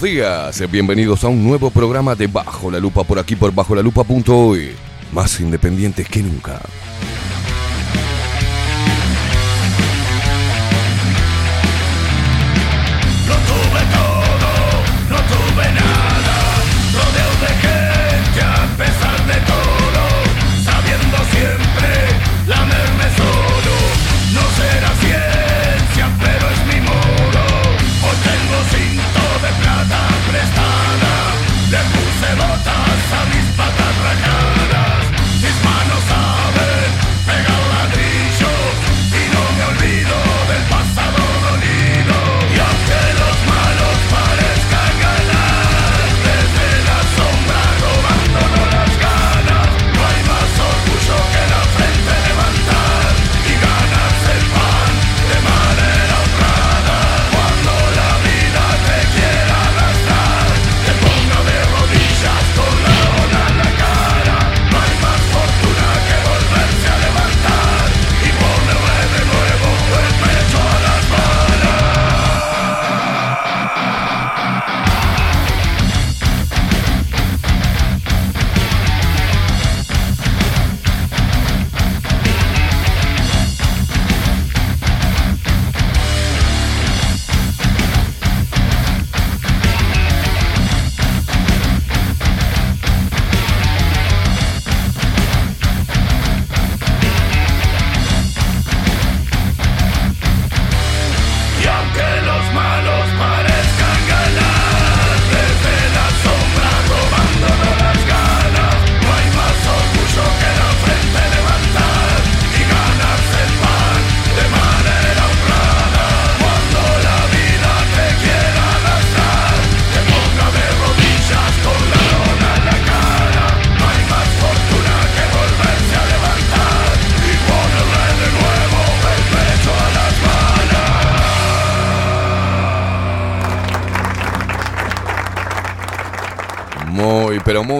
Buenos días. Bienvenidos a un nuevo programa de Bajo la Lupa por aquí por bajo la hoy. Más independientes que nunca.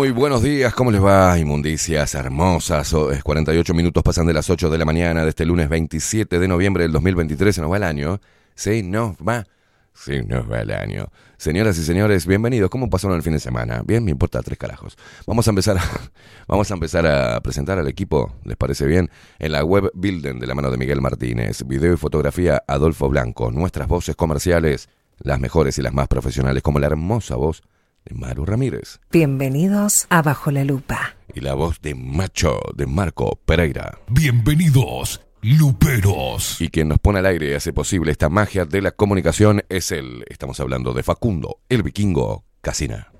Muy buenos días. ¿Cómo les va? Inmundicias hermosas. Es 48 minutos pasan de las 8 de la mañana de este lunes 27 de noviembre del 2023. Se nos va el año. Sí, nos va. Sí, nos va el año. Señoras y señores, bienvenidos. ¿Cómo pasaron el fin de semana? Bien, me importa tres carajos. Vamos a empezar vamos a empezar a presentar al equipo, ¿les parece bien? En la web Builden de la mano de Miguel Martínez. Video y fotografía Adolfo Blanco. Nuestras voces comerciales, las mejores y las más profesionales, como la hermosa voz de Maru Ramírez. Bienvenidos a Bajo la Lupa. Y la voz de Macho de Marco Pereira. Bienvenidos, Luperos. Y quien nos pone al aire y hace posible esta magia de la comunicación es él. Estamos hablando de Facundo, el vikingo Casina.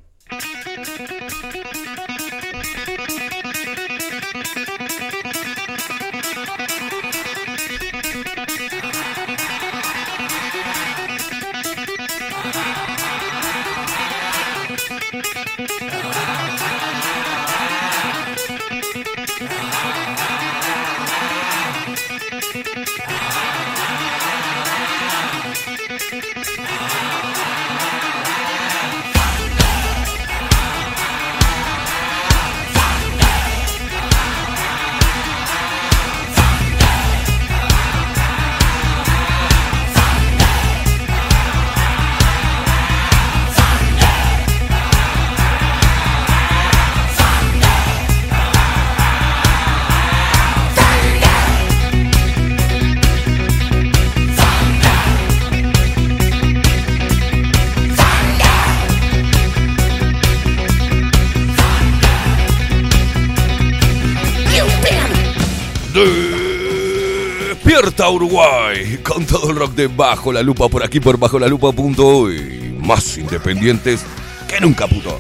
Despierta Uruguay con todo el rock de Bajo la Lupa por aquí por bajo la lupa.hoy. Más independientes que nunca puto.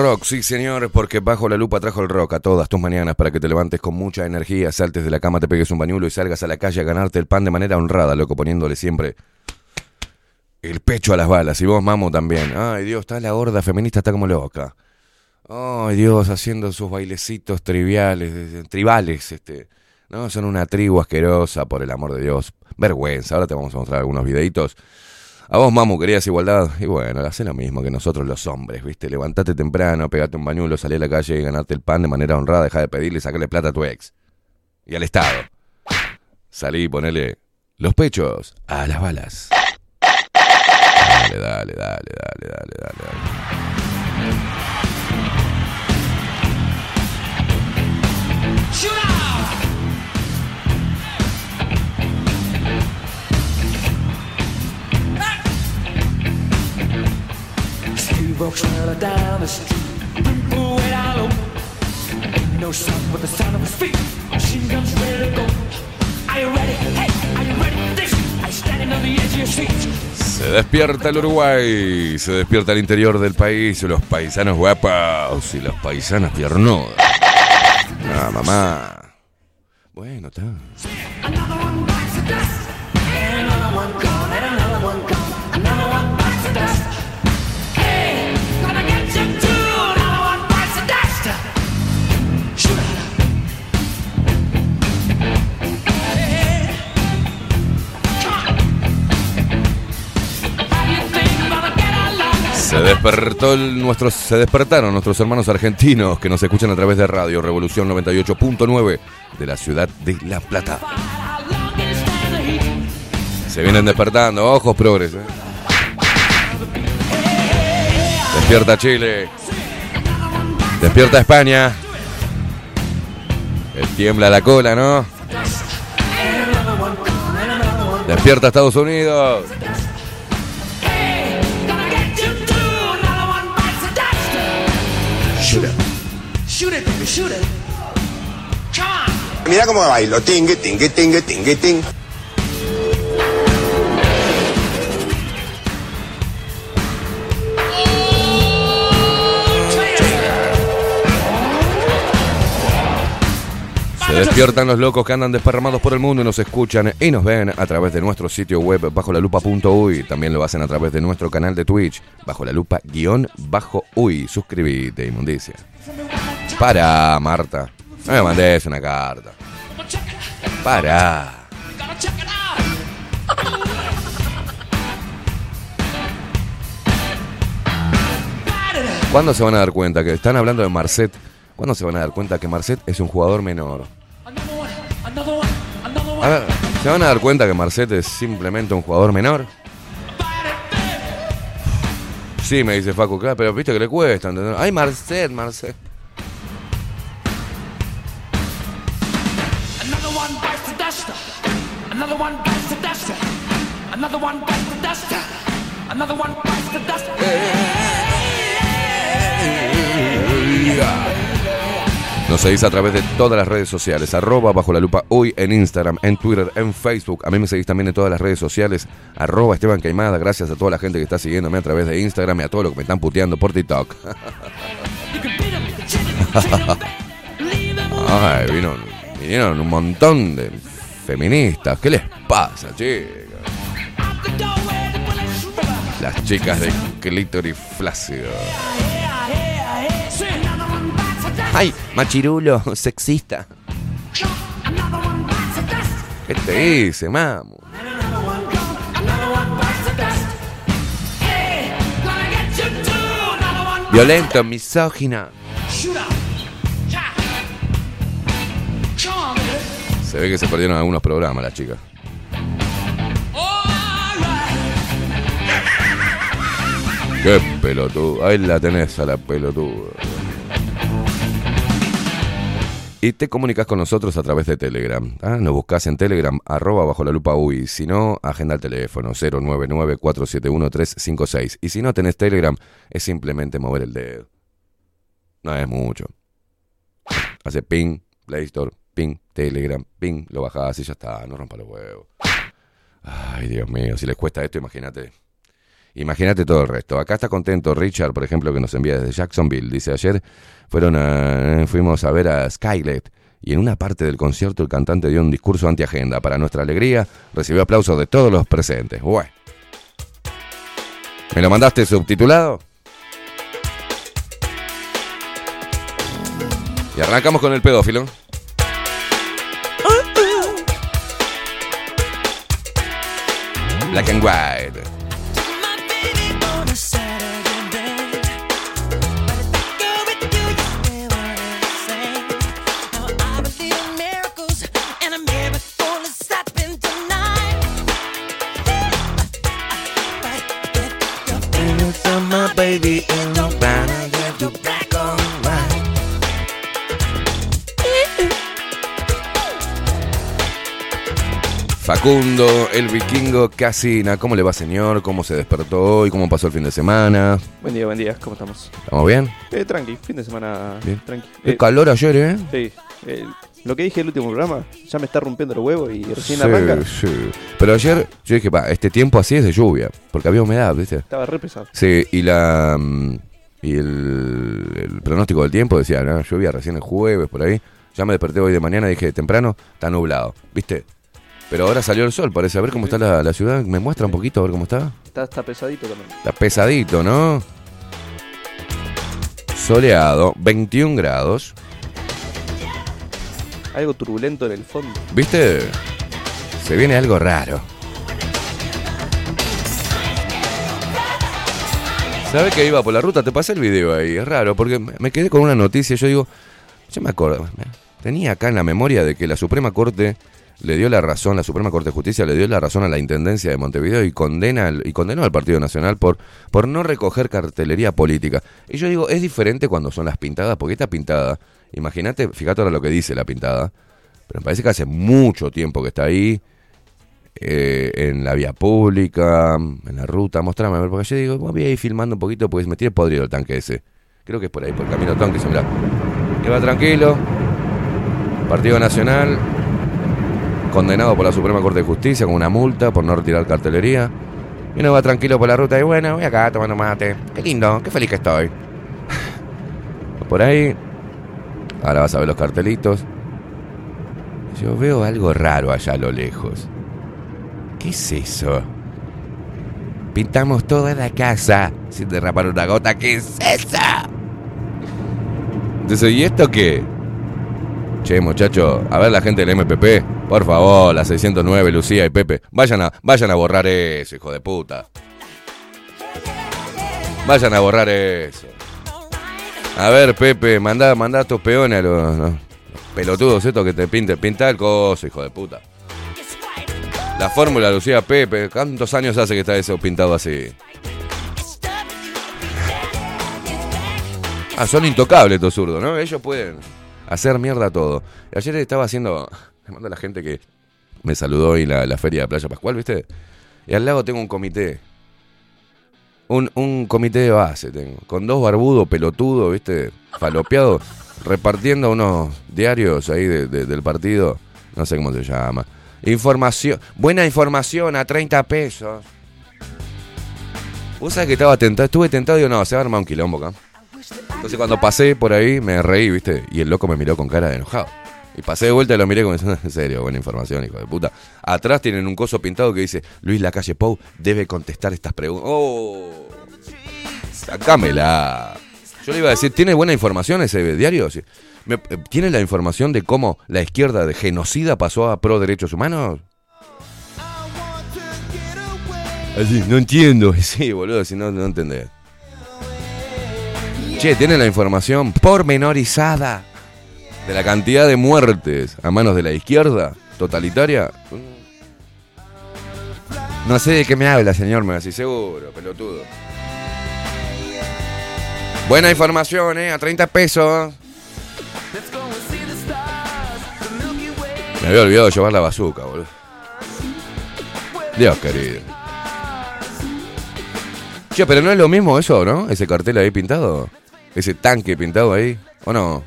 Rock, sí señor, porque bajo la lupa trajo el rock a todas tus mañanas para que te levantes con mucha energía, saltes de la cama, te pegues un bañuelo y salgas a la calle a ganarte el pan de manera honrada, loco, poniéndole siempre el pecho a las balas. Y vos, mamo, también. Ay, Dios, está la horda feminista, está como loca. Ay, Dios, haciendo sus bailecitos triviales, tribales, este. No, son una tribu asquerosa, por el amor de Dios. Vergüenza. Ahora te vamos a mostrar algunos videitos a vos, mamu, querías igualdad. Y bueno, hace lo mismo que nosotros los hombres, ¿viste? Levantate temprano, pegate un bañuelo, salí a la calle y ganarte el pan de manera honrada, deja de pedirle sacarle plata a tu ex. Y al Estado. Salí y ponele los pechos a las balas. Dale, dale, dale, dale, dale, dale. dale. On the edge of your seat. Se despierta el Uruguay, se despierta el interior del país, los paisanos guapos y los paisanos piernudos. Ah, mamá. Bueno, está. Se despertó nuestros, se despertaron nuestros hermanos argentinos que nos escuchan a través de Radio Revolución 98.9 de la ciudad de La Plata. Se vienen despertando, ojos progres. ¿eh? Despierta Chile. Despierta España. El tiembla la cola, ¿no? Despierta Estados Unidos. Mira cómo bailo. Tingue, tingue, tingue, tingue, tingue. Se despiertan los locos que andan desparramados por el mundo y nos escuchan y nos ven a través de nuestro sitio web bajo la lupa.uy. También lo hacen a través de nuestro canal de Twitch bajo la lupa guion bajo uy. Suscríbete, inmundicia. Para, Marta. No me mandes una carta. Para. ¿Cuándo se van a dar cuenta que están hablando de Marcet? ¿Cuándo se van a dar cuenta que Marcet es un jugador menor? ¿se van a dar cuenta que Marcet es simplemente un jugador menor? Sí, me dice Facu, claro, pero viste que le cuesta, ¿entendés? Ay, Marcet, Marcet. Nos seguís a través de todas las redes sociales, arroba bajo la lupa hoy en Instagram, en Twitter, en Facebook. A mí me seguís también en todas las redes sociales, arroba Esteban Caimada. Gracias a toda la gente que está siguiéndome a través de Instagram y a todos los que me están puteando por TikTok. Ay, vino, vinieron un montón de feministas. ¿Qué les pasa, chicas? Las chicas de clítoris flácido. Ay, machirulo, sexista. ¿Qué te dice, mamu? Violento, misógina. Se ve que se perdieron algunos programas las chicas. Qué pelotudo. Ahí la tenés a la pelotuda. Y te comunicas con nosotros a través de Telegram. ¿ah? Nos buscas en Telegram, arroba bajo la lupa UI. Si no, agenda el teléfono 099-471-356. Y si no tenés Telegram, es simplemente mover el dedo. No es mucho. Hace ping, Play Store, ping, Telegram, ping, lo bajás y ya está. No rompa los huevos. Ay, Dios mío, si les cuesta esto, imagínate. Imagínate todo el resto. Acá está contento Richard, por ejemplo, que nos envía desde Jacksonville. Dice, ayer fueron a- fuimos a ver a Skylet y en una parte del concierto el cantante dio un discurso antiagenda. Para nuestra alegría, recibió aplausos de todos los presentes. Bueno. ¿Me lo mandaste subtitulado? Y arrancamos con el pedófilo. Black and white. Baby in the Black on white. Facundo, el vikingo Casina. ¿Cómo le va, señor? ¿Cómo se despertó hoy? ¿Cómo pasó el fin de semana? Buen día, buen día, ¿cómo estamos? ¿Estamos bien? Eh, tranqui, fin de semana Bien. tranqui. Qué Eh, calor ayer, ¿eh? sí, eh, lo que dije el último programa, ya me está rompiendo los huevos y recién Sí, arranca. sí. Pero ayer yo dije, pa, este tiempo así es de lluvia, porque había humedad, ¿viste? Estaba re pesado. Sí, y la mm, y el, el pronóstico del tiempo decía, no, lluvia recién el jueves, por ahí. Ya me desperté hoy de mañana y dije, temprano, está nublado, ¿viste? Pero ahora salió el sol, parece. A ver cómo está la, la ciudad. ¿Me muestra un poquito a ver cómo está? Está, está pesadito también. Está pesadito, ¿no? Soleado, 21 grados. Algo turbulento en el fondo. ¿Viste? Se viene algo raro. ¿Sabes que iba por la ruta? Te pasé el video ahí. Es raro porque me quedé con una noticia. Yo digo, yo me acuerdo. Tenía acá en la memoria de que la Suprema Corte le dio la razón, la Suprema Corte de Justicia le dio la razón a la Intendencia de Montevideo y condena y condenó al Partido Nacional por, por no recoger cartelería política. Y yo digo, es diferente cuando son las pintadas, porque esta pintada, imagínate, fíjate ahora lo que dice la pintada, pero me parece que hace mucho tiempo que está ahí, eh, en la vía pública, en la ruta, mostrame, a ver, porque yo digo, voy a ir filmando un poquito, porque me tiene podrido el tanque ese. Creo que es por ahí, por el camino tanque, mirá. Que va tranquilo. Partido Nacional, condenado por la Suprema Corte de Justicia con una multa por no retirar cartelería. Y uno va tranquilo por la ruta y bueno, voy acá tomando mate. Qué lindo, qué feliz que estoy. Por ahí. Ahora vas a ver los cartelitos. Yo veo algo raro allá a lo lejos. ¿Qué es eso? Pintamos toda la casa sin derramar una gota. ¿Qué es eso? Entonces, ¿y esto qué? Che, muchacho, a ver la gente del MPP. Por favor, la 609, Lucía y Pepe. Vayan a, vayan a borrar eso, hijo de puta. Vayan a borrar eso. A ver, Pepe, mandá, mandá a tus peones a los, los pelotudos estos que te pinten. Pinta el coso, hijo de puta. La fórmula Lucía Pepe, ¿cuántos años hace que está eso pintado así? Ah, son intocables estos zurdos, ¿no? Ellos pueden hacer mierda todo. Ayer estaba haciendo. Le mando a la gente que me saludó y la, la feria de Playa Pascual, ¿viste? Y al lado tengo un comité. Un, un comité de base tengo. Con dos barbudos pelotudos, ¿viste? Falopeados. Repartiendo unos diarios ahí de- de- del partido. No sé cómo se llama. Información. Buena información a 30 pesos. Vos sabés que estaba tentado. Estuve tentado y digo, no, se va a armar un quilombo acá. Entonces cuando pasé por ahí me reí, ¿viste? Y el loco me miró con cara de enojado. Y pasé de vuelta y lo miré como diciendo, en serio, buena información, hijo de puta. Atrás tienen un coso pintado que dice, Luis Lacalle Pou debe contestar estas preguntas. ¡Oh! Sacámela. Yo le iba a decir, ¿tiene buena información ese diario? Eh, ¿Tiene la información de cómo la izquierda de genocida pasó a pro derechos humanos? Así, no entiendo. Sí, boludo, si no, no entendés. Che, ¿tiene la información pormenorizada de la cantidad de muertes a manos de la izquierda totalitaria? No sé de qué me habla, señor, me así seguro, pelotudo. Buena información, ¿eh? A 30 pesos. Me había olvidado de llevar la bazuca, boludo. Dios querido. Che, pero no es lo mismo eso, ¿no? Ese cartel ahí pintado. Ese tanque pintado ahí. ¿O no?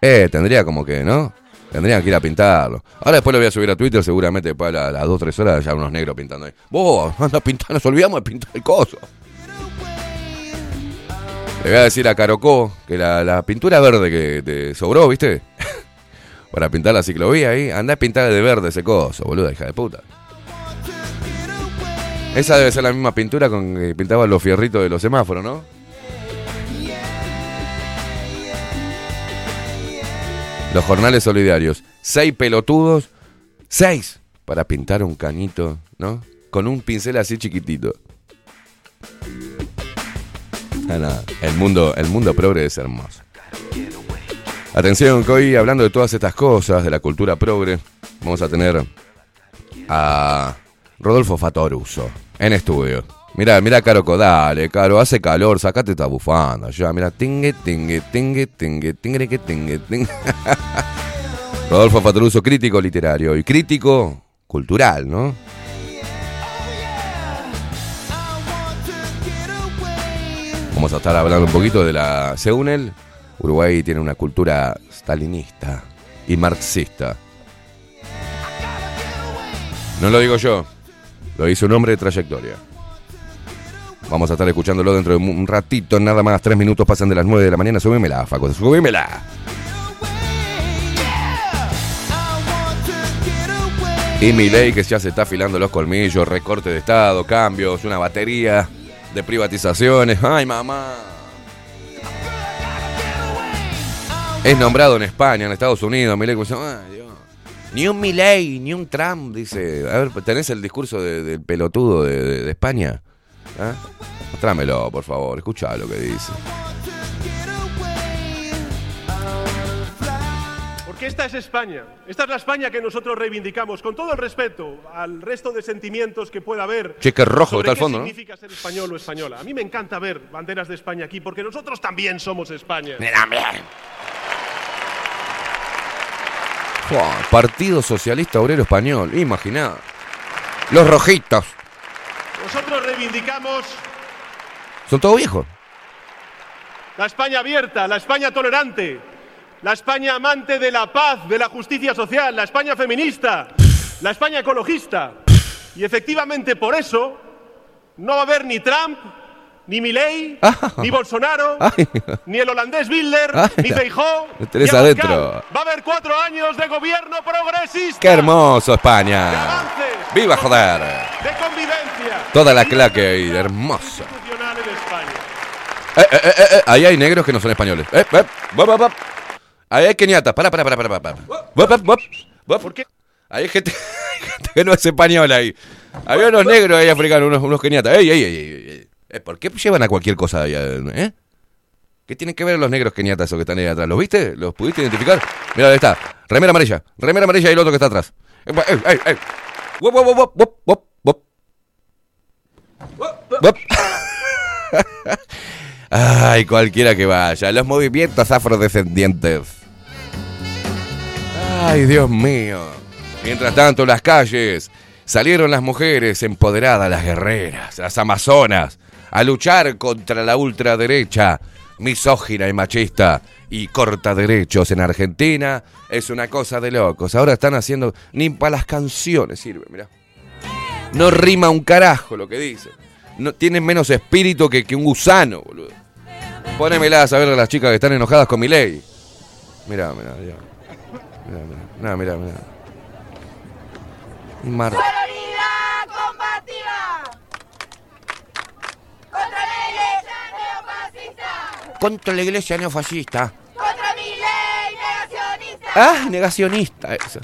Eh, tendría como que, ¿no? Tendrían que ir a pintarlo. Ahora después lo voy a subir a Twitter, seguramente después a la- las 2 3 horas ya unos negros pintando ahí. Vos, anda a pintar, nos olvidamos de pintar el coso. Le voy a decir a Carocó que la, la pintura verde que te sobró, ¿viste? Para pintar la ciclovía ahí, anda a pintar de verde ese coso, boluda, hija de puta. Esa debe ser la misma pintura con que pintaban los fierritos de los semáforos, ¿no? Los jornales solidarios. Seis pelotudos. Seis. Para pintar un canito, ¿no? Con un pincel así chiquitito. Ah. El mundo, el mundo progre es hermoso. Atención, que hoy hablando de todas estas cosas, de la cultura progre, vamos a tener a Rodolfo Fatoruso en estudio. Mira, mira, Caro, dale, Caro, hace calor, sacate esta bufanda. Ya, mira, tingue, tingue, tingue, tingue, tingue, que tingue, tingue. Rodolfo Fatoruso, crítico literario y crítico cultural, ¿no? Vamos a estar hablando un poquito de la. Según él, Uruguay tiene una cultura stalinista y marxista. No lo digo yo, lo dice un hombre de trayectoria. Vamos a estar escuchándolo dentro de un ratito, nada más. Tres minutos pasan de las nueve de la mañana. Subímela, Faco, subímela. Y mi ley que ya se está afilando los colmillos, recorte de Estado, cambios, una batería de privatizaciones. ¡Ay, mamá! Es nombrado en España, en Estados Unidos. Milei como "Ay, Dios". Ni un Milei, ni un Trump, dice. A ver, ¿tenés el discurso de- del pelotudo de España? ¿Ah? Mostrámelo, por favor. Escucha lo que dice. Porque esta es España. Esta es la España que nosotros reivindicamos, con todo el respeto al resto de sentimientos que pueda haber. Che, qué rojo sobre está al qué fondo, ¿no? significa ser español o española. A mí me encanta ver banderas de España aquí, porque nosotros también somos España. Fua, Partido Socialista Obrero Español, imaginá. Los rojitos. Nosotros reivindicamos Son todos viejos. la España abierta, la España tolerante, la España amante de la paz, de la justicia social, la España feminista, la España ecologista. Y efectivamente por eso no va a haber ni Trump, ni Milei, ni Bolsonaro, Ay. ni el holandés Bilder, Ay, ni Feijó, ni adentro. Va a haber cuatro años de gobierno progresista. ¡Qué hermoso España! ¡Viva joder! de convivencia. Toda la claque ahí, hermosa. Eh, eh, eh, Ahí hay negros que no son españoles. Bop, bop, bop. Ahí hay keniatas. Para, para, para, para, para. ¿Por qué? Ahí hay gente, que no es española ahí. Había unos negros ahí africanos, unos, unos keniatas. Ey, ey, ey, ey, ¿Por qué llevan a cualquier cosa ahí? eh? ¿Qué tienen que ver los negros keniatas esos que están ahí atrás? ¿Los viste? ¿Los pudiste identificar? Mira, ahí está. Remera amarilla. Remera amarilla y el otro que está atrás. Ey, ey, ey. Wop, wop, wop, wop, wop, wop. Wop. Ay, cualquiera que vaya. Los movimientos afrodescendientes. Ay, Dios mío. Mientras tanto, en las calles salieron las mujeres empoderadas, las guerreras, las amazonas, a luchar contra la ultraderecha, misógina y machista, y corta derechos en Argentina. Es una cosa de locos. Ahora están haciendo. Ni para las canciones sirve, mirá. No rima un carajo lo que dice. No, tienen menos espíritu que, un gusano, boludo. Pónemelas a ver a las chicas que están enojadas con mi ley. Mirá, mirá, mirá. Mirá, mirá, mirá, mirá. Mar- ¡Sororidad combativa! ¡Contra la! Contra la iglesia neofascista. ¡Contra mi ley negacionista! Ah, negacionista eso.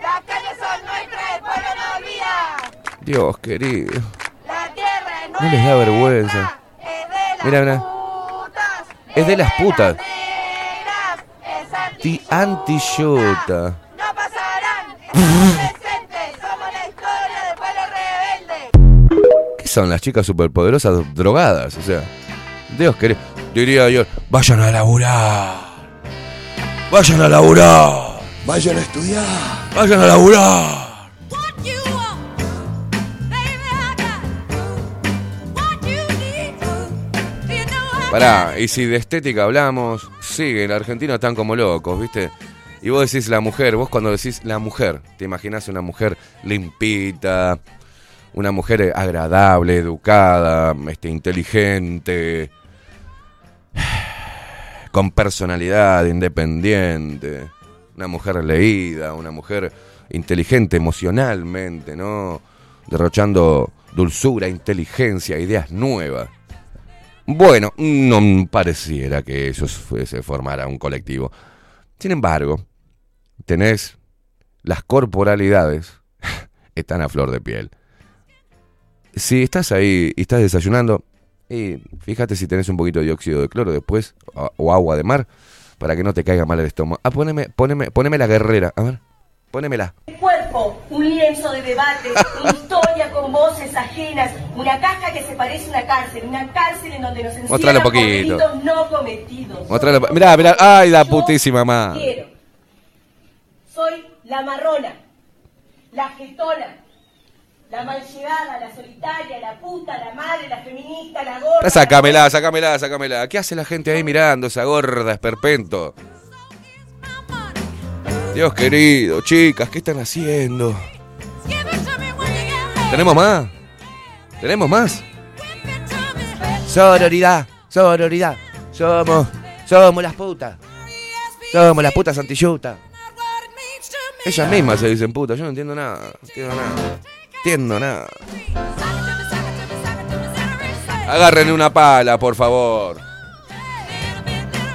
Las calles son nuestras, el pueblo no olvida. Dios querido. La tierra es No les da nuestra, vergüenza. Es de las Mira, mira. putas. Es de las putas. Ti antiyuta. No pasarán, estamos presentes, somos la historia del pueblo rebelde. ¿Qué son las chicas superpoderosas drogadas? O sea, Dios querido. Diría yo, vayan a laburar. Vayan a laburar. Vayan a estudiar. Vayan a laburar. Pará, y si de estética hablamos, sí, en Argentina están como locos, ¿viste? Y vos decís la mujer, vos cuando decís la mujer, te imaginás una mujer limpita, una mujer agradable, educada, este, inteligente, con personalidad, independiente, una mujer leída, una mujer inteligente emocionalmente, ¿no? Derrochando dulzura, inteligencia, ideas nuevas. Bueno, no pareciera que eso fuese formara un colectivo. Sin embargo, tenés las corporalidades, están a flor de piel. Si estás ahí y estás desayunando, y fíjate si tenés un poquito de dióxido de cloro después, o, o agua de mar, para que no te caiga mal el estómago. Ah, poneme, poneme, poneme la guerrera, a ver, ponémela. cuerpo, un lienzo de debate, una historia con voces ajenas, una caja que se parece a una cárcel, una cárcel en donde nos encierran por delitos no cometidos. Mirá, mirá, ay, la putísima madre. Quiero. Soy la marrona, la getona, la malllevada, la solitaria, la puta, la madre, la feminista, la gorda. Sácamela, sácamela, sácamela. ¿Qué hace la gente ahí mirando esa gorda esperpento? Dios querido, chicas, ¿qué están haciendo? ¿Tenemos más? ¿Tenemos más? Sororidad, sororidad. Somos, somos las putas. Somos las putas antillutas. Ellas mismas se dicen putas, yo no entiendo nada. No entiendo nada. Entiendo nada. Agarren una pala, por favor.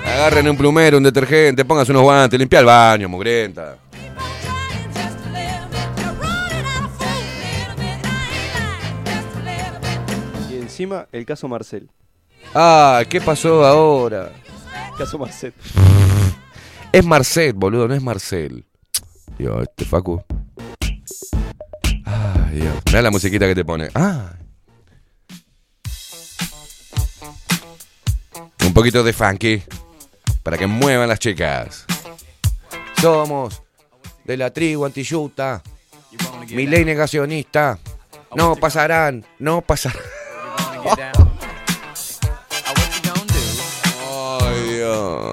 Agarren un plumero, un detergente, pónganse unos guantes, limpia el baño, mugrienta. Y encima, el caso Marcel. Ah, ¿qué pasó ahora? Caso Marcel. Es Marcel, boludo, no es Marcel. Dios, este Facu. Mirá la musiquita que te pone. Ah. Un poquito de funky. Para que muevan las chicas. Somos de la tribu antiyuta. Mi ley negacionista. No pasarán, no pasarán. Ay, Dios.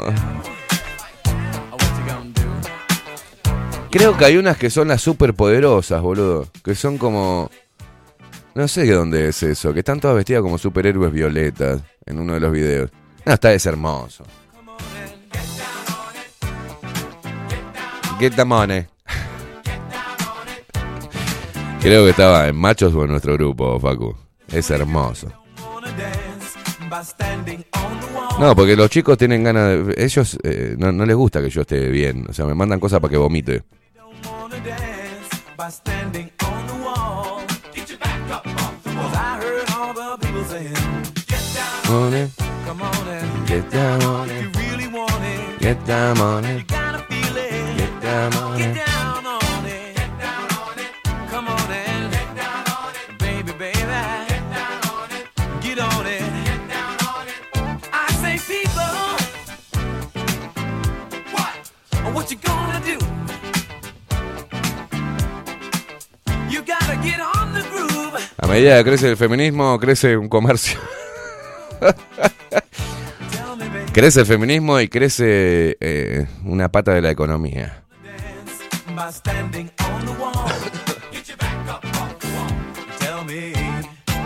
Creo que hay unas que son las superpoderosas, boludo. Que son como. No sé de dónde es eso. Que están todas vestidas como superhéroes violetas en uno de los videos. No, está es hermoso. Get the money. Creo que estaba en machos o en nuestro grupo, Facu. Es hermoso. No, porque los chicos tienen ganas de. Ellos eh, no les gusta que yo esté bien. O sea, me mandan cosas para que vomite. dance by standing on the wall. Get your back up off the wall. Cause I heard all the people saying, Get down on it. Come on and get down on it. If you really want it, get down on it. You gotta feel it. Get down on it. Medida que crece el feminismo, crece un comercio. crece el feminismo y crece eh, una pata de la economía.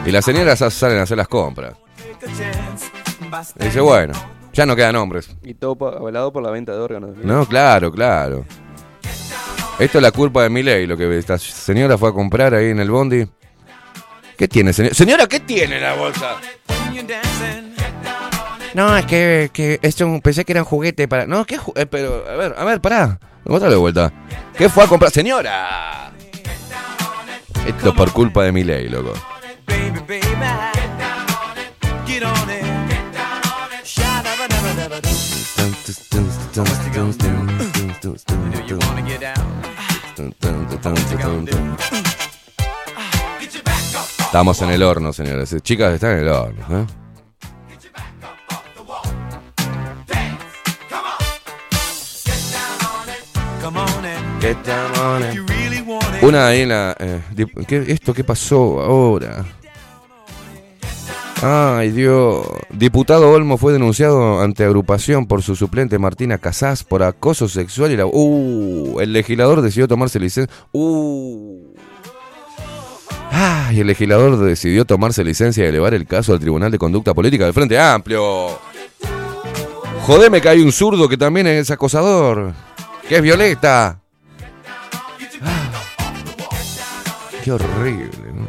Y las señoras salen a hacer las compras. Y dice, bueno, ya no quedan hombres. Y todo avalado por la venta de órganos. No, claro, claro. Esto es la culpa de Milei, lo que esta señora fue a comprar ahí en el bondi. ¿Qué tiene, señora? Señora, ¿qué tiene en la bolsa? No, es que, que esto pensé que era un juguete para. No, ¿qué ju- eh, pero, a ver, a ver, pará. Otra de vuelta. ¿Qué fue a comprar? ¡Señora! Esto por culpa de Milei, loco. Estamos en el horno, señores. Chicas, están en el horno. ¿eh? Una ahí en la. eh, ¿qué- ¿Esto qué pasó ahora? Ay, Dios. Diputado Olmo fue denunciado ante agrupación por su suplente Martina Casás por acoso sexual y la... Uh, el legislador decidió tomarse licencia... Uh. Ay, el legislador decidió tomarse licencia y elevar el caso al Tribunal de Conducta Política del Frente Amplio. Jodeme que hay un zurdo que también es acosador. Que es Violeta. Ah. Qué horrible, ¿no?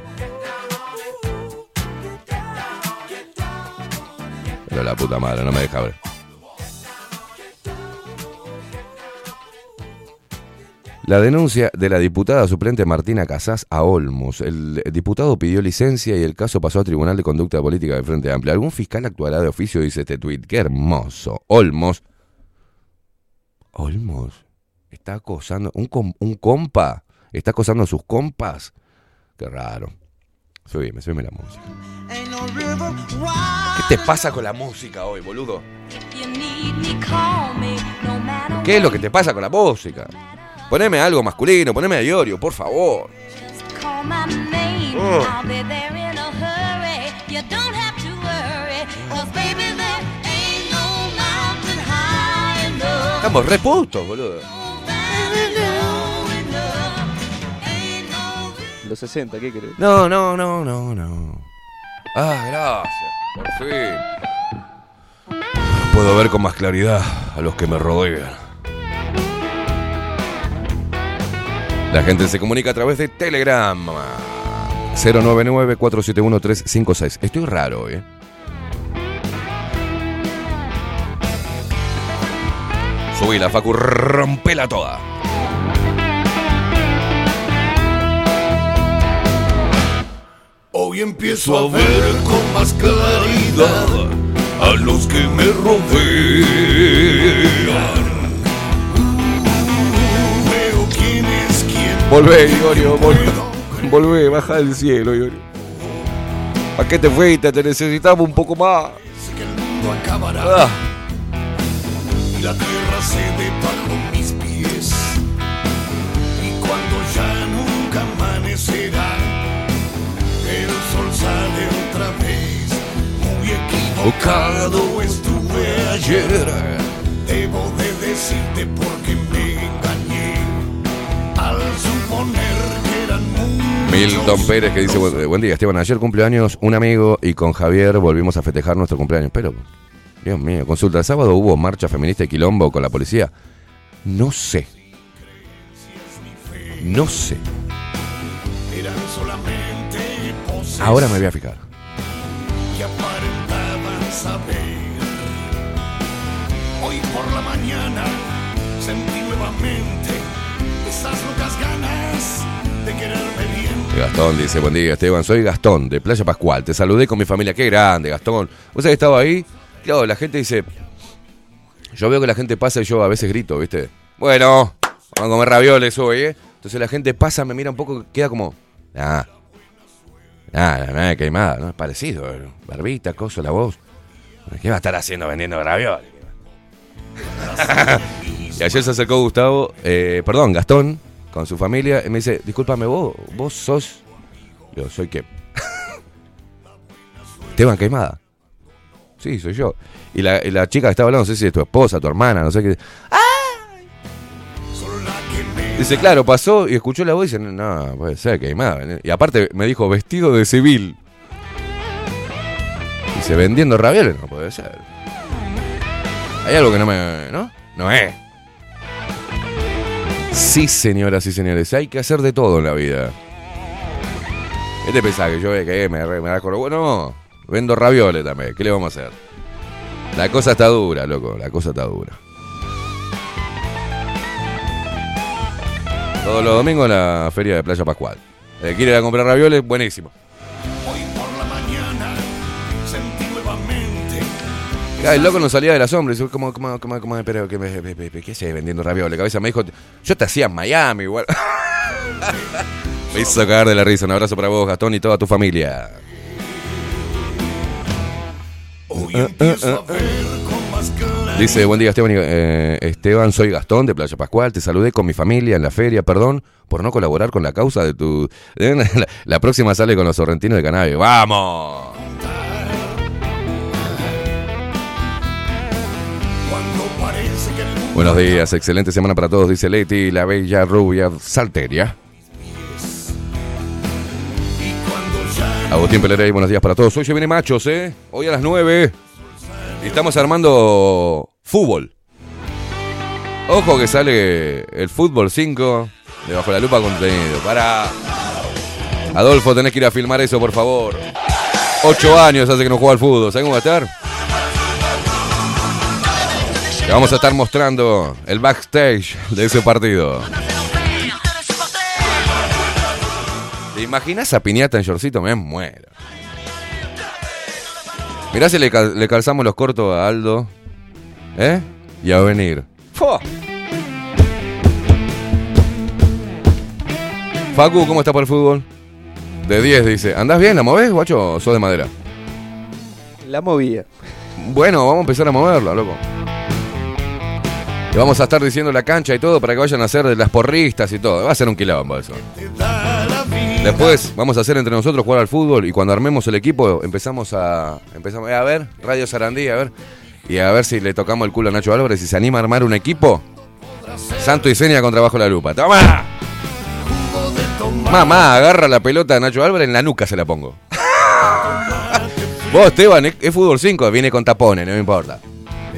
Pero la puta madre, no me deja ver. La denuncia de la diputada suplente Martina Casás a Olmos. El diputado pidió licencia y el caso pasó a Tribunal de Conducta Política del Frente Amplio. ¿Algún fiscal actuará de oficio? Dice este tuit. Qué hermoso. Olmos. Olmos. Está acosando. Un, com- un compa. Está acosando a sus compas. Qué raro. Subime, subime la música. ¿Qué te pasa con la música hoy, boludo? ¿Qué es lo que te pasa con la música? Poneme algo masculino, poneme a Iorio, por favor. Oh. Estamos re putos, boludo. Los 60, ¿qué querés? No, no, no, no, no. Ah, gracias. Por fin. Puedo ver con más claridad a los que me rodean. La gente se comunica a través de Telegram. 099-471-356. Estoy raro ¿eh? Subí la Facu, rompela toda. Hoy empiezo a ver con más claridad a los que me rodean. Volvé, Iorio, volvé. Volvé, baja del cielo, Iorio. ¿A qué te fuiste? Te necesitamos un poco más. Sé que el mundo acabará Ah, y la tierra cede bajo mis pies. Y cuando ya nunca amanecerá, el sol sale otra vez. Muy equivocado estuve ayer. Debo de decirte porque me Milton Pérez que dice, buen, día, Esteban, ayer cumpleaños un amigo y con Javier volvimos a festejar nuestro cumpleaños. Pero, Dios mío, consulta, ¿el sábado hubo marcha feminista y quilombo con la policía? No sé. No sé. Ahora me voy a fijar. Hoy por la mañana sentí nuevamente Gastón dice, buen día Esteban, soy Gastón de Playa Pascual. Te saludé con mi familia, qué grande Gastón. ¿Vos sabés que estaba ahí? Claro, la gente dice, yo veo que la gente pasa y yo a veces grito, ¿viste? Bueno, vamos a comer ravioles hoy, ¿eh? Entonces la gente pasa, me mira un poco, queda como, ah, ah, nada queimada, ¿no? Es parecido, barbita, coso, la voz. ¿Qué va a estar haciendo vendiendo ravioles? y ayer se acercó Gustavo, eh, perdón, Gastón, con su familia, y me dice, discúlpame, vos, vos sos... Yo, ¿soy qué? Esteban Queimada. Sí, soy yo. Y la, la chica que estaba hablando, no sé si es tu esposa, tu hermana, no sé qué. Dice, claro, pasó y escuchó la voz y dice, no, puede ser Queimada. Y aparte me dijo, vestido de civil. Dice, vendiendo ravioles, no puede ser. Hay algo que no me... ¿No? No es. Sí, señoras y señores, hay que hacer de todo en la vida. ¿Qué te pensás que yo que me, me da coro? Bueno, vendo ravioles también. ¿Qué le vamos a hacer? La cosa está dura, loco. La cosa está dura. Todos los domingos la feria de Playa Pascual. Que quiere ir a comprar ravioles, buenísimo. El loco no salía de la sombra. Dice, ¿cómo, cómo, cómo, cómo, pero, ¿qué, me- ¿qué haces vendiendo ravioles? Cabeza me dijo, yo te hacía en Miami igual. me hizo cagar de la risa. Un abrazo para vos, Gastón, y toda tu familia. Hoy empiezo a ver con más claridad. Dice, buen día Esteban, eh, Esteban, soy Gastón de Playa Pascual, te saludé con mi familia en la feria, perdón por no colaborar con la causa de tu... La, la próxima sale con los sorrentinos de cannabis, ¡vamos! Buenos días, excelente semana para todos, dice Leti, la bella rubia salteria. Agustín Pelerey, buenos días para todos. Hoy se viene machos, ¿eh? Hoy a las 9. Y estamos armando fútbol. Ojo que sale el fútbol 5 de Bajo la Lupa contenido. Para. Adolfo, tenés que ir a filmar eso, por favor. Ocho años hace que no juega al fútbol. ¿Sabes cómo va a estar? Te vamos a estar mostrando el backstage de ese partido. ¿Te imaginas a Piñata en shortcito? Me muero. Mirá si le, cal- le calzamos los cortos a Aldo. ¿Eh? Y a venir. ¡Fua! Facu, ¿cómo está para el fútbol? De 10, dice. ¿Andás bien? ¿La movés, guacho? ¿O sos de madera? La movía. Bueno, vamos a empezar a moverla, loco. Vamos a estar diciendo la cancha y todo para que vayan a hacer de las porristas y todo. Va a ser un quilombo eso. Después vamos a hacer entre nosotros jugar al fútbol y cuando armemos el equipo empezamos a empezamos a ver Radio Sarandí, a ver y a ver si le tocamos el culo a Nacho Álvarez y se anima a armar un equipo. Santo y seña contra bajo la lupa. ¡Toma! Mamá, agarra la pelota a Nacho Álvarez en la nuca se la pongo. Vos, Esteban, es, es fútbol 5, viene con tapones, no me importa.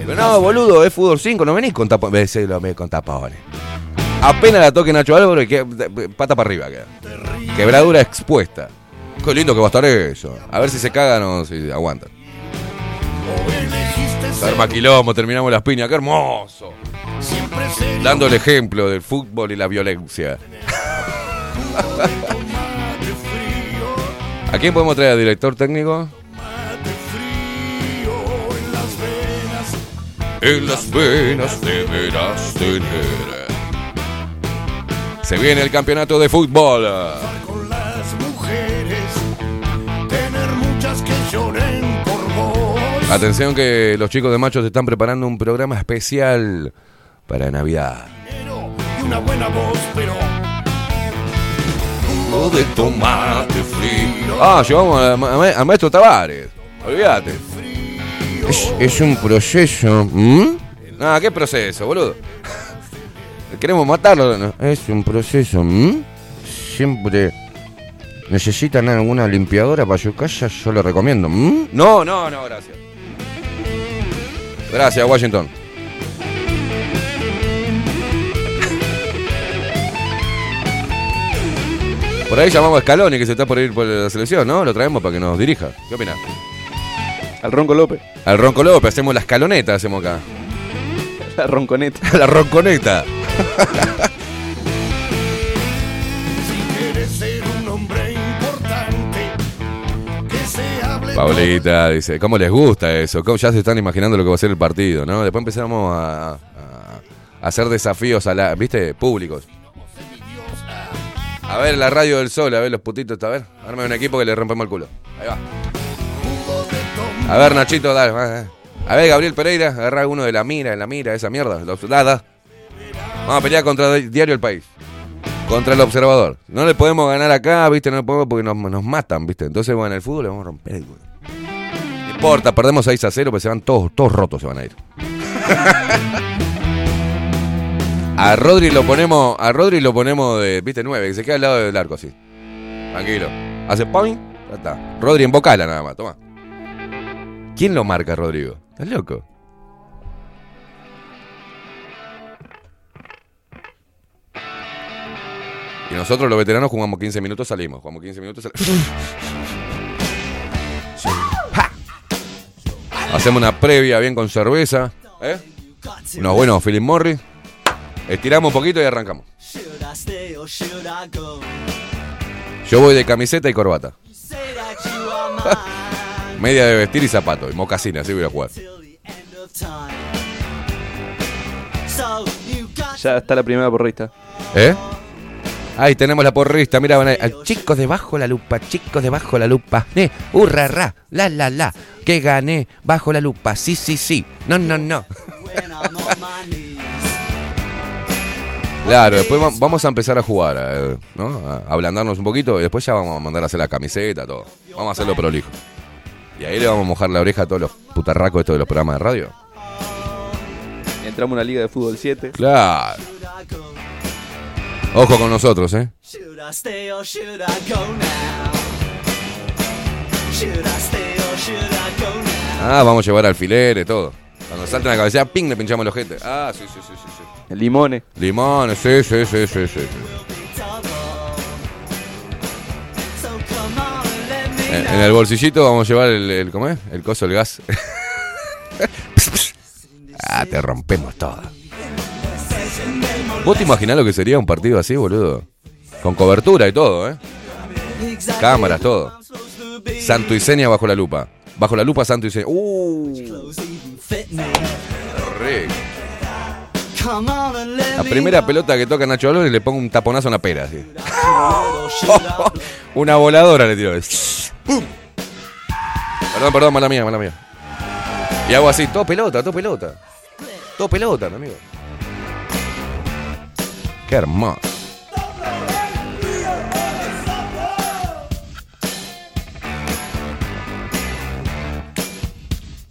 Pero no, boludo, es fútbol 5, no venís con tapones. Lo ve con tapones. Apenas la toque Nacho Álvarez, que, pata para arriba queda. Quebradura expuesta. Qué lindo que va a estar eso. A ver si se cagan o si aguantan. Se arma quilombo, terminamos las piñas, qué hermoso. Dando el ejemplo del fútbol y la violencia. ¿A quién podemos traer? ¿Director técnico? En las venas deberás tener. Se viene el campeonato de fútbol. con las mujeres, tener muchas que lloren por vos. Atención que los chicos de Machos están preparando un programa especial para Navidad. Y una buena voz, pero Jugo de tomate frío. Ah, llevamos a- a- al maestro Tavares. Olvídate. Es, es un proceso. ¿Mm? Ah, ¿qué proceso, boludo? Queremos matarlo. ¿no? Es un proceso. ¿mm? Siempre necesitan alguna limpiadora para su casa, yo le recomiendo. ¿mm? No, no, no, gracias. Gracias, Washington. Por ahí llamamos a Scaloni, que se está por ir por la selección, ¿no? Lo traemos para que nos dirija. ¿Qué opinas? Al Ronco López. Al Ronco López, hacemos la escaloneta, hacemos acá. La Ronconeta. la ronconeta. quieres ser un hombre importante, que se hable Paulita dice, ¿cómo les gusta eso? ¿Cómo ya se están imaginando lo que va a ser el partido, ¿no? Después empezamos a hacer desafíos a la, ¿viste? Públicos. A ver, la radio del sol, a ver los putitos, a ver. Arme un equipo que le rompemos el culo. Ahí va. A ver, Nachito, dale. A ver, Gabriel Pereira, agarra uno de la mira, de la mira, esa mierda. Los, da, da. Vamos a pelear contra Diario El País. Contra el Observador. No le podemos ganar acá, ¿viste? No le podemos porque nos, matan, ¿viste? Entonces, bueno, en el fútbol le vamos a romper el culo. No importa, perdemos 6 a 0, pero se van todos, todos rotos, se van a ir. A Rodri lo ponemos, a Rodri lo ponemos de, viste, 9, que se queda al lado del arco así. Tranquilo. Hace point, ya está. Rodri en bocala nada más, toma. ¿Quién lo marca, Rodrigo? ¿Estás loco? Y nosotros los veteranos jugamos 15 minutos, salimos. Jugamos 15 minutos, salimos. Sí. ¡Ja! Hacemos una previa bien con cerveza. ¿eh? Unos buenos Philip Morris. Estiramos un poquito y arrancamos. Yo voy de camiseta y corbata. Media de vestir y zapatos. Y mocasina, así voy a jugar. Ya está la primera porrista. ¿Eh? Ahí tenemos la porrista, mira, van ahí. Al chicos debajo la lupa, chicos debajo la lupa. Eh, hurra, ra, la, la, la. Que gané bajo la lupa, sí, sí, sí. No, no, no. Claro, después va- vamos a empezar a jugar, eh, ¿no? A a ablandarnos un poquito y después ya vamos a mandar a hacer la camiseta, todo. Vamos a hacerlo prolijo. Y ahí le vamos a mojar la oreja a todos los putarracos estos de los programas de radio. Entramos a una liga de fútbol 7. Claro. Ojo con nosotros, ¿eh? Ah, vamos a llevar alfileres, todo. Cuando salten la cabeza, ping, le pinchamos los ojete. Ah, sí, sí, sí, sí. sí. Limones. Limones, sí, sí, sí, sí, sí. En, el bolsillito vamos a llevar el, ¿cómo es? El coso, el gas. ah, te rompemos todo. ¿Vos te imaginás lo que sería un partido así, boludo? Con cobertura y todo, ¿eh? Cámaras, todo. Santo y Seña bajo la lupa. Bajo la lupa, Santo y Seña. ¡Uh! La me primera pelota que toca Nacho Álvarez le pongo un taponazo a una pera, una voladora le tiro. ¡Pum! Perdón, perdón, mala mía, mala mía. Y hago así, todo pelota, todo pelota. Todo pelota, mi amigo. Qué hermoso.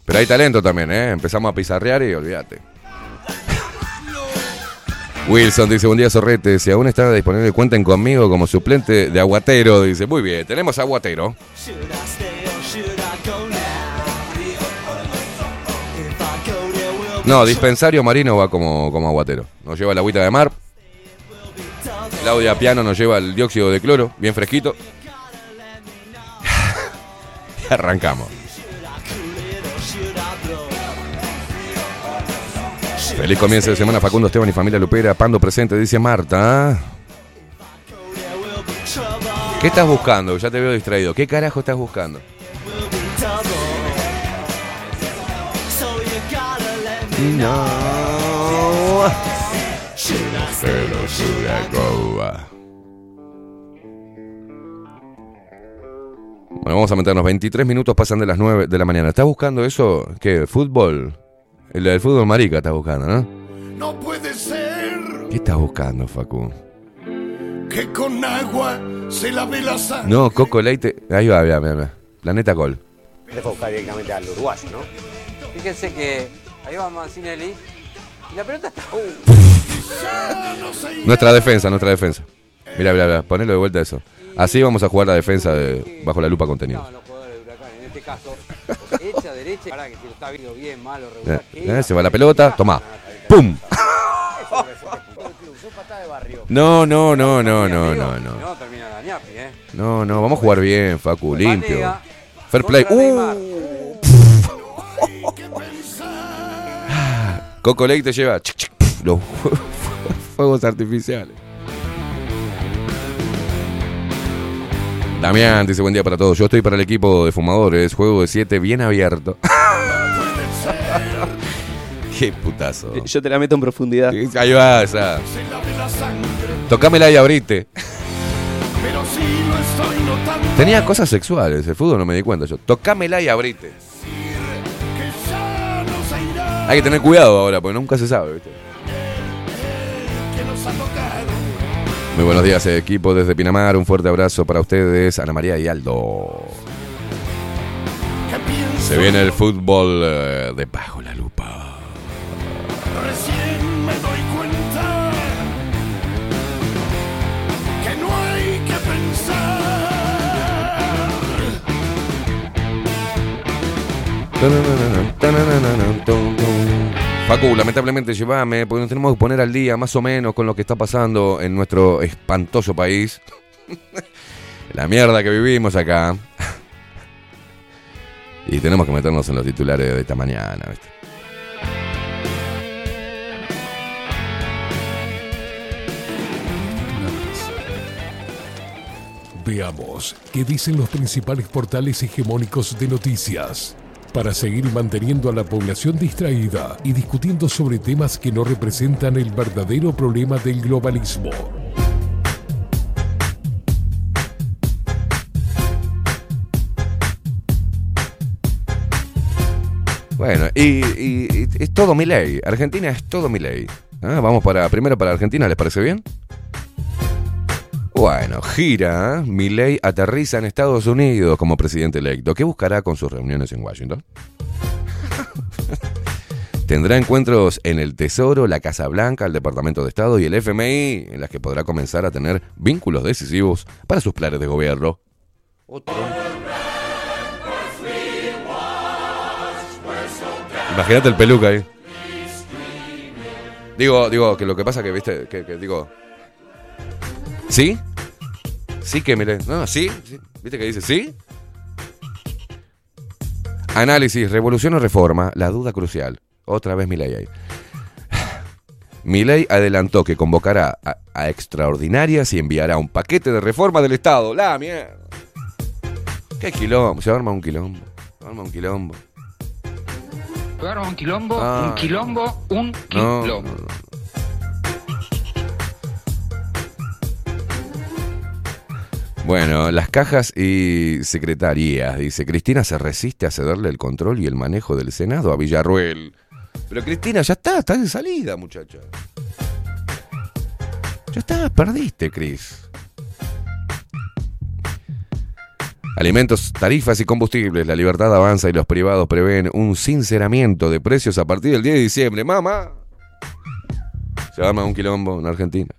Pero hay talento también, ¿eh? Empezamos a pizarrear y olvídate. Wilson dice, buen día Sorrete, si aún está disponible cuenten conmigo como suplente de Aguatero. Dice, muy bien, tenemos Aguatero. No, dispensario marino va como, como Aguatero. Nos lleva la agüita de mar. Claudia Piano nos lleva el dióxido de cloro, bien fresquito. y arrancamos. Feliz comienzo de semana, Facundo Esteban y familia Lupera. Pando presente, dice Marta. ¿Qué estás buscando? Ya te veo distraído. ¿Qué carajo estás buscando? No. Bueno, vamos a meternos. 23 minutos pasan de las 9 de la mañana. ¿Estás buscando eso? ¿Qué? ¿Fútbol? El del fútbol marica estás buscando, ¿no? No puede ser ¿Qué estás buscando, Facu? que con agua se lave la sangre. No, Coco Leite. Ahí va, mira, mira. Planeta Gol. Dejo buscar directamente al uruguayo, ¿no? Fíjense que ahí va Mancinelli y la pelota está. Nuestra defensa, nuestra defensa. Mira, mira, mira. Ponelo de vuelta eso. Así vamos a jugar la defensa de bajo la lupa contenido. No, los jugadores de Huracán, en este caso, derecha, para que si lo está viendo bien, malo, regular. Eh, eh, se va la pelota, toma. ¡Pum! No, no, no, no, no, no, no. No termina la ñapi, ¿eh? No, no, vamos a jugar bien, Facu, limpio. Fair play. Uh. Coco Lake te lleva los fuegos artificiales. Damián dice buen día para todos. Yo estoy para el equipo de fumadores. Juego de 7 bien abierto. Qué putazo. Yo te la meto en profundidad. Ahí va, esa. Se lave la sangre. Tocámela y abrite. Pero si lo estoy notando. Tenía cosas sexuales. El fútbol no me di cuenta yo. Tocámela y abrite. Hay que tener cuidado ahora, porque nunca se sabe, ¿viste? Muy buenos días, equipo desde Pinamar. Un fuerte abrazo para ustedes, Ana María y Aldo. Se viene el fútbol eh, de bajo la lupa. Recién me doy cuenta. Que no hay que pensar. Facu, lamentablemente llévame, porque nos tenemos que poner al día más o menos con lo que está pasando en nuestro espantoso país. la mierda que vivimos acá. y tenemos que meternos en los titulares de esta mañana. ¿viste? Veamos qué dicen los principales portales hegemónicos de noticias. Para seguir manteniendo a la población distraída y discutiendo sobre temas que no representan el verdadero problema del globalismo. Bueno, y, y- y es todo mi ley. Argentina es todo mi ley. Ah, Vamos para primero para Argentina, ¿les parece bien? Bueno, gira. Milei aterriza en Estados Unidos como presidente electo. ¿Qué buscará con sus reuniones en Washington? Tendrá encuentros en el Tesoro, la Casa Blanca, el Departamento de Estado y el FMI, en las que podrá comenzar a tener vínculos decisivos para sus planes de gobierno. Imagínate el peluca ahí. Digo, digo, que lo que pasa que, viste, que, que digo... ¿Sí? Sí que mire. No, sí, sí. ¿Viste que dice sí? Análisis, revolución o reforma, la duda crucial. Otra vez Milei ahí. Milei adelantó que convocará a, a extraordinarias y enviará un paquete de reforma del Estado. La mierda. Qué quilombo. Se arma un quilombo. Se arma un quilombo. un quilombo, Ah. un quilombo, un No, quilombo. Bueno, las cajas y secretarías. Dice, Cristina se resiste a cederle el control y el manejo del Senado a Villarruel. Pero Cristina, ya está, está de salida, muchacha. Ya está, perdiste, Cris. Alimentos, tarifas y combustibles. La libertad avanza y los privados prevén un sinceramiento de precios a partir del 10 de diciembre. ¡Mamá! Se arma un quilombo en Argentina.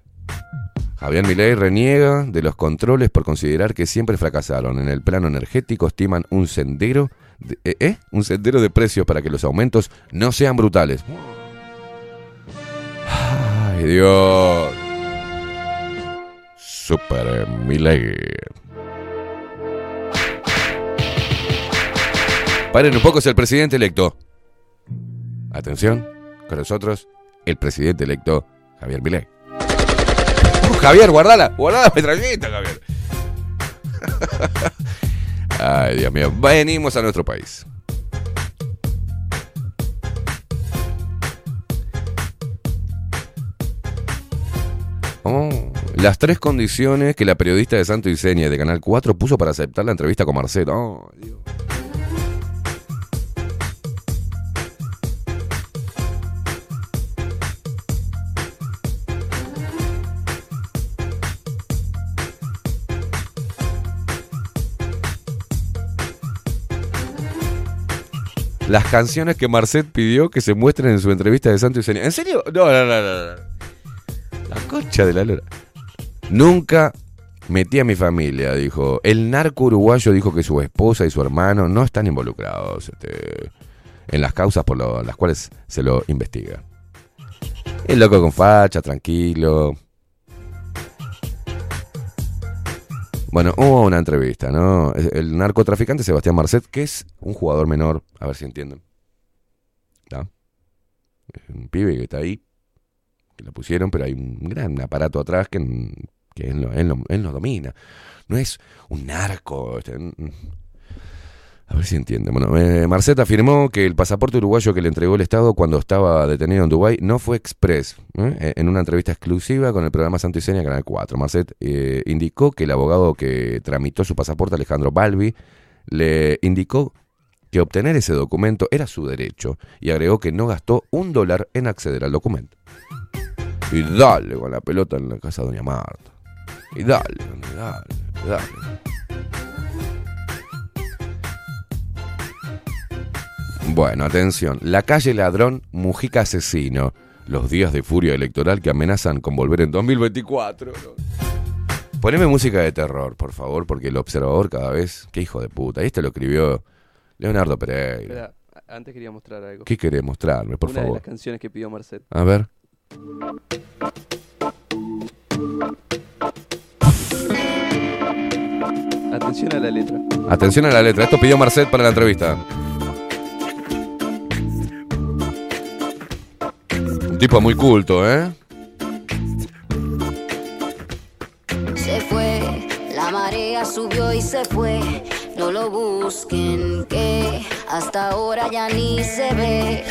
Javier Milei reniega de los controles por considerar que siempre fracasaron. En el plano energético estiman un sendero de, eh, eh, un sendero de precios para que los aumentos no sean brutales. Ay, Dios. Super Milei. Paren un poco, es el presidente electo. Atención, con nosotros, el presidente electo, Javier Milei. Javier, guardala, guardala la metralleta, Javier. Ay, Dios mío, venimos a nuestro país. Oh, las tres condiciones que la periodista de Santo Iseña de Canal 4 puso para aceptar la entrevista con Marcelo. Oh, Dios. Las canciones que Marcet pidió que se muestren en su entrevista de Santo Iseña. ¿En serio? No, no, no, no. La concha de la lora. Nunca metí a mi familia, dijo. El narco uruguayo dijo que su esposa y su hermano no están involucrados este, en las causas por las cuales se lo investiga. El loco con facha, tranquilo. Bueno, hubo una entrevista, ¿no? El narcotraficante Sebastián Marcet, que es un jugador menor, a ver si entienden. ¿Está? Es un pibe que está ahí, que lo pusieron, pero hay un gran aparato atrás que, él, no, él no domina. No es un narco. este, a ver si entienden. Bueno, eh, Marcet afirmó que el pasaporte uruguayo que le entregó el Estado cuando estaba detenido en Dubái no fue express. ¿eh? En una entrevista exclusiva con el programa Santo y Seña Canal 4, Marcet eh, indicó que el abogado que tramitó su pasaporte, Alejandro Balbi, le indicó que obtener ese documento era su derecho y agregó que no gastó un dólar en acceder al documento. Y dale con la pelota en la casa de Doña Marta. Y dale, dale, dale. Bueno, atención. La calle Ladrón, Mujica Asesino. Los días de furia electoral que amenazan con volver en 2024. Poneme música de terror, por favor, porque el observador cada vez... Qué hijo de puta. Este lo escribió Leonardo Pereira. Espera, antes quería mostrar algo. ¿Qué querés mostrarme, por Una de favor? las canciones que pidió Marcet. A ver. Atención a la letra. Atención a la letra. Esto pidió Marcet para la entrevista. Tipo muy culto, ¿eh? Se fue, la marea subió y se fue. No lo busquen, que hasta ahora ya ni se ve.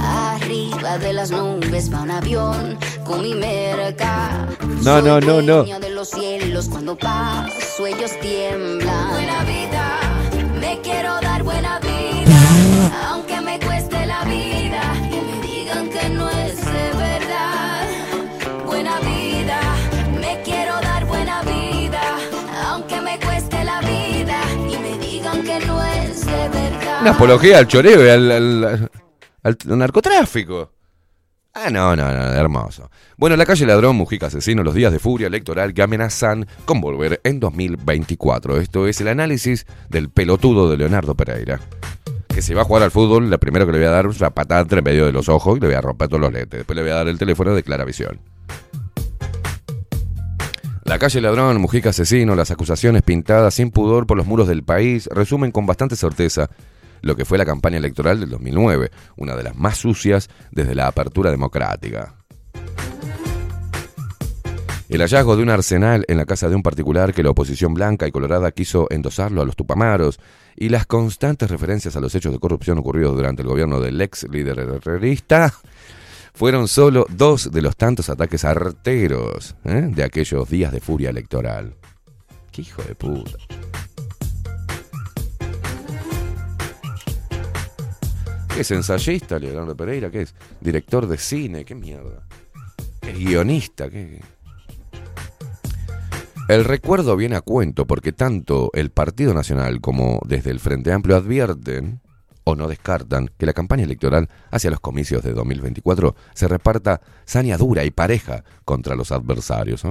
Arriba de las nubes va un avión con mi merca. No, no, no, no. De los cielos cuando paso ellos tiemblan. Buena vida, me quiero dar buena vida, aunque me cueste la vida Una apología al choreo y al, narcotráfico. Ah, no, no, no, hermoso. Bueno, la calle Ladrón, Mujica Asesino, los días de furia electoral que amenazan con volver en 2024. Esto es el análisis del pelotudo de Leonardo Pereira. Que si va a jugar al fútbol, la primero que le voy a dar es una patada entre medio de los ojos y le voy a romper todos los lentes. Después le voy a dar el teléfono de Claravisión. La calle Ladrón, Mujica Asesino, las acusaciones pintadas sin pudor por los muros del país resumen con bastante certeza lo que fue la campaña electoral del 2009, una de las más sucias desde la apertura democrática. El hallazgo de un arsenal en la casa de un particular que la oposición blanca y colorada quiso endosarlo a los tupamaros y las constantes referencias a los hechos de corrupción ocurridos durante el gobierno del ex líder herrerista fueron solo dos de los tantos ataques arteros ¿eh? de aquellos días de furia electoral. ¡Qué hijo de puta! ¿Qué es ensayista, Leonardo Pereira? ¿Qué es? Director de cine, qué mierda. ¿Qué es guionista? ¿Qué? El recuerdo viene a cuento porque tanto el Partido Nacional como desde el Frente Amplio advierten o no descartan que la campaña electoral hacia los comicios de 2024 se reparta saña dura y pareja contra los adversarios.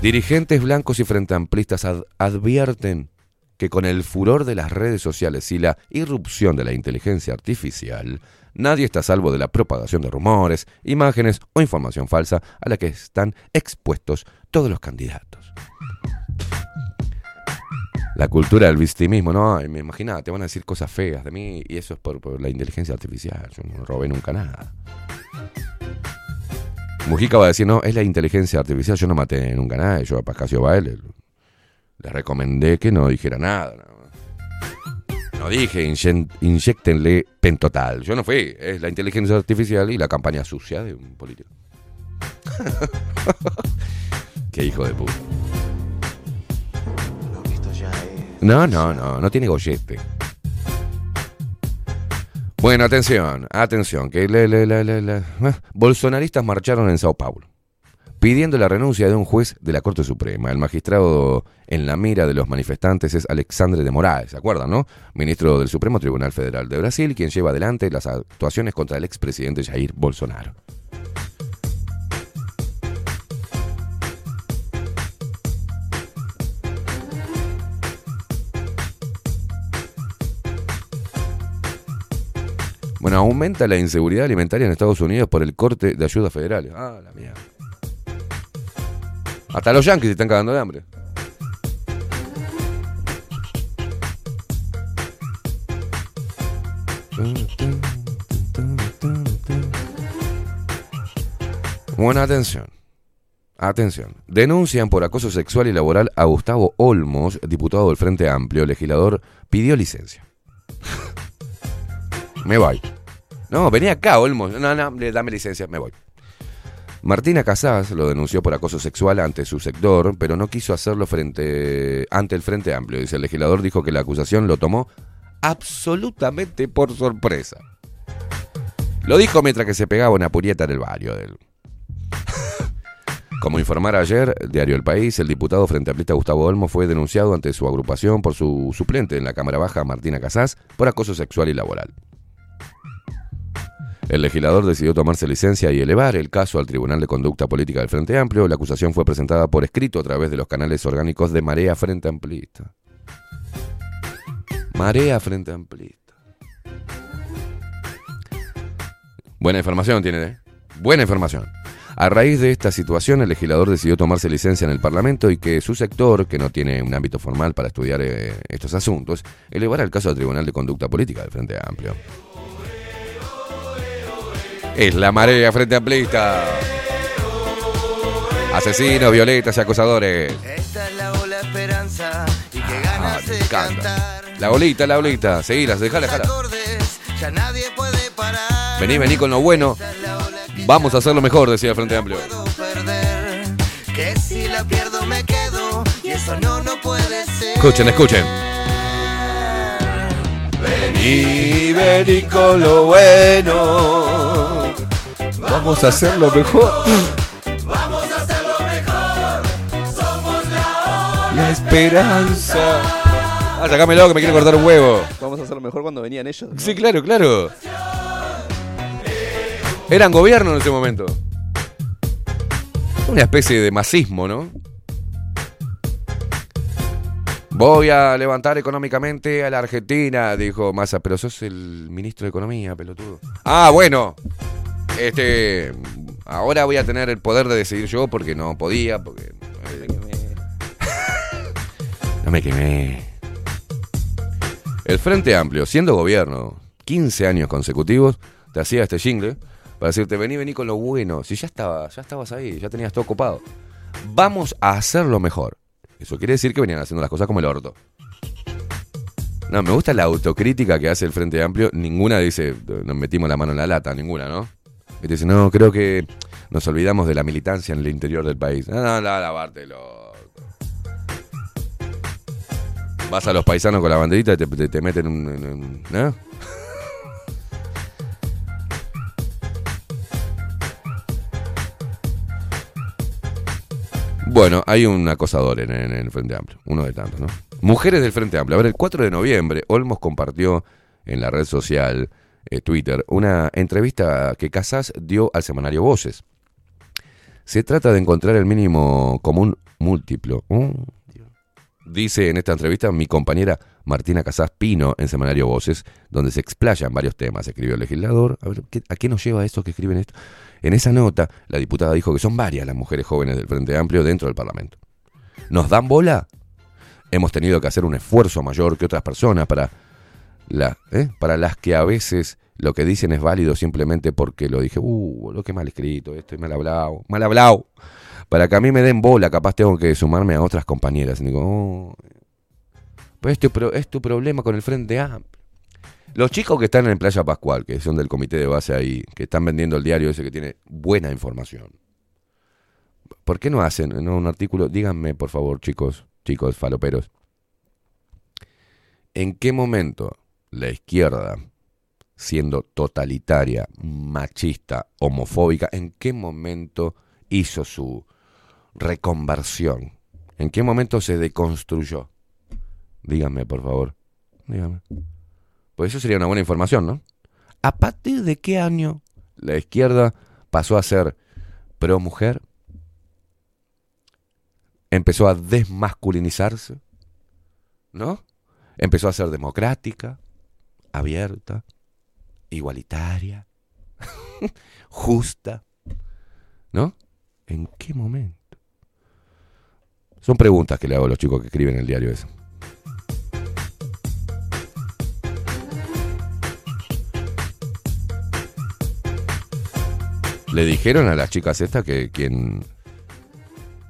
Dirigentes blancos y frente amplistas ad- advierten que con el furor de las redes sociales y la irrupción de la inteligencia artificial, nadie está a salvo de la propagación de rumores, imágenes o información falsa a la que están expuestos todos los candidatos. La cultura del victimismo, no, me imagina, te van a decir cosas feas de mí y eso es por, por la inteligencia artificial. Yo no robé nunca nada. Mujica va a decir, no, es la inteligencia artificial, yo no maté nunca nada, yo a Pascasio Bael le recomendé que no dijera nada. No, No dije, "Inyen- inyectenle pentotal. Yo no fui, es la inteligencia artificial y la campaña sucia de un político. Qué hijo de puta. No, no, no, no tiene gollete. Bueno, atención, atención, que ah, bolsonaristas marcharon en Sao Paulo pidiendo la renuncia de un juez de la Corte Suprema. El magistrado en la mira de los manifestantes es Alexandre de Moraes, ¿se acuerdan, no? Ministro del Supremo Tribunal Federal de Brasil, quien lleva adelante las actuaciones contra el expresidente Jair Bolsonaro. Bueno, aumenta la inseguridad alimentaria en Estados Unidos por el corte de ayudas federales. Ah, la mierda. Hasta los yanquis se están cagando de hambre. Buena atención. Atención. Denuncian por acoso sexual y laboral a Gustavo Olmos, diputado del Frente Amplio, legislador, pidió licencia. me voy. No, venía acá, Olmos. No, no, dame licencia, me voy. Martina Casás lo denunció por acoso sexual ante su sector, pero no quiso hacerlo frente ante el Frente Amplio. Dice el legislador dijo que la acusación lo tomó absolutamente por sorpresa. Lo dijo mientras que se pegaba una purieta en el barrio de él. Como informara ayer Diario El País, el diputado Frente Amplista Gustavo Olmo fue denunciado ante su agrupación por su suplente en la Cámara Baja, Martina Casás, por acoso sexual y laboral. El legislador decidió tomarse licencia y elevar el caso al Tribunal de Conducta Política del Frente Amplio. La acusación fue presentada por escrito a través de los canales orgánicos de Marea Frente Amplista. Marea Frente Amplista. Buena información tiene, ¿eh? Buena información. A raíz de esta situación, el legislador decidió tomarse licencia en el Parlamento y que su sector, que no tiene un ámbito formal para estudiar eh, estos asuntos, elevará el caso al Tribunal de Conducta Política del Frente Amplio. Es la marea frente amplista. Asesinos, violetas y acosadores. Esta es la ola esperanza y que Ah, ganas de cantar. La bolita, la bolita. Seguilas, dejala, dejala. Acordes, ya nadie puede parar. Vení, vení con lo bueno. Vamos a hacerlo mejor, decía el Frente Amplio. perder. Que si la pierdo me quedo y eso no, no puede ser. Escuchen, escuchen. Vení, vení con lo bueno. Vamos a hacerlo mejor. Vamos a hacerlo mejor. Somos la La esperanza Ah, sacámelo que me quiere cortar un huevo. Vamos a hacerlo mejor cuando venían ellos. ¿no? Sí, claro, claro. Eran gobierno en ese momento. Una especie de masismo, ¿no? Voy a levantar económicamente a la Argentina, dijo Massa, pero sos el ministro de Economía, pelotudo. Ah, bueno. Este. Ahora voy a tener el poder de decidir yo porque no podía, porque. No me quemé. El Frente Amplio, siendo gobierno 15 años consecutivos, te hacía este jingle para decirte, vení, vení con lo bueno. Si ya estaba, ya estabas ahí, ya tenías todo ocupado. Vamos a hacerlo mejor. Eso quiere decir que venían haciendo las cosas como el orto. No, me gusta la autocrítica que hace el Frente Amplio. Ninguna dice, nos metimos la mano en la lata, ninguna, ¿no? Y te dice, no, creo que nos olvidamos de la militancia en el interior del país. No, no, lavarte lo. Vas a los paisanos con la banderita y te, te- te meten un. un- ¿No? Bueno, hay un acosador en, en el Frente Amplio, uno de tantos, ¿no? Mujeres del Frente Amplio. A ver, el 4 de noviembre, Olmos compartió en la red social eh, Twitter una entrevista que Casas dio al semanario Voces. Se trata de encontrar el mínimo común múltiplo. Mm, Dice en esta entrevista mi compañera Martina Casás Pino en Semanario Voces, donde se explayan varios temas. Escribió el legislador. A ver, ¿qué- ¿a qué nos lleva esto que escriben esto? En esa nota, la diputada dijo que son varias las mujeres jóvenes del Frente Amplio dentro del Parlamento. ¿Nos dan bola? Hemos tenido que hacer un esfuerzo mayor que otras personas para, ¿eh? para las que a veces lo que dicen es válido simplemente porque lo dije, uh, lo que mal escrito, esto y mal hablado, mal hablado. Para que a mí me den bola, capaz tengo que sumarme a otras compañeras. Digo, oh, pues es tu, es tu problema con el Frente Amplio. Los chicos que están en Playa Pascual, que son del comité de base ahí, que están vendiendo el diario ese que tiene buena información. ¿Por qué no hacen no, un artículo? Díganme, por favor, chicos, chicos faloperos. ¿En qué momento la izquierda, siendo totalitaria, machista, homofóbica, en qué momento hizo su reconversión? ¿En qué momento se deconstruyó? Díganme, por favor. Díganme. Pues eso sería una buena información, ¿no? ¿A partir de qué año la izquierda pasó a ser pro mujer? Empezó a desmasculinizarse, ¿no? Empezó a ser democrática, abierta, igualitaria, justa, ¿no? ¿En qué momento? Son preguntas que le hago a los chicos que escriben el diario ese. Le dijeron a las chicas estas que quien,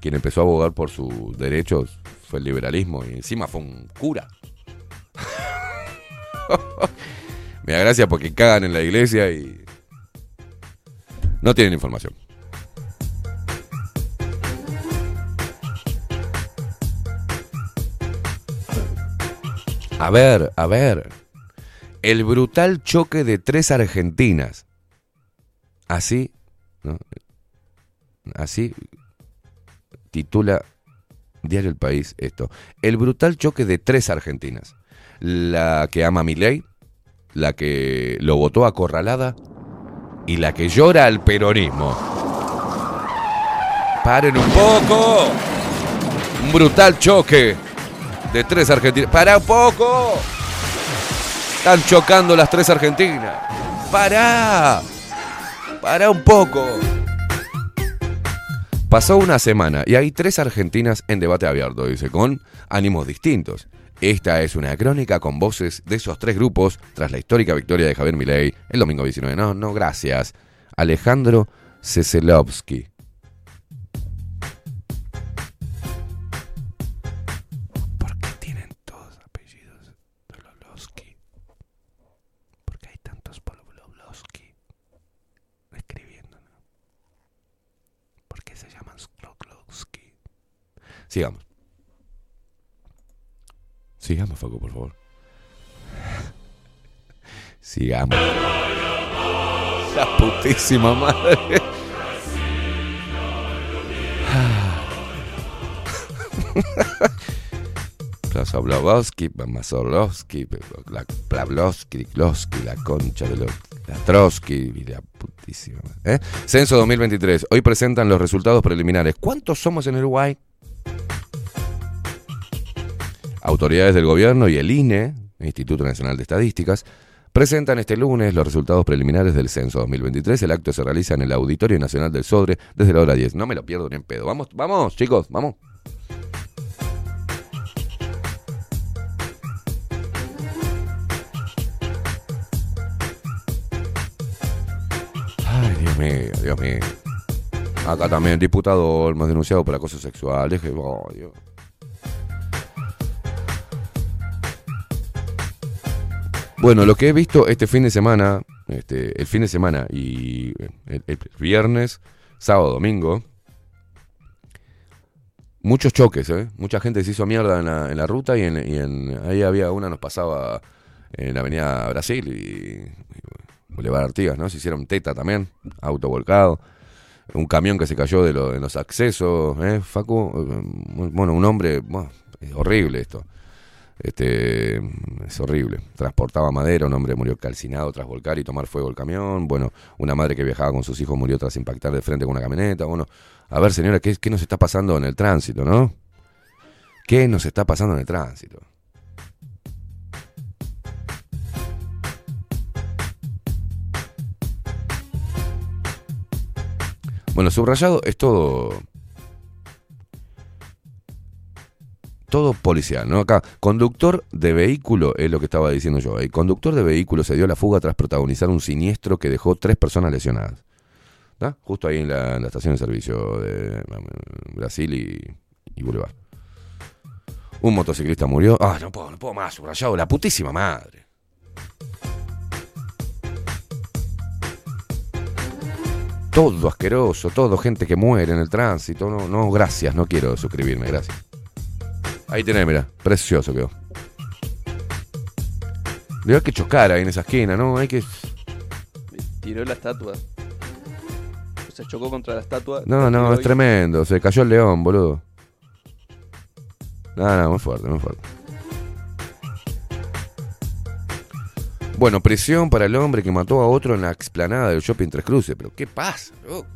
quien empezó a abogar por sus derechos fue el liberalismo y encima fue un cura. Me da gracia porque cagan en la iglesia y no tienen información. A ver, a ver. El brutal choque de tres argentinas. Así. Así titula Diario El País esto. El brutal choque de tres argentinas. La que ama a Milei, la que lo votó acorralada y la que llora al peronismo. Paren un poco. Un brutal choque de tres argentinas. ¡Para un poco! Están chocando las tres argentinas. ¡Para! ¡Para un poco! Pasó una semana y hay tres argentinas en debate abierto, dice, con ánimos distintos. Esta es una crónica con voces de esos tres grupos tras la histórica victoria de Javier Milei el domingo 19. No, no, gracias. Alejandro Ceselovsky. ¿Por qué tienen todos apellidos Dololowski? ¿Por qué hay tantos Dololowski escribiendo? ¿Por qué se llaman Sklodowski? Sigamos. Sigamos, Facu, por favor. Sigamos. La putísima madre. Masoblovsky, Masolowski, la Plavlovsky, la concha de los. La Trotsky la putísima. ¿eh? Censo 2023. Hoy presentan los resultados preliminares. ¿Cuántos somos en Uruguay? Autoridades del gobierno y el INE, Instituto Nacional de Estadísticas, presentan este lunes los resultados preliminares del censo 2023. El acto se realiza en el Auditorio Nacional del Sodre desde la hora 10. No me lo pierdo ni en pedo. Vamos, vamos, chicos, vamos. Ay, Dios mío, Dios mío. Acá también, diputado Olmos denunciado por acoso sexual. Deje, oh, Dios. Bueno, lo que he visto este fin de semana, este, el fin de semana y el, el viernes, sábado, domingo, muchos choques, ¿eh? Mucha gente se hizo mierda en la, en la ruta y, en, y en- ahí había una, nos pasaba en la avenida Brasil y, y Boulevard Artigas, ¿no? Se hicieron teta también, auto volcado. Un camión que se cayó de los accesos, ¿eh? Facu, eh, bueno, un hombre, bueno, es horrible esto. Este, es horrible. Transportaba madera, un hombre murió calcinado tras volcar y tomar fuego el camión. Bueno, una madre que viajaba con sus hijos murió tras impactar de frente con una camioneta. Bueno, a ver, señora, ¿qué, qué nos está pasando en el tránsito, no? ¿Qué nos está pasando en el tránsito? Bueno, subrayado es todo. Todo policial, ¿no? Acá, conductor de vehículo, es lo que estaba diciendo yo. El conductor de vehículo se dio la fuga tras protagonizar un siniestro que dejó tres personas lesionadas. ¿Está? Justo ahí en la, en la estación de servicio de mm, Brasil y, y Boulevard. Un motociclista murió. Ah, no puedo, no puedo más, subrayado, la putísima madre. Todo asqueroso, todo gente que muere en el tránsito. No, no, gracias, no quiero suscribirme, gracias. Ahí tenés, mira, precioso quedó. Le hay que chocar ahí en esa esquina, ¿no? Hay que. Tiró la estatua. Se chocó contra la estatua. No, no, es tremendo. Se cayó el león, boludo. No, no, muy fuerte, muy fuerte. Bueno, prisión para el hombre que mató a otro en la explanada del shopping Tres Cruces. Pero, ¿qué pasa? bro?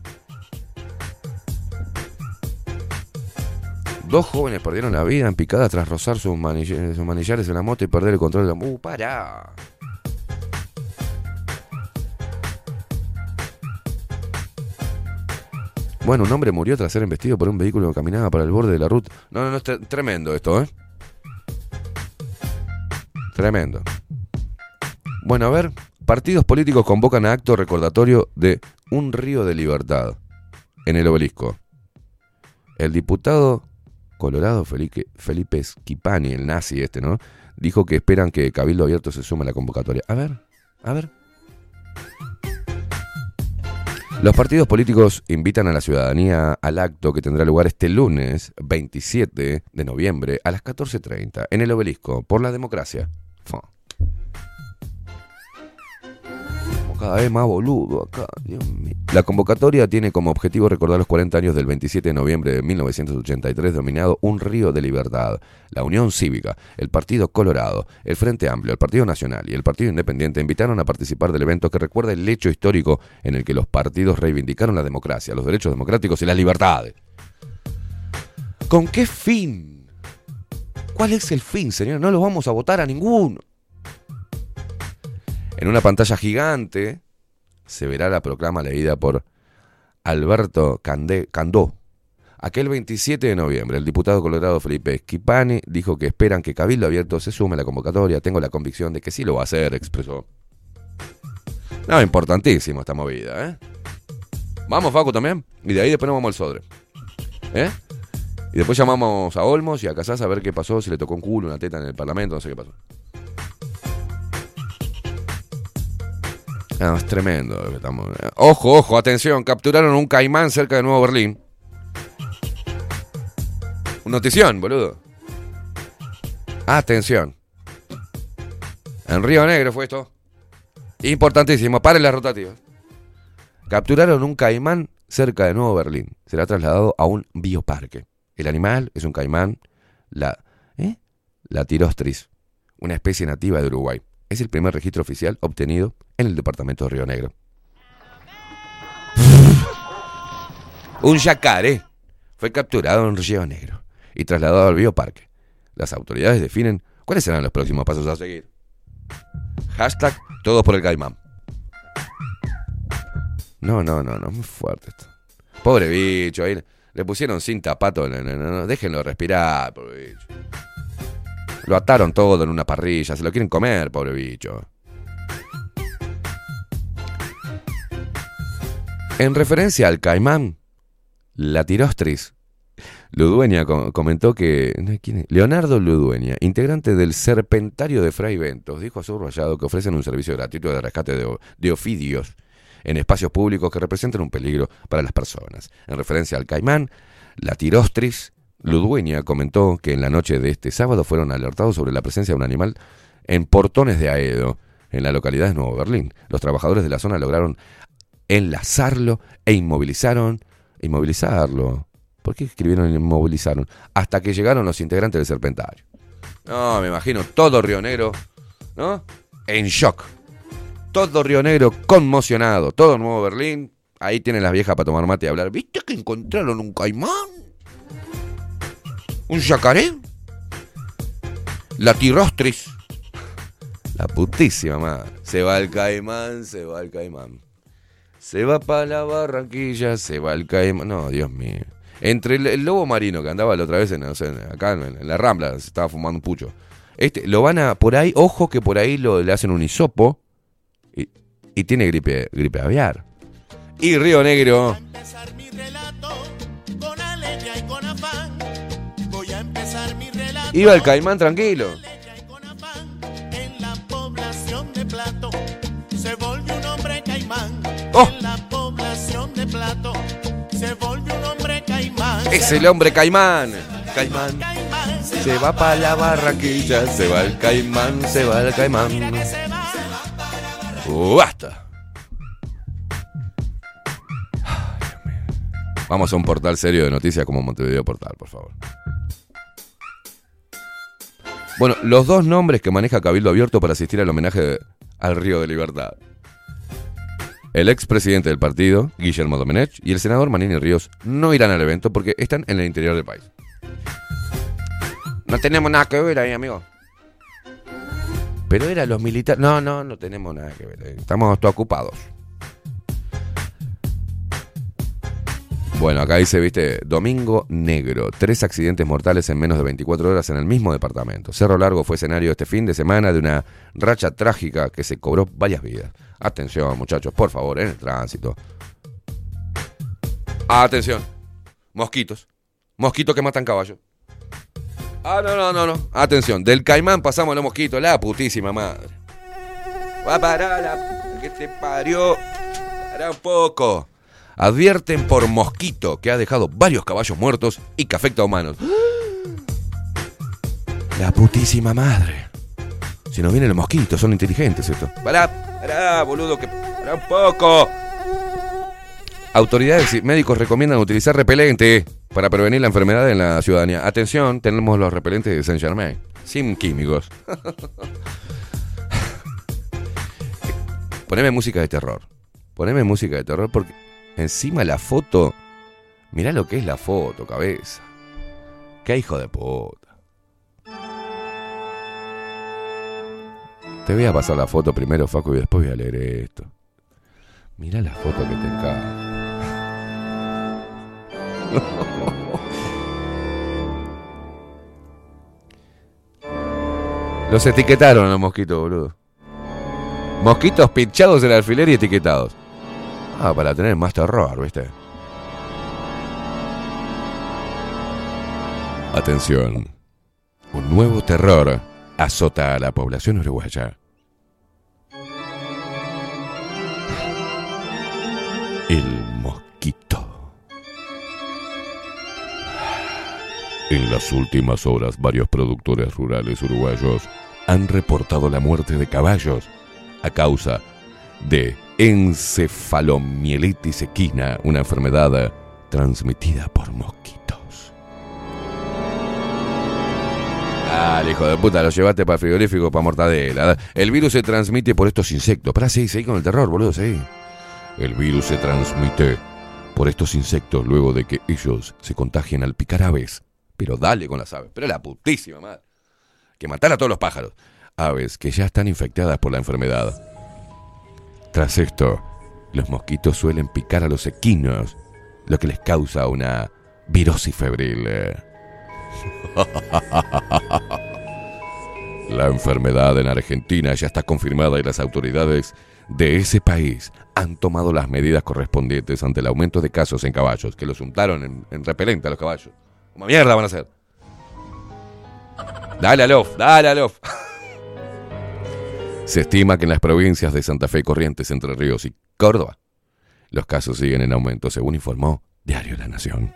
Dos jóvenes perdieron la vida en picada tras rozar sus, manille- sus manillares en la moto y perder el control de la... ¡Uh, para! Bueno, un hombre murió tras ser embestido por un vehículo que caminaba para el borde de la ruta. No, no, no, tremendo esto, ¿eh? Tremendo. Bueno, a ver, partidos políticos convocan a acto recordatorio de un río de libertad en el obelisco. El diputado colorado Felipe, Felipe Schipani, el nazi este, ¿no? Dijo que esperan que Cabildo Abierto se sume a la convocatoria. A ver, a ver. Los partidos políticos invitan a la ciudadanía al acto que tendrá lugar este lunes 27 de noviembre a las 14.30 en el obelisco por la democracia. Cada vez más boludo acá, Dios mío. La convocatoria tiene como objetivo recordar los 40 años del 27 de noviembre de 1983 dominado Un Río de Libertad, la Unión Cívica, el Partido Colorado, el Frente Amplio, el Partido Nacional y el Partido Independiente invitaron a participar del evento que recuerda el hecho histórico en el que los partidos reivindicaron la democracia, los derechos democráticos y las libertades. ¿Con qué fin? ¿Cuál es el fin, señor? No los vamos a votar a ninguno. En una pantalla gigante se verá la proclama leída por Alberto Candé- Candó. Aquel 27 de noviembre, el diputado colorado Felipe Schipani dijo que esperan que Cabildo Abierto se sume a la convocatoria. Tengo la convicción de que sí lo va a hacer, expresó. No, importantísimo esta movida, ¿eh? Vamos, Facu, también. Y de ahí después nos vamos al Sodre. ¿Eh? Y después llamamos a Olmos y a Casás a ver qué pasó, si le tocó un culo, una teta en el Parlamento, no sé qué pasó. Ah, es tremendo. estamos- Ojo, ojo, atención. Capturaron un caimán cerca de Nuevo Berlín. Notición, boludo. Atención. En Río Negro fue esto. Importantísimo. Paren las rotativas. Capturaron un caimán cerca de Nuevo Berlín. Será trasladado a un bioparque. El animal es un caimán. La, ¿eh? la tirostris, una especie nativa de Uruguay. Es el primer registro oficial obtenido en el departamento de Río Negro. Un yacaré fue capturado en Río Negro y trasladado al bioparque. Las autoridades definen cuáles serán los próximos pasos a seguir. Hashtag todos por el caimán. No, no, no, no, muy fuerte esto. Pobre bicho, ahí le pusieron cinta pato, no, no, no, déjenlo respirar, pobre bicho. Lo ataron todo en una parrilla, se lo quieren comer, pobre bicho. En referencia al caimán, la tirostris, Ludueña co- comentó que. Leonardo Ludueña, integrante del Serpentario de Fray Ventos, dijo a Subrayado que ofrecen un servicio gratuito de rescate de, de ofidios en espacios públicos que representan un peligro para las personas. En referencia al caimán, la tirostris, Ludueña comentó que en la noche de este sábado fueron alertados sobre la presencia de un animal en Portones de Aedo, en la localidad de Nuevo Berlín. Los trabajadores de la zona lograron enlazarlo e inmovilizaron. Inmovilizarlo. ¿Por qué escribieron inmovilizaron? Hasta que llegaron los integrantes del Serpentario. No, me imagino todo Río Negro, ¿no? En shock. Todo Río Negro conmocionado. Todo Nuevo Berlín. Ahí tienen las viejas para tomar mate y hablar. ¿Viste que encontraron un caimán? ¿Un yacaré? La tirostris. La putísima madre. Se va el caimán, se va el caimán. Se va para la Barranquilla, se va el caimán. No, Dios mío. Entre el, lobo marino que andaba la otra vez en, no sé, acá en, la Rambla, se estaba fumando un pucho. Este, lo van a, por ahí, ojo que por ahí lo, le hacen un hisopo y, y tiene gripe, gripe aviar. Y Río Negro, se volvió un hombre caimán. Es el hombre caimán. Caimán. Se va para la Barranquilla, se va el caimán, se va el caimán. Uh, basta. Vamos a un portal serio de noticias como Montevideo Portal, por favor. Bueno, los dos nombres que maneja Cabildo Abierto para asistir al homenaje de- al Río de Libertad. El expresidente del partido, Guillermo Domenech, y el senador Manini Ríos no irán al evento porque están en el interior del país. No tenemos nada que ver ahí, amigo. Pero eran los militares. No, no, no tenemos nada que ver. eh. Estamos todos ocupados. Bueno, acá dice, viste, Domingo Negro. Tres accidentes mortales en menos de 24 horas en el mismo departamento. Cerro Largo fue escenario este fin de semana de una racha trágica que se cobró varias vidas. Atención, muchachos, por favor, en el tránsito. Atención. Mosquitos. Mosquitos que matan caballos. Ah, no, no, no, no. Atención, del caimán pasamos a los mosquitos. La putísima madre. Va a parar la... que te parió. Pará un poco. Advierten por mosquito que ha dejado varios caballos muertos y que afecta a humanos. La putísima madre. Si nos vienen los mosquitos, son inteligentes estos. Pará, pará, boludo, que... Pará un poco. Autoridades y médicos recomiendan utilizar repelente para prevenir la enfermedad en la ciudadanía. Atención, tenemos los repelentes de Saint Germain, sin químicos. Poneme música de terror. Poneme música de terror porque encima la foto. Mirá lo que es la foto, cabeza. Qué hijo de puta. Te voy a pasar la foto primero, Facu, y después voy a leer esto. Mirá la foto que te encargo. Los etiquetaron a los mosquitos, boludo. Mosquitos pinchados en alfiler y etiquetados. Ah, para tener más terror, ¿viste? Atención. Un nuevo terror azota a la población uruguaya. El mosquito. En las últimas horas, varios productores rurales uruguayos han reportado la muerte de caballos a causa de encefalomielitis equina, una enfermedad transmitida por mosquitos. Dale, hijo de puta, lo llevaste para el frigorífico para mortadela. El virus se transmite por estos insectos. Pará, sí, seguí con el terror, boludo, sí. El virus se transmite por estos insectos luego de que ellos se contagien al picar aves. Pero dale con las aves. Pero la putísima madre. Que matar a todos los pájaros. Aves que ya están infectadas por la enfermedad. Tras esto, los mosquitos suelen picar a los equinos, lo que les causa una virosis febril. La enfermedad en Argentina ya está confirmada y las autoridades de ese país han tomado las medidas correspondientes ante el aumento de casos en caballos, que los untaron en, en repelente a los caballos. ¿Cómo mierda van a hacer? Dale alof, dale alof. Se estima que en las provincias de Santa Fe, Corrientes, Entre Ríos y Córdoba, los casos siguen en aumento, según informó Diario La Nación.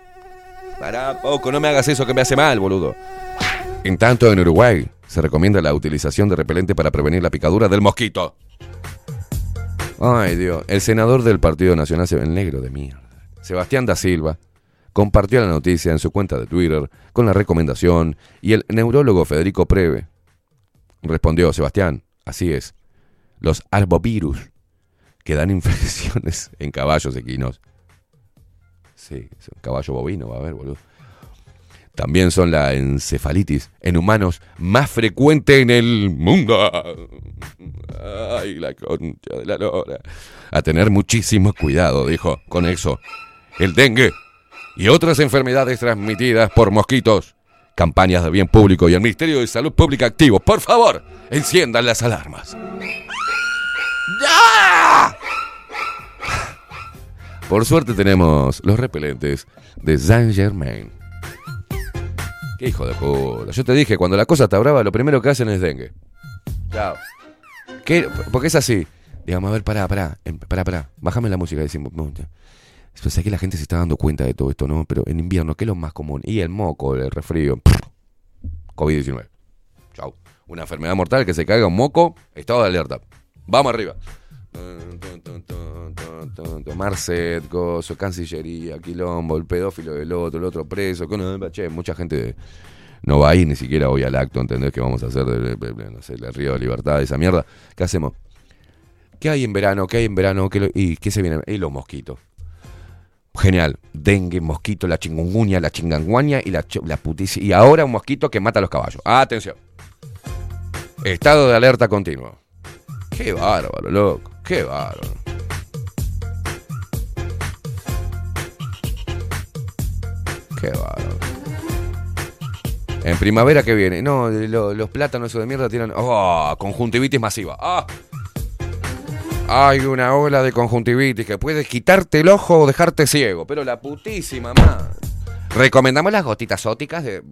Para poco, no me hagas eso que me hace mal, boludo. En tanto, en Uruguay se recomienda la utilización de repelente para prevenir la picadura del mosquito. Ay, Dios. El senador del Partido Nacional, se ve el negro de mierda, Sebastián da Silva, compartió la noticia en su cuenta de Twitter con la recomendación y el neurólogo Federico Preve respondió, Sebastián, así es, los arbovirus que dan infecciones en caballos equinos. Sí, caballo bovino, va a ver, boludo. También son la encefalitis en humanos más frecuente en el mundo. Ay, la concha de la lora. A tener muchísimo cuidado, dijo, con eso. El dengue y otras enfermedades transmitidas por mosquitos. Campañas de bien público y el Ministerio de Salud Pública activo. Por favor, enciendan las alarmas. Por suerte tenemos los repelentes de Saint Germain. Qué hijo de puta. Yo te dije, cuando la cosa está brava, lo primero que hacen es dengue. Chao. ¿Qué? Porque es así. Digamos, a ver, pará, pará, em, pará, pará. Bájame la música decimos. Pues que la gente se está dando cuenta de todo esto, ¿no? Pero en invierno, ¿qué es lo más común? Y el moco, el resfrío. COVID-19. Chau. Una enfermedad mortal que se caiga un moco, estado de alerta. Vamos arriba. Marcet, gozo, Cancillería, Quilombo, el pedófilo del otro, el otro preso. que no, che, mucha gente no va a ir ni siquiera hoy al acto, ¿entendés? ¿Qué vamos a hacer? De, no sé, el Río de Libertad, esa mierda. ¿Qué hacemos? ¿Qué hay en verano? ¿Qué hay en verano? ¿Qué lo- ¿Y qué se viene? Y los mosquitos. Genial. Dengue, mosquito, la chingunguña, la chinganguaña y la, la putici- Y ahora un mosquito que mata a los caballos. Atención. Estado de alerta continuo. Qué bárbaro, loco. Qué bárbaro. Qué bárbaro. En primavera que viene. No, lo- los plátanos de mierda tienen. ¡Oh! Conjuntivitis masiva. ¡Ah! Hay una ola de conjuntivitis que puede quitarte el ojo o dejarte ciego. Pero la putísima madre. Recomendamos las gotitas óticas de.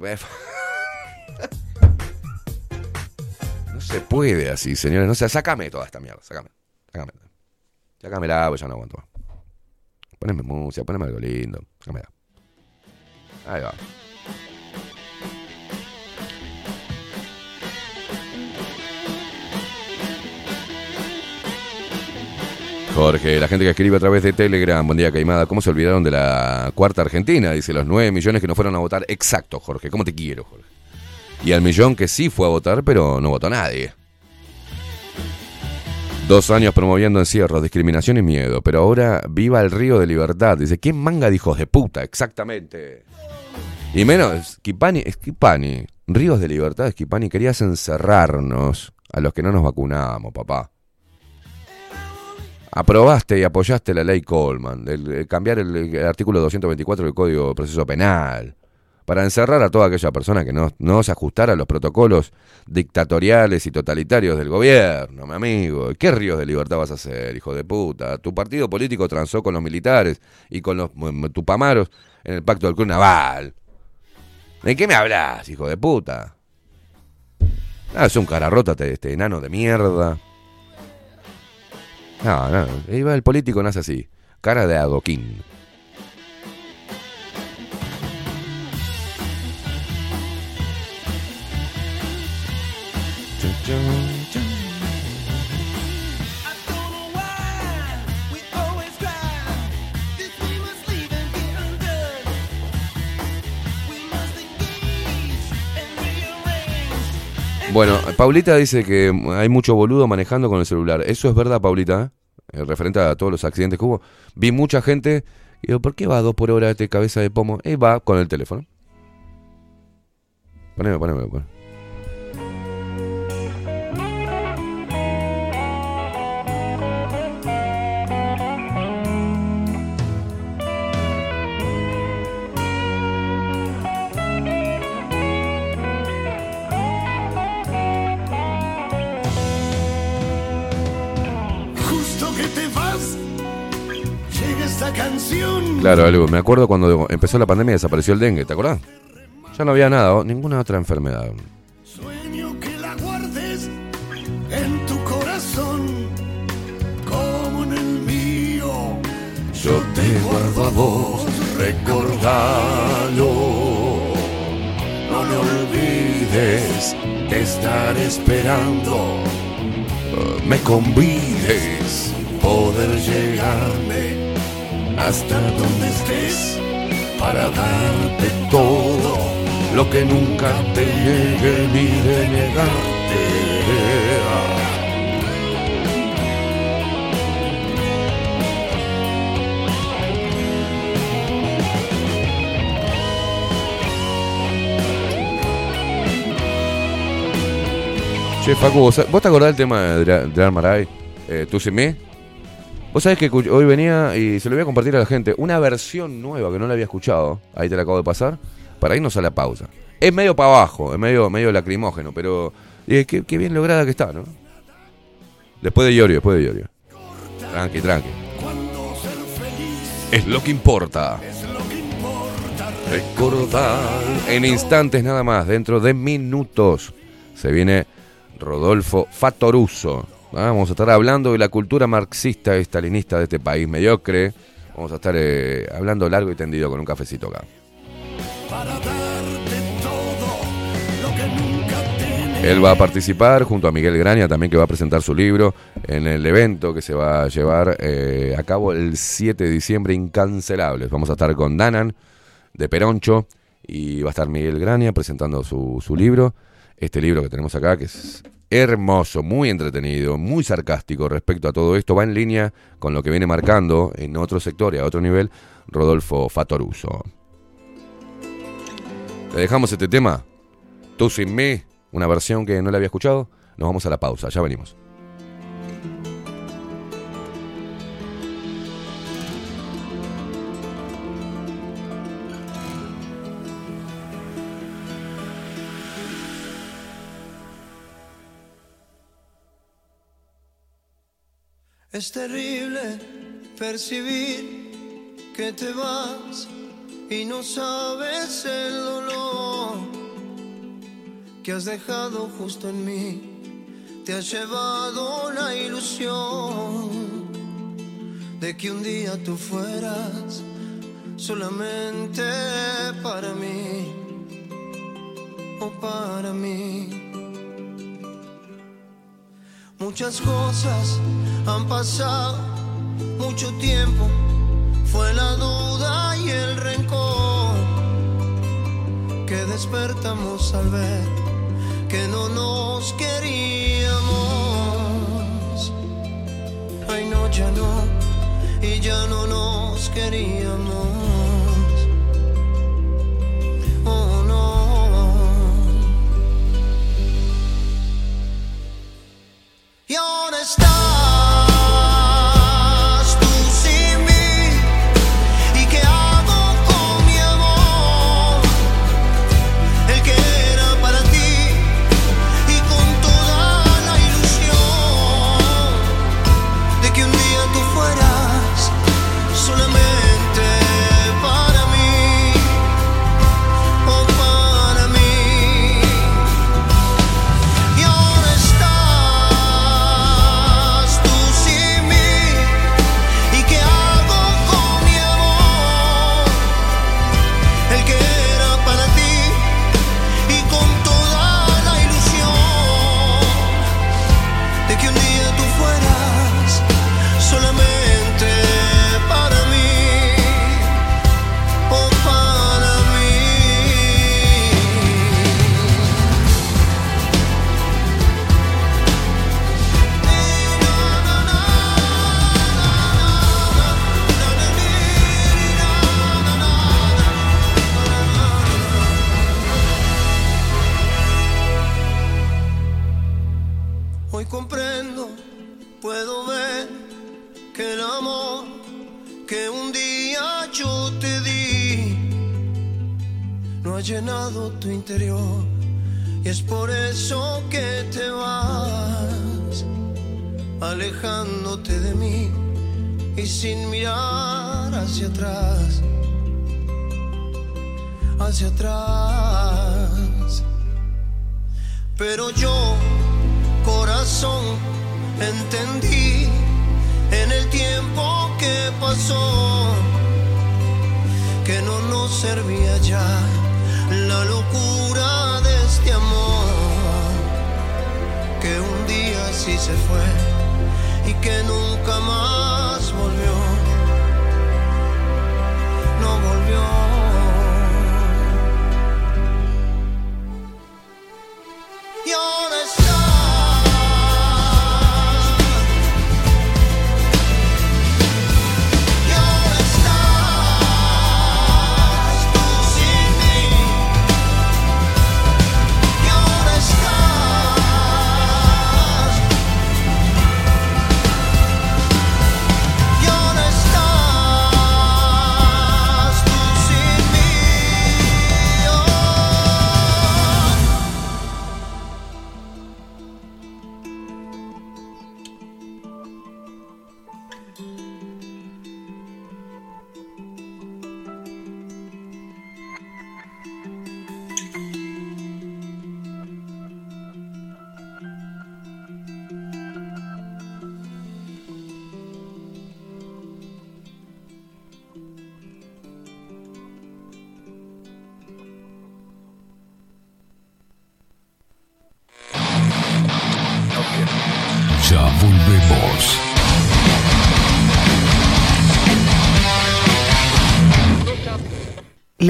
No se puede así, señores. No sé, sácame toda esta mierda. Sácame. Sácame. Sácamela, pues ya no aguanto más. Poneme música, poneme algo lindo. Sácamela. Ahí va. Jorge, la gente que escribe a través de Telegram, buen día Caimada, ¿cómo se olvidaron de la cuarta Argentina? Dice, los 9 millones que no fueron a votar. Exacto, Jorge, ¿cómo te quiero, Jorge? Y al millón que sí fue a votar, pero no votó nadie. Dos años promoviendo encierros, discriminación y miedo, pero ahora viva el río de libertad. Dice, ¿quién manga de hijos de puta? Exactamente. Y menos, Skipani, Skipani, ríos de libertad, Skipani, querías encerrarnos a los que no nos vacunamos, papá. Aprobaste y apoyaste la ley Coleman, el, cambiar el, artículo 224 del Código de Proceso Penal, para encerrar a toda aquella persona que no, no se ajustara a los protocolos dictatoriales y totalitarios del gobierno, mi amigo. ¿Qué ríos de libertad vas a hacer, hijo de puta? Tu partido político transó con los militares y con los mm, tupamaros en el pacto del Club Naval. ¿De qué me hablas, hijo de puta? Ah, es un cararrota este enano de mierda. No, no, iba el político nace así, cara de adoquín. Bueno, Paulita dice que hay mucho boludo manejando con el celular. Eso es verdad, Paulita. ¿eh? referente a todos los accidentes que hubo. Vi mucha gente. Y digo, ¿por qué va a dos por hora este cabeza de pomo? Y va con el teléfono. Poneme, poneme, poneme. Claro, algo. Me acuerdo cuando empezó la pandemia y desapareció el dengue, ¿te acordás? Ya no había nada, o- ninguna otra enfermedad. Sueño que la guardes en tu corazón, como en el mío. Yo te guardo a vos, recordalo. No me olvides, te estaré esperando. Me convides, poder llegarme hasta donde estés para darte todo lo que nunca te llegue ni de negarte. Che, Facu, ¿vos, te acordás del tema de Dra- Dream Marai? Eh, ¿Tú sin mí? Vos sabés que hoy venía y se lo voy a compartir a la gente. Una versión nueva que no la había escuchado. Ahí te la acabo de pasar. Para irnos a la pausa. Es medio para abajo, es medio, medio lacrimógeno, pero eh, qué, bien lograda que está, ¿no? Después de Iorio, después de Iorio. Tranqui, tranqui. Es lo que importa. Recordar en instantes nada más, dentro de minutos, se viene Rodolfo Fatoruso. Ah, Vamos a estar hablando de la cultura marxista y stalinista de este país mediocre. Vamos a estar eh, hablando largo y tendido con un cafecito acá. Él va a participar junto a Miguel Graña, también que va a presentar su libro en el evento que se va a llevar eh, a cabo el 7 de diciembre, Incancelables. Vamos a estar con Danan de Peroncho y va a estar Miguel Graña presentando su, su libro. Este libro que tenemos acá, que es hermoso, muy entretenido, muy sarcástico respecto a todo esto, va en línea con lo que viene marcando en otro sector y a otro nivel Rodolfo Fatoruso. Le dejamos este tema, Tú sin mí, una versión que no la había escuchado. Nos vamos a la pausa, ya venimos. Es terrible percibir que te vas y no sabes el dolor que has dejado justo en mí. Te has llevado la ilusión de que un día tú fueras solamente para mí o para mí. Muchas cosas han pasado, mucho tiempo, fue la duda y el rencor que despertamos al ver que no nos queríamos. Ay, no, ya no, y ya no nos queríamos. Oh, no.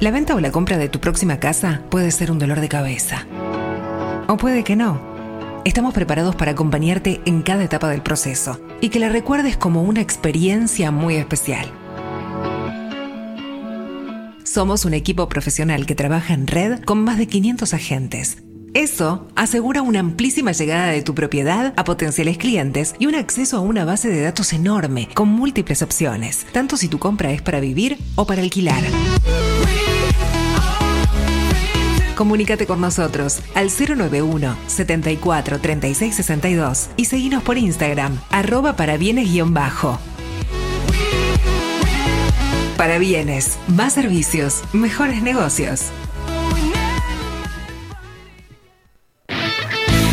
La venta o la compra de tu próxima casa puede ser un dolor de cabeza. O puede que no. Estamos preparados para acompañarte en cada etapa del proceso y que la recuerdes como una experiencia muy especial. Somos un equipo profesional que trabaja en red con más de 500 agentes. Eso asegura una amplísima llegada de tu propiedad a potenciales clientes y un acceso a una base de datos enorme con múltiples opciones, tanto si tu compra es para vivir o para alquilar. Comunícate con nosotros al 091 74 36 62 y seguinos por Instagram, arroba para bienes-bajo. Para bienes, más servicios, mejores negocios.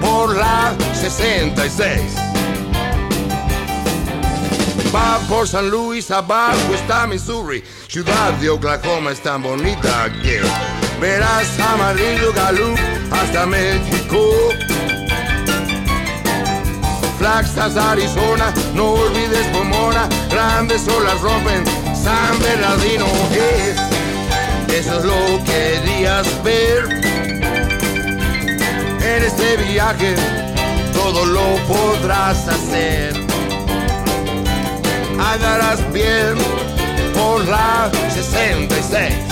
Por la 66. Va por San Luis, abajo está Missouri, ciudad de Oklahoma es tan bonita que verás amarillo Gallup hasta México. Flagstaff, Arizona, no olvides Pomona, grandes olas rompen San Bernardino. Eso es lo que querías ver en este viaje todo lo podrás hacer. Andarás bien por la 66.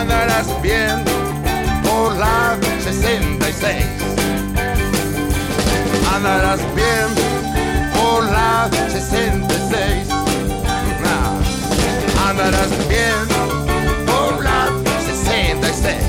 andarás bien por la 66. Andarás bien por la 66. Ah, Andarás bien por la 66.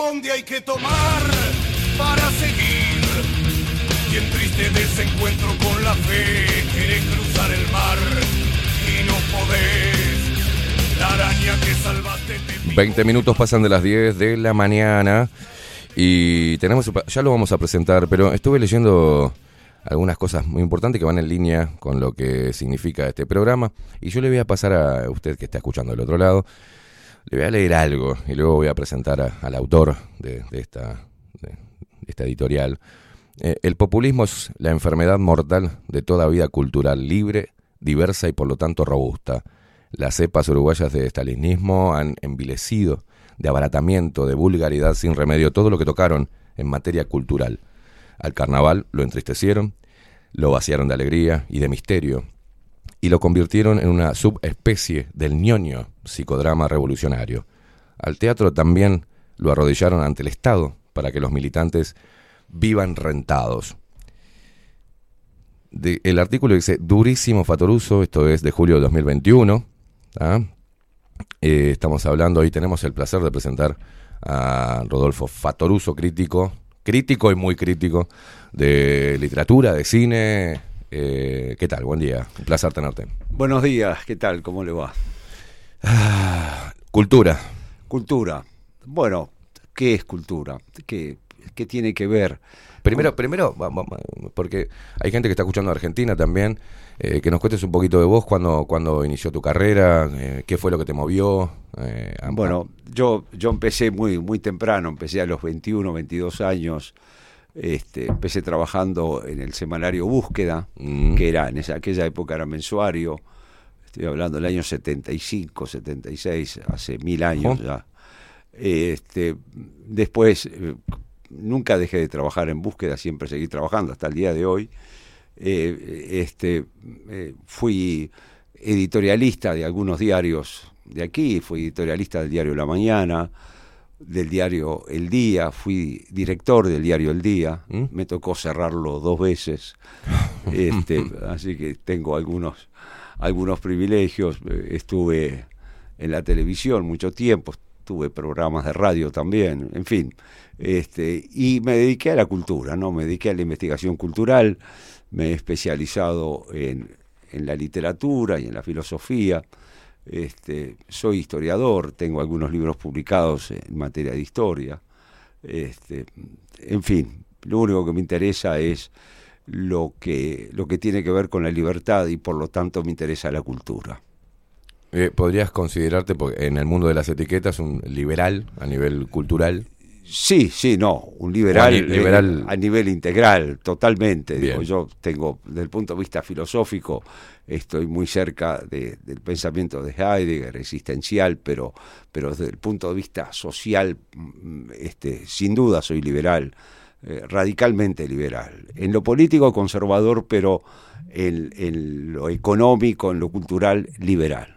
Bondi hay que tomar para seguir. Y en triste desencuentro con la fe, querés cruzar el mar y no podés. La araña que salvaste te 20 minutos pasan de las 10 de la mañana y tenemos, ya lo vamos a presentar, pero estuve leyendo algunas cosas muy importantes que van en línea con lo que significa este programa y yo le voy a pasar a usted que está escuchando del otro lado, le voy a leer algo y luego voy a presentar al autor de, de esta, de esta editorial. Eh, el populismo es la enfermedad mortal de toda vida cultural libre, diversa y por lo tanto robusta. Las cepas uruguayas de estalinismo han envilecido de abaratamiento, de vulgaridad sin remedio todo lo que tocaron en materia cultural. Al carnaval lo entristecieron, lo vaciaron de alegría y de misterio, y lo convirtieron en una subespecie del ñoño psicodrama revolucionario. Al teatro también lo arrodillaron ante el Estado para que los militantes vivan rentados. De- el artículo dice, durísimo Fatoruso, esto es de julio de 2021. ¿ah? Eh, estamos hablando, hoy tenemos el placer de presentar a Rodolfo Fatoruso, crítico, crítico y muy crítico de literatura, de cine. Eh, ¿Qué tal? Buen día, un placer tenerte. Buenos días, ¿qué tal? ¿Cómo le va? Cultura. Cultura. Bueno, ¿qué es cultura? Que ¿qué tiene que ver? Primero, primero, porque hay gente que está escuchando Argentina también, eh, que nos cuentes un poquito de vos, cuando, cuando inició tu carrera, eh, qué fue lo que te movió. eh, a- Bueno, yo, yo empecé muy, muy temprano, empecé a los 21, 22 años. Este, empecé trabajando en el semanario Búsqueda, Mm. que era en esa, aquella época era mensuario. Estoy hablando del año 75, 76, hace mil años ya. Este, después, eh, nunca dejé de trabajar en búsqueda, siempre seguí trabajando hasta el día de hoy. Eh, este, eh, fui editorialista de algunos diarios de aquí, fui editorialista del diario La Mañana, del diario El Día, fui director del diario El Día, me tocó cerrarlo dos veces, este, así que tengo algunos, algunos privilegios, Eh, estuve en la televisión mucho tiempo, tuve programas de radio también, en fin, este, y me dediqué a la cultura, ¿no? Me dediqué a la investigación cultural, me he especializado en, en la literatura y en la filosofía. Este, soy historiador, tengo algunos libros publicados en materia de historia. Este, en fin, lo único que me interesa es lo que, lo que tiene que ver con la libertad y por lo tanto me interesa la cultura. Eh, ¿Podrías considerarte, porque en el mundo de las etiquetas, un liberal a nivel cultural? Sí, sí, no, un liberal, a ni- liberal- eh, a nivel integral, totalmente. Digo, yo tengo, desde el punto de vista filosófico, estoy muy cerca de- del pensamiento de Heidegger, existencial, pero, pero desde el punto de vista social, mm, este, sin duda soy liberal, eh, radicalmente liberal. En lo político conservador, pero en, en lo económico, en lo cultural, liberal.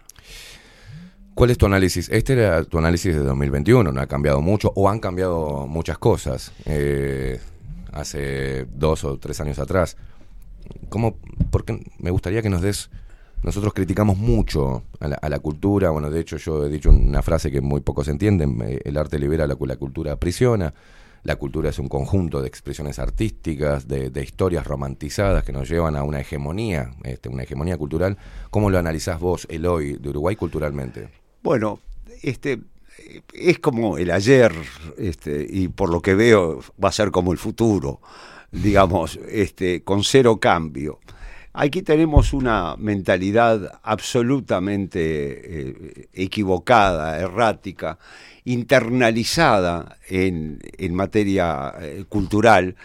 ¿Cuál es tu análisis? Este era tu análisis de 2021, no ha cambiado mucho o han cambiado muchas cosas eh, hace dos o tres años atrás. ¿Cómo? Porque me gustaría que nos des. Nosotros criticamos mucho a la, a la cultura. Bueno, de hecho, yo he dicho una frase que muy pocos entienden: eh, el arte libera, la, la cultura aprisiona. La cultura es un conjunto de expresiones artísticas, de, de historias romantizadas que nos llevan a una hegemonía, este, una hegemonía cultural. ¿Cómo lo analizás vos, el hoy de Uruguay culturalmente? Bueno, este es como el ayer, este, y por lo que veo va a ser como el futuro, digamos, este, con cero cambio. Aquí tenemos una mentalidad absolutamente eh, equivocada, errática, internalizada en, en materia eh, cultural,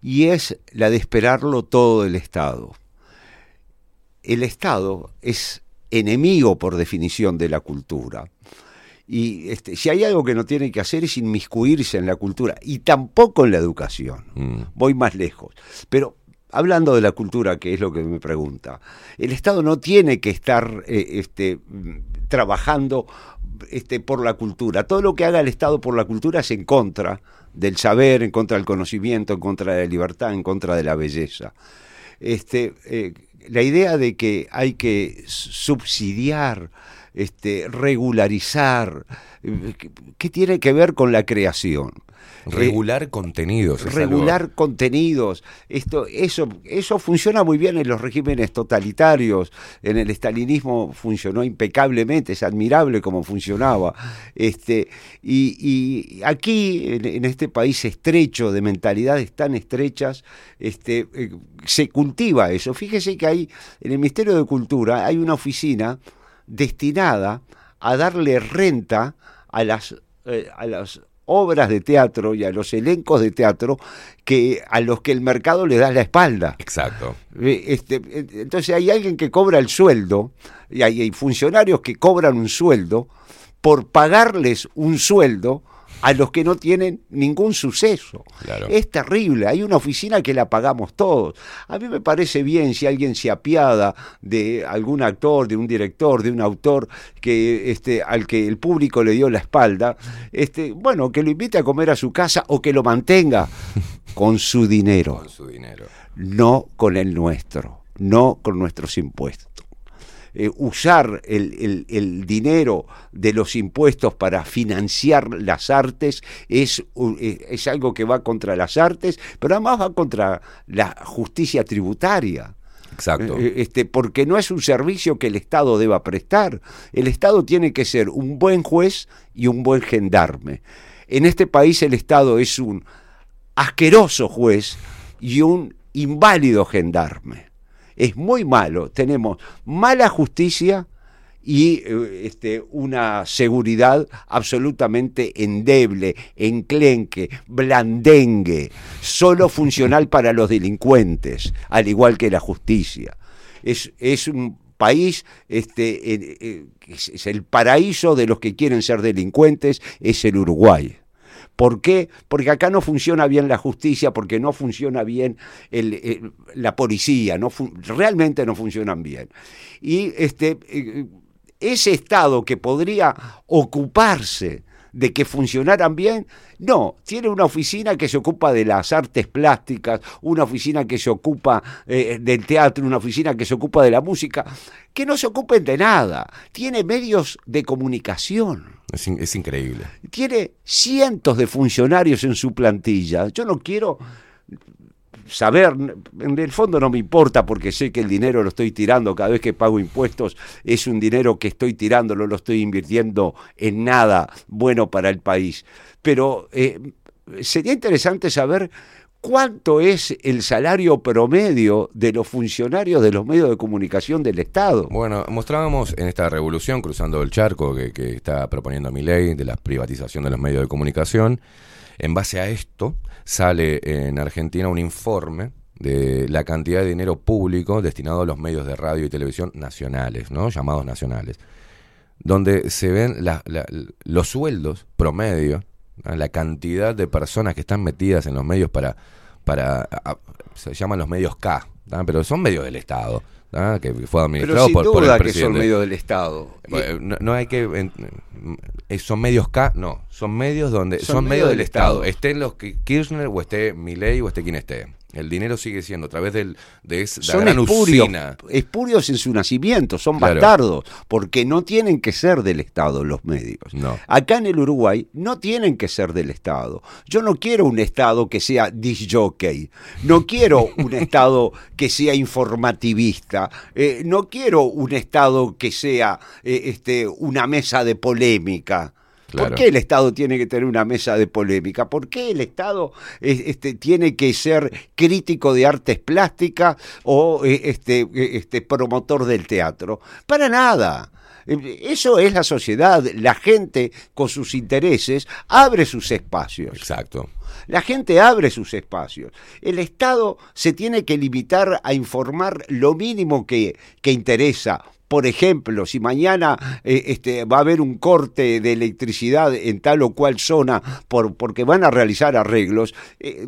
y es la de esperarlo todo del Estado. El Estado es enemigo por definición de la cultura. Y este, si hay algo que no tiene que hacer es inmiscuirse en la cultura y tampoco en la educación. Voy más lejos. Pero hablando de la cultura, que es lo que me pregunta, el Estado no tiene que estar eh, este, mm, trabajando este, por la cultura. Todo lo que haga el Estado por la cultura es en contra del saber, en contra del conocimiento, en contra de la libertad, en contra de la belleza. Este, eh, la idea de que hay que subsidiar, este, regularizar, eh, ¿qué- ¿qué tiene que ver con la creación? Regular contenidos. algo- regular contenidos. Esto, eso, eso funciona muy bien en los regímenes totalitarios. En el estalinismo funcionó impecablemente, es admirable cómo funcionaba. Este, y, y aquí, en, en este país estrecho, de mentalidades tan estrechas, este, eh, se cultiva eso. Fíjese que hay, en el Ministerio de Cultura, hay una oficina destinada a darle renta a las, eh, a las obras de teatro y a los elencos de teatro que a los que el mercado le da la espalda. Exacto. Eh, Este, eh, entonces hay alguien que cobra el sueldo y hay, hay funcionarios que cobran un sueldo por pagarles un sueldo a los que no tienen ningún suceso. Claro. Es terrible, hay una oficina que la pagamos todos. A mí me parece bien si alguien se apiada de algún actor, de un director, de un autor que este al que el público le dio la espalda, este, bueno, que lo invite a comer a su casa o que lo mantenga con su dinero. Con su dinero. No con el nuestro, no con nuestros impuestos. Eh, usar el, el- el dinero de los impuestos para financiar las artes es, eh, es algo que va contra las artes, pero además va contra la justicia tributaria. Exacto. Eh, Este, porque no es un servicio que el Estado deba prestar. El Estado tiene que ser un buen juez y un buen gendarme. En este país el Estado es un asqueroso juez y un inválido gendarme. Es muy malo. Tenemos mala justicia y eh, este, una seguridad absolutamente endeble, enclenque, blandengue, solo funcional para los delincuentes, al igual que la justicia. Es, es un país, este, eh, eh, es, es el paraíso de los que quieren ser delincuentes, es el Uruguay. ¿Por qué? Porque acá no funciona bien la justicia, porque no funciona bien el- la policía, no realmente no funcionan bien. Y este, eh, ese Estado que podría ocuparse de que funcionaran bien, no, tiene una oficina que se ocupa de las artes plásticas, una oficina que se ocupa eh, del teatro, una oficina que se ocupa de la música, que no se ocupen de nada, tiene medios de comunicación Es, in- es increíble. tiene cientos de funcionarios en su plantilla. Yo no quiero saber, en el fondo no me importa porque sé que el dinero lo estoy tirando cada vez que pago impuestos, es un dinero que estoy tirando, no lo estoy invirtiendo en nada bueno para el país. Pero eh, sería interesante saber cuánto es el salario promedio de los funcionarios de los medios de comunicación del Estado. Bueno, mostrábamos en esta revolución cruzando el charco que, que está proponiendo mi ley de la privatización de los medios de comunicación. En base a esto, sale en Argentina un informe de la cantidad de dinero público destinado a los medios de radio y televisión nacionales, ¿no? llamados nacionales, donde se ven la- los sueldos promedio, la cantidad de personas que están metidas en los medios para, para se llaman los medios K, pero son medios del Estado, ¿tá? que fue Pero administrado sin por, por el duda que son medios del Estado. Eh, No, no hay que. en- eh, son medios K, no. Son medios donde. Son Son, medios medios del del Estado. Estado. Estén los Kirchner o esté Milei o esté quien esté. El dinero sigue siendo a través del, de son gran espurios, usina. espurios en su nacimiento, son Claro. bastardos, porque no tienen que ser del Estado los medios. No. Acá en el Uruguay no tienen que ser del Estado. Yo no quiero un Estado que sea disjockey, no quiero un Estado que sea informativista, eh, no quiero un Estado que sea eh, este, una mesa de polémica. Claro. ¿Por qué el Estado tiene que tener una mesa de polémica? ¿Por qué el Estado este, tiene que ser crítico de artes plásticas o eh, este, eh, este, promotor del teatro? Para nada. Eh, Eso es la sociedad. La gente con sus intereses abre sus espacios. Exacto. La gente abre sus espacios. El Estado se tiene que limitar a informar lo mínimo que, que interesa. Por ejemplo, si mañana eh, este, va a haber un corte de electricidad en tal o cual zona por, porque van a realizar arreglos, eh,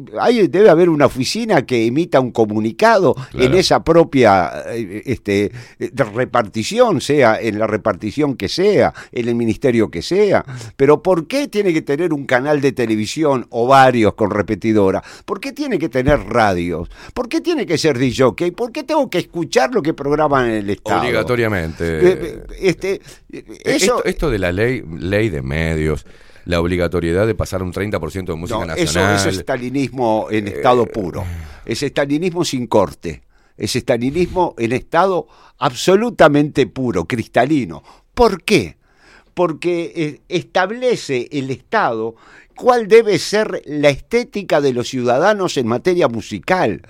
debe haber una oficina que emita un comunicado en esa propia eh, este, repartición, sea en la repartición que sea, en el ministerio que sea. Pero ¿por qué tiene que tener un canal de televisión o varios con repetidora? ¿Por qué tiene que tener radios? ¿Por qué tiene que ser DJ? ¿Por qué tengo que escuchar lo que programan en el Estado? Obligatoriamente. Eh, este, eh, eso, esto, esto de la ley, ley de medios, la obligatoriedad de pasar un 30% de música no, nacional. eso es estalinismo en estado puro. Es estalinismo sin corte. Es estalinismo en estado absolutamente puro, cristalino. ¿Por qué? Porque eh, establece el Estado cuál debe ser la estética de los ciudadanos en materia musical.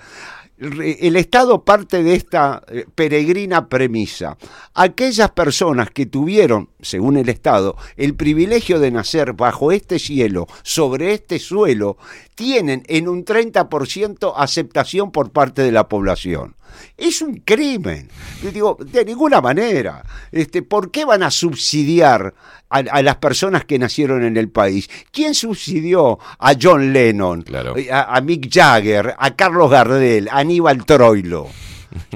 El Estado parte de esta eh, peregrina premisa. Aquellas personas que tuvieron, según el Estado, el privilegio de nacer bajo este cielo, sobre este suelo, tienen en un 30% aceptación por parte de la población. Es un crimen. Yo digo, de ninguna manera. Este, ¿Por qué van a subsidiar a, a las personas que nacieron en el país? ¿Quién subsidió a John Lennon, eh, a, a Mick Jagger, a Carlos Gardel, a Aníbal Troilo?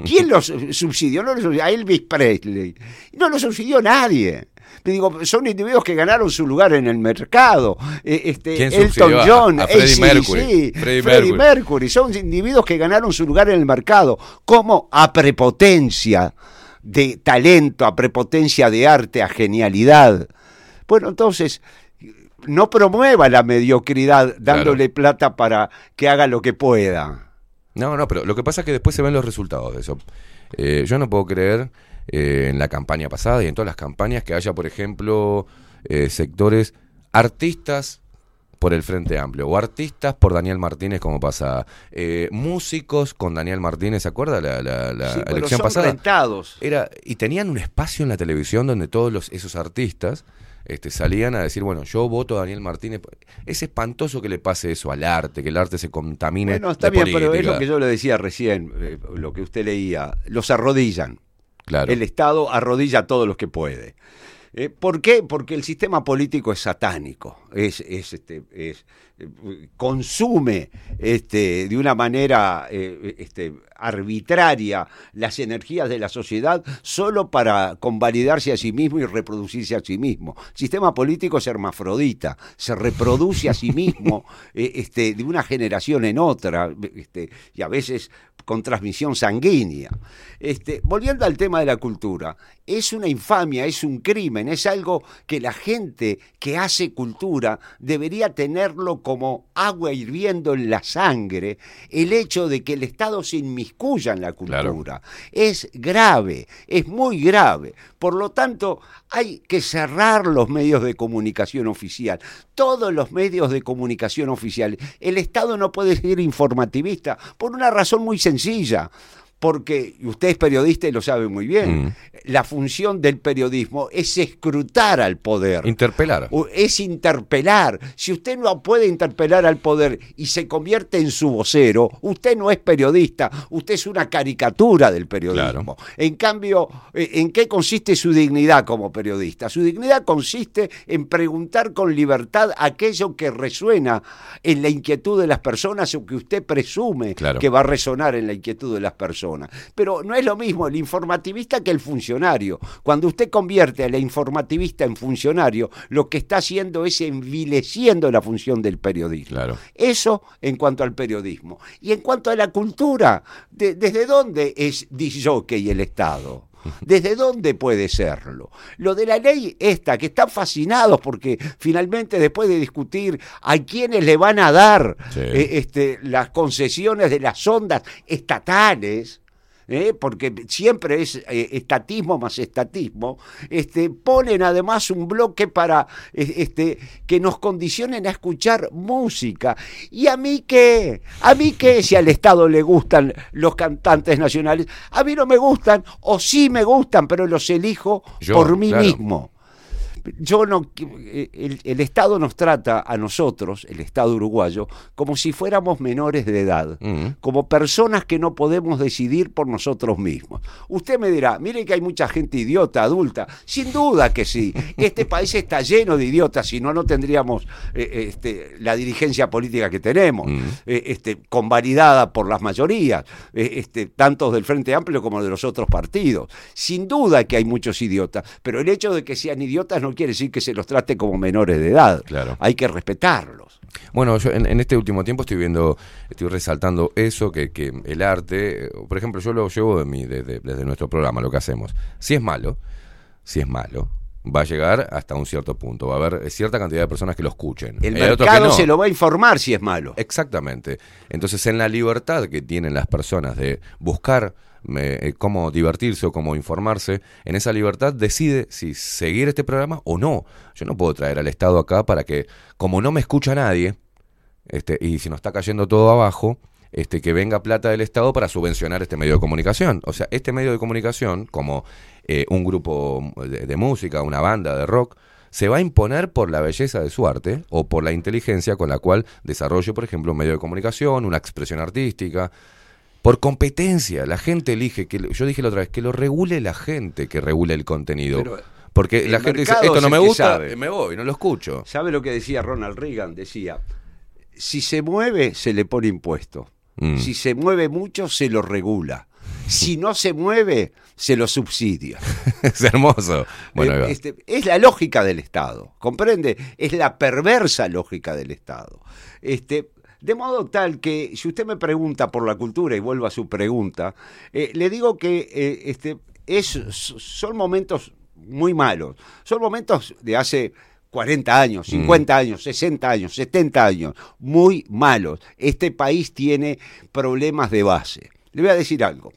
¿Quién los subsidió? No los subsidió, a Elvis Presley. No lo subsidió nadie. Digo, son individuos que ganaron su lugar en el mercado. Eh, este, ¿Quién Elton a- John, a Freddie AC/DC, Mercury? Freddie, Freddie Mercury. Mercury. Son individuos que ganaron su lugar en el mercado. como A prepotencia de talento, a prepotencia de arte, a genialidad. Bueno, entonces, no promueva la mediocridad dándole plata para que haga lo que pueda. No, no, pero lo que pasa es que después se ven los resultados de eso. Eh, yo no puedo creer eh, en la campaña pasada y en todas las campañas que haya, por ejemplo, eh, sectores artistas por el Frente Amplio, o artistas por Daniel Martínez, como pasa, eh, músicos con Daniel Martínez, ¿se acuerda la, la- la Sí, pero elección son pasada? rentados. Era, y tenían un espacio en la televisión donde todos los, esos artistas este, salían a decir, bueno, yo voto a Daniel Martínez. Es espantoso que le pase eso al arte, que el arte se contamine. Bueno, está de bien, pero es lo que yo le decía recién, eh, lo que usted leía. Los arrodillan. El Estado arrodilla a todos los que puede. Eh, ¿Por qué? Porque el sistema político es satánico, es, es, este, es, consume este, de una manera eh, este, arbitraria las energías de la sociedad solo para convalidarse a sí mismo y reproducirse a sí mismo. El sistema político es hermafrodita, se reproduce a sí mismo eh, este, de una generación en otra, este, y a veces con transmisión sanguínea. Este, volviendo al tema de la cultura, es una infamia, es un crimen, es algo que la gente que hace cultura debería tenerlo como agua hirviendo en la sangre, el hecho de que el Estado se inmiscuya en la cultura. Es grave, es muy grave. Por lo tanto, hay que cerrar los medios de comunicación oficial, todos los medios de comunicación oficial. El Estado no puede ser informativista por una razón muy sencilla. Porque usted es periodista y lo sabe muy bien. La función del periodismo es escrutar al poder. Interpelar. Es interpelar. Si usted no puede interpelar al poder y se convierte en su vocero, usted no es periodista, usted es una caricatura del periodismo. En cambio, eh, ¿en qué consiste su dignidad como periodista? Su dignidad consiste en preguntar con libertad aquello que resuena en la inquietud de las personas o que usted presume Claro. que va a resonar en la inquietud de las personas. Pero no es lo mismo el informativista que el funcionario. Cuando usted convierte a la informativista en funcionario, lo que está haciendo es envileciendo la función del periodismo. Eso en cuanto al periodismo. Y en cuanto a la cultura, de- ¿desde dónde es disjockey el Estado? ¿Desde dónde puede serlo? Lo de la ley esta, que están fascinados porque finalmente después de discutir a quiénes le van a dar Sí. eh, este, las concesiones de las ondas estatales, ¿eh? porque siempre es eh, estatismo más estatismo, este, ponen además un bloque para este, que nos condicionen a escuchar música. ¿Y a mí qué? ¿A mí qué si al Estado le gustan los cantantes nacionales? A mí no me gustan, o sí me gustan, pero los elijo Yo, por mí claro. mismo. Yo no, el, el Estado nos trata a nosotros, el Estado uruguayo, como si fuéramos menores de edad, como personas que no podemos decidir por nosotros mismos. Usted me dirá, mire que hay mucha gente idiota, adulta. Sin duda que sí. Este país está lleno de idiotas, si no, no tendríamos eh, este, la dirigencia política que tenemos, eh, este, convalidada por las mayorías, eh, este, tanto del Frente Amplio como de los otros partidos. Sin duda que hay muchos idiotas, pero el hecho de que sean idiotas no quiere decir que se los trate como menores de edad. Hay que respetarlos. Bueno, yo en, en este último tiempo estoy viendo, estoy resaltando eso, que, que el arte, eh, por ejemplo, yo lo llevo de de- desde nuestro programa, lo que hacemos. Si es malo, si es malo, va a llegar hasta un cierto punto. Va a haber cierta cantidad de personas que lo escuchen. El que mercado no. se lo va a informar si es malo. Exactamente. Entonces, en la libertad que tienen las personas de buscar eh, cómo divertirse o cómo informarse, en esa libertad decide si seguir este programa o no. Yo no puedo traer al Estado acá para que, como no me escucha nadie, este, y si nos está cayendo todo abajo, este, que venga plata del Estado para subvencionar este medio de comunicación. O sea, este medio de comunicación, como eh, un grupo de, de música, una banda de rock, se va a imponer por la belleza de su arte o por la inteligencia con la cual desarrolle, por ejemplo, un medio de comunicación, una expresión artística. Por competencia, la gente elige, que yo dije la otra vez, que lo regule la gente, que regule el contenido. Pero Porque la gente dice, esto es no me gusta, me voy, no lo escucho. ¿Sabe lo que decía Ronald Reagan? Decía, si se mueve, se le pone impuesto. Mm. Si se mueve mucho, se lo regula. Si no se mueve, se lo subsidia. es hermoso. Bueno, este, es la lógica del Estado, ¿comprende? Es la perversa lógica del Estado. Este, de modo tal que, si usted me pregunta por la cultura, y vuelvo a su pregunta, eh, le digo que eh, este, es, son momentos muy malos. Son momentos de hace 40 años, 50 años, 60 años, 70 años, muy malos. Este país tiene problemas de base. Le voy a decir algo.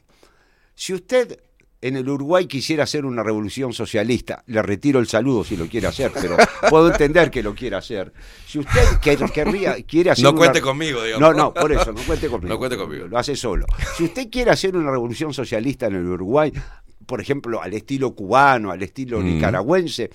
Si usted en el Uruguay quisiera hacer una revolución socialista, le retiro el saludo si lo quiere hacer, pero puedo entender que lo quiera hacer. Si usted quer- querría, quiere hacer No una- cuente conmigo, digamos. No, no, por eso, no cuente conmigo. No cuente conmigo. Lo hace solo. Si usted quiere hacer una revolución socialista en el Uruguay, por ejemplo, al estilo cubano, al estilo Mm. nicaragüense,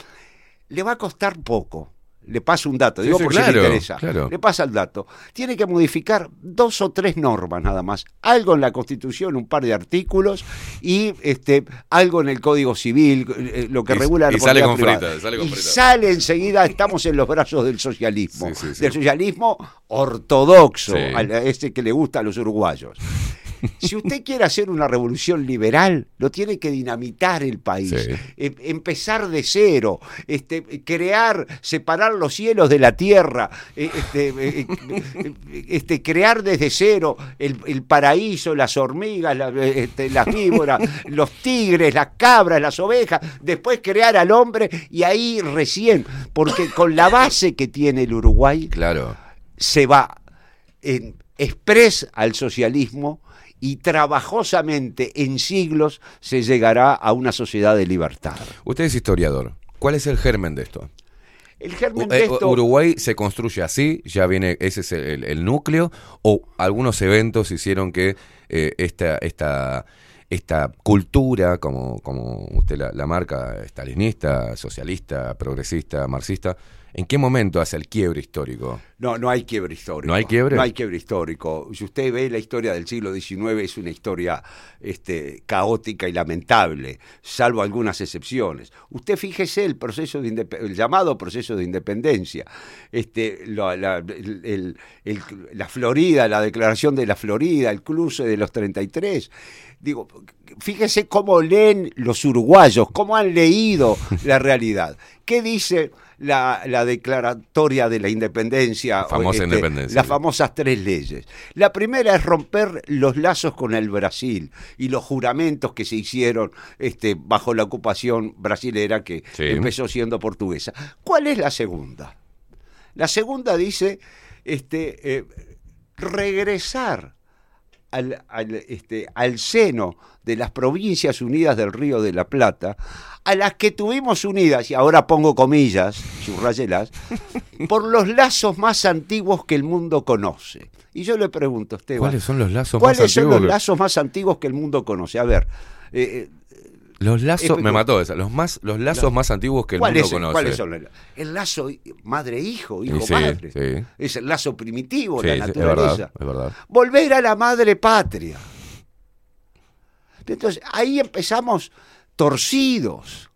le va a costar poco. Le paso un dato, Sí, digo sí, por si claro, le interesa. claro. Le pasa el dato. Tiene que modificar dos o tres normas nada más. Algo en la Constitución, un par de artículos y este algo en el Código Civil, eh, lo que Y- regula la y sale con privada. fritas, sale con y fritas. sale enseguida, estamos en los brazos del socialismo. Sí, sí, sí. Del socialismo ortodoxo, Sí. a ese que le gusta a los uruguayos. Si usted quiere hacer una revolución liberal, lo tiene que dinamitar el país, Sí. em- empezar de cero, este, crear, separar los cielos de la tierra, eh, este, eh, eh, este, crear desde cero el, el paraíso, las hormigas, la- este, las víboras, los tigres, las cabras, las ovejas, después crear al hombre y ahí recién, porque con la base que tiene el Uruguay, Claro. se va en express al socialismo y trabajosamente en siglos se llegará a una sociedad de libertad. Usted es historiador. ¿Cuál es el germen de esto? El germen de eh, esto, Uruguay se construye así, ya viene, ese es el, el núcleo, o algunos eventos hicieron que eh, esta, esta, esta cultura, como, como usted la, la marca, stalinista, socialista, progresista, marxista, ¿en qué momento hace el quiebre histórico? no, no hay quiebre histórico. ¿No hay quiebre? No hay quiebre histórico. Si usted ve la historia del siglo XIX, es una historia este, caótica y lamentable, salvo algunas excepciones. Usted fíjese el proceso de el llamado proceso de independencia, este, la, la- el- el- el- la Florida, la declaración de la Florida, el cruce de los 33. Digo, fíjese cómo leen los uruguayos, cómo han leído la realidad. ¿Qué dice la, la declaratoria de la independencia? La famosa este, independencia. Las famosas tres leyes. La primera es romper los lazos con el Brasil y los juramentos que se hicieron este, bajo la ocupación brasilera que Sí. empezó siendo portuguesa. ¿Cuál es la segunda? La segunda dice este, eh, regresar al, al, este, al seno de las provincias unidas del Río de la Plata, a las que tuvimos unidas, y ahora pongo comillas, subrayelas, por los lazos más antiguos que el mundo conoce. Y yo le pregunto, Esteban, ¿Cuáles son los lazos más ¿cuáles son antiguos los lazos más antiguos que el mundo conoce? A ver, eh, Los lazos, me mató esa, los, más, los lazos La- más antiguos que el ¿cuál mundo es- conoce. ¿Cuáles son? El, el lazo madre-hijo, hijo-madre. sí, sí. Es el lazo primitivo, Sí, la es naturaleza. verdad, es verdad. Volver a la madre patria. Entonces, ahí empezamos torcidos.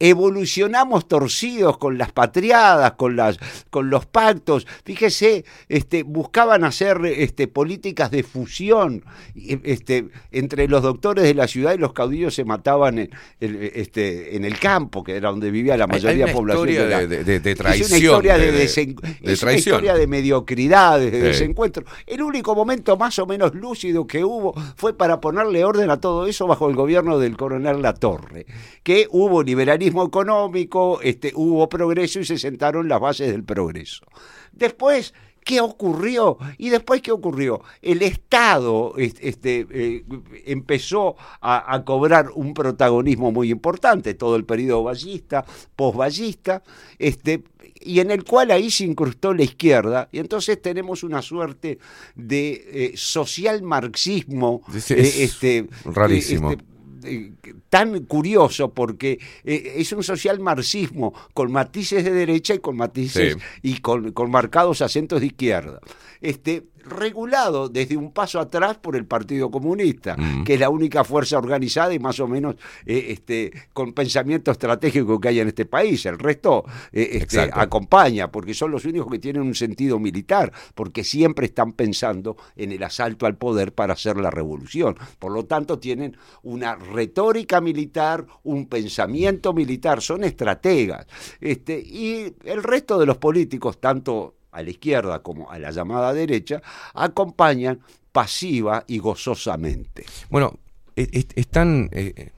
Evolucionamos torcidos con las patriadas, con, las, con los pactos. Fíjese, este, buscaban hacer este, políticas de fusión este, entre los doctores de la ciudad y los caudillos se mataban en, en, este, en el campo, que era donde vivía la mayoría de la población. de- de- de- de Es una traición, historia de, de- de- desen- de es una traición. historia de mediocridades, de Sí. desencuentro. El único momento más o menos lúcido que hubo fue para ponerle orden a todo eso bajo el gobierno del coronel Latorre, que hubo liberalismo económico, este, hubo progreso y se sentaron las bases del progreso. Después, ¿qué ocurrió? Y después, ¿qué ocurrió? El Estado es- este, eh, empezó a, a cobrar un protagonismo muy importante, todo el periodo ballista, posballista, este, y en el cual ahí se incrustó la izquierda, y entonces tenemos una suerte de eh, social marxismo es eh, este, rarísimo. eh, este, eh, tan curioso porque eh, es un social marxismo con matices de derecha y con matices Sí. y con, con marcados acentos de izquierda. Este, regulado desde un paso atrás por el Partido Comunista, Mm. que es la única fuerza organizada y más o menos eh, este, con pensamiento estratégico que hay en este país. El resto eh, este, acompaña, porque son los únicos que tienen un sentido militar, porque siempre están pensando en el asalto al poder para hacer la revolución. Por lo tanto, tienen una retórica militar, un pensamiento militar, son estrategas. Este, y el resto de los políticos, tanto a la izquierda como a la llamada derecha, acompañan pasiva y gozosamente. Bueno, es, es- es eh,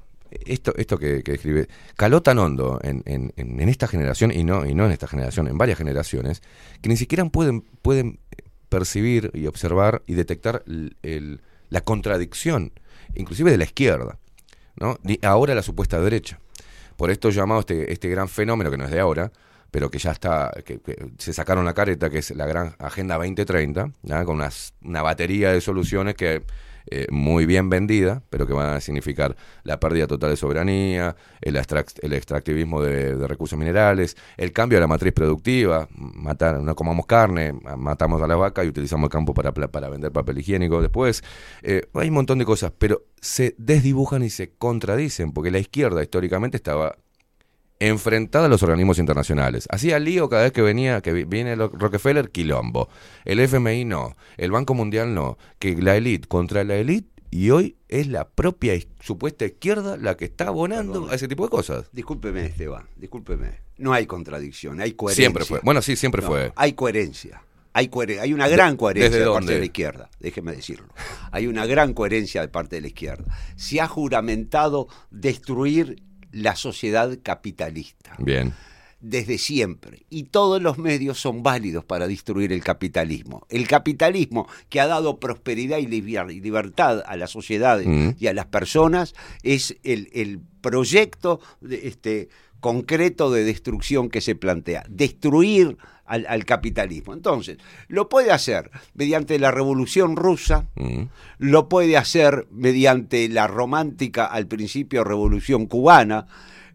esto, esto que, que escribe, caló tan hondo en, en- en- esta generación, y no, y no en esta generación, en varias generaciones, que ni siquiera pueden, pueden percibir y observar y detectar el- la contradicción, inclusive de la izquierda. ¿no? Ahora la supuesta derecha. Por esto llamado este, este gran fenómeno, que no es de ahora, pero que ya está, que, se sacaron la careta, que es la gran Agenda 2030, ¿ya? con unas- una batería de soluciones que eh, muy bien vendida, pero que van a significar la pérdida total de soberanía, el, extract- el extractivismo de, de recursos minerales, el cambio de la matriz productiva, matar, no comamos carne, ma- matamos a la vaca y utilizamos el campo para, para vender papel higiénico después. Eh, hay un montón de cosas, pero se desdibujan y se contradicen, porque la izquierda históricamente estaba enfrentada a los organismos internacionales. Hacía lío cada vez que venía, que vi- viene Rockefeller, quilombo. El FMI no, el Banco Mundial no, que la élite contra la élite y hoy es la propia supuesta izquierda la que está abonando a ese tipo de cosas. Discúlpeme, Esteban, discúlpeme. No hay contradicción, hay coherencia. Siempre fue. Bueno, sí, siempre No, fue. Hay coherencia. Hay, hay una gran coherencia ¿desde de parte de la izquierda, déjeme decirlo. Hay una gran coherencia de parte de la izquierda. Se ha juramentado destruir la sociedad capitalista Bien. desde siempre. Y todos los medios son válidos para destruir el capitalismo. El capitalismo que ha dado prosperidad y liber- y libertad a las sociedades Mm. y a las personas es el, el proyecto de- este, concreto de destrucción que se plantea. Destruir al, al capitalismo. Entonces, lo puede hacer mediante la revolución rusa, Mm. lo puede hacer mediante la romántica, al principio, revolución cubana,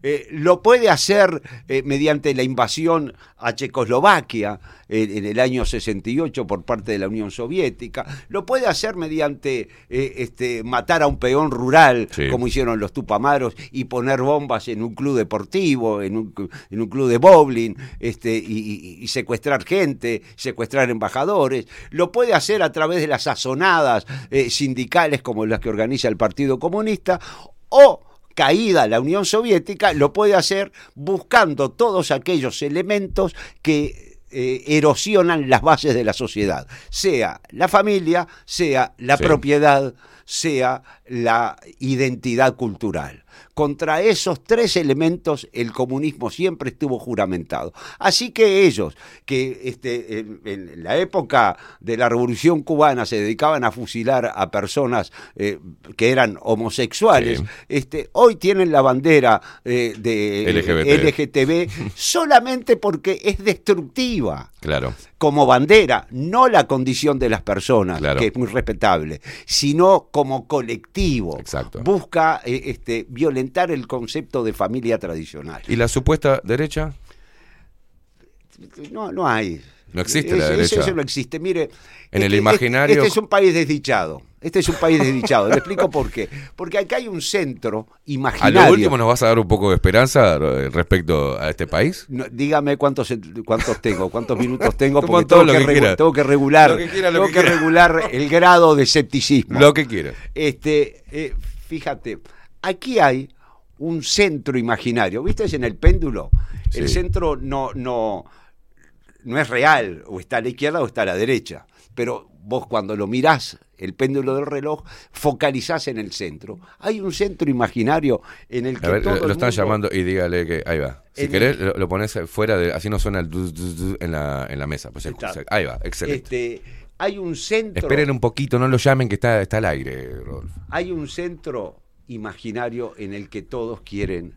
eh, lo puede hacer eh, mediante la invasión a Checoslovaquia en, en el año 68 por parte de la Unión Soviética, lo puede hacer mediante eh, este, matar a un peón rural, Sí. como hicieron los Tupamaros, y poner bombas en un club deportivo, en un, cl- en un club de bowling, este, y, y- y secuestrar gente, secuestrar embajadores, lo puede hacer a través de las sazonadas sindicales como las que organiza el Partido Comunista, o caída la Unión Soviética, lo puede hacer buscando todos aquellos elementos que eh, erosionan las bases de la sociedad, sea la familia, sea la Sí. propiedad, sea la identidad cultural. Contra esos tres elementos el comunismo siempre estuvo juramentado. Así que ellos, que este, en, en la época de la Revolución cubana se dedicaban a fusilar a personas eh, que eran homosexuales, Sí. este, hoy tienen la bandera eh, de LGBT. LGTB solamente porque es destructiva Claro. como bandera, no la condición de las personas, Claro. que es muy respetable, sino como colectivo. Exacto. Busca eh, este, violentar el concepto de familia tradicional. ¿Y la supuesta derecha? No, no hay. No existe la derecha. Eso no existe. Mire. En el este- imaginario- Este, es un país desdichado. Este es un país desdichado. Le explico por qué. Porque acá hay un centro A imaginario. lo último nos vas a dar un poco de esperanza eh, respecto a este país. No, dígame cuántos cuántos tengo, cuántos minutos tengo, porque tengo lo que, que tengo que regular, Lo que quiera, lo tengo que regular el grado de escepticismo. Lo que quiera. Este, eh, fíjate, aquí hay un centro imaginario. ¿Viste? Es en el péndulo. El centro no, no, no es real, o está a la izquierda o está a la derecha. Pero vos cuando lo mirás, el péndulo del reloj, focalizás en el centro. Hay un centro imaginario en el que A ver, todo lo, el están mundo- llamando y dígale que ahí va. Si En- querés, lo, lo pones fuera de. Así no suena el dus, dus, dus en, la, en la mesa. Pues, ahí va, excelente. Este, hay un centro. Esperen un poquito, no lo llamen que está, está al aire, Rodolfo. Hay un centro imaginario en el que todos quieren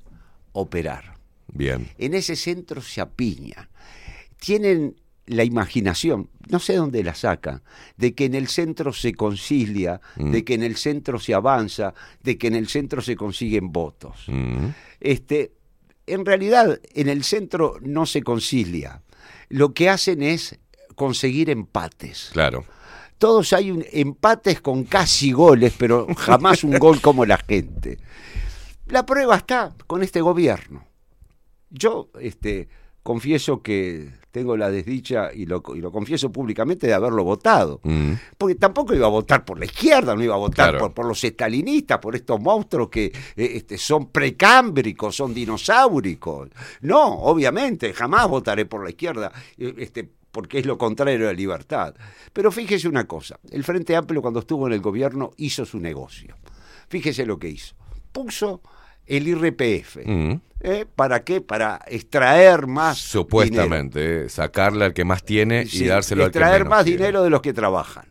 operar. Bien. En ese centro se apiñan. Tienen la imaginación, no sé dónde la sacan, de que en el centro se concilia, Mm. de que en el centro se avanza, de que en el centro se consiguen votos. Mm. Este, en realidad, en el centro no se concilia. Lo que hacen es conseguir empates. Claro. Todos hay un, empates con casi goles, pero jamás un gol como la gente. La prueba está con este gobierno. Yo este, confieso que tengo la desdicha, y lo, y lo confieso públicamente, de haberlo votado. Mm. Porque tampoco iba a votar por la izquierda, no iba a votar Claro. por, por los estalinistas, por estos monstruos que eh, este, son precámbricos, son dinosauricos. No, obviamente, jamás votaré por la izquierda, eh, este, porque es lo contrario a la libertad. Pero fíjese una cosa, el Frente Amplio cuando estuvo en el gobierno hizo su negocio. Fíjese lo que hizo. Puso el IRPF. Mm. ¿eh? ¿Para qué? Para extraer más. Supuestamente, eh, sacarle al que más tiene y dárselo al que extraer más tiene. dinero de los que trabajan.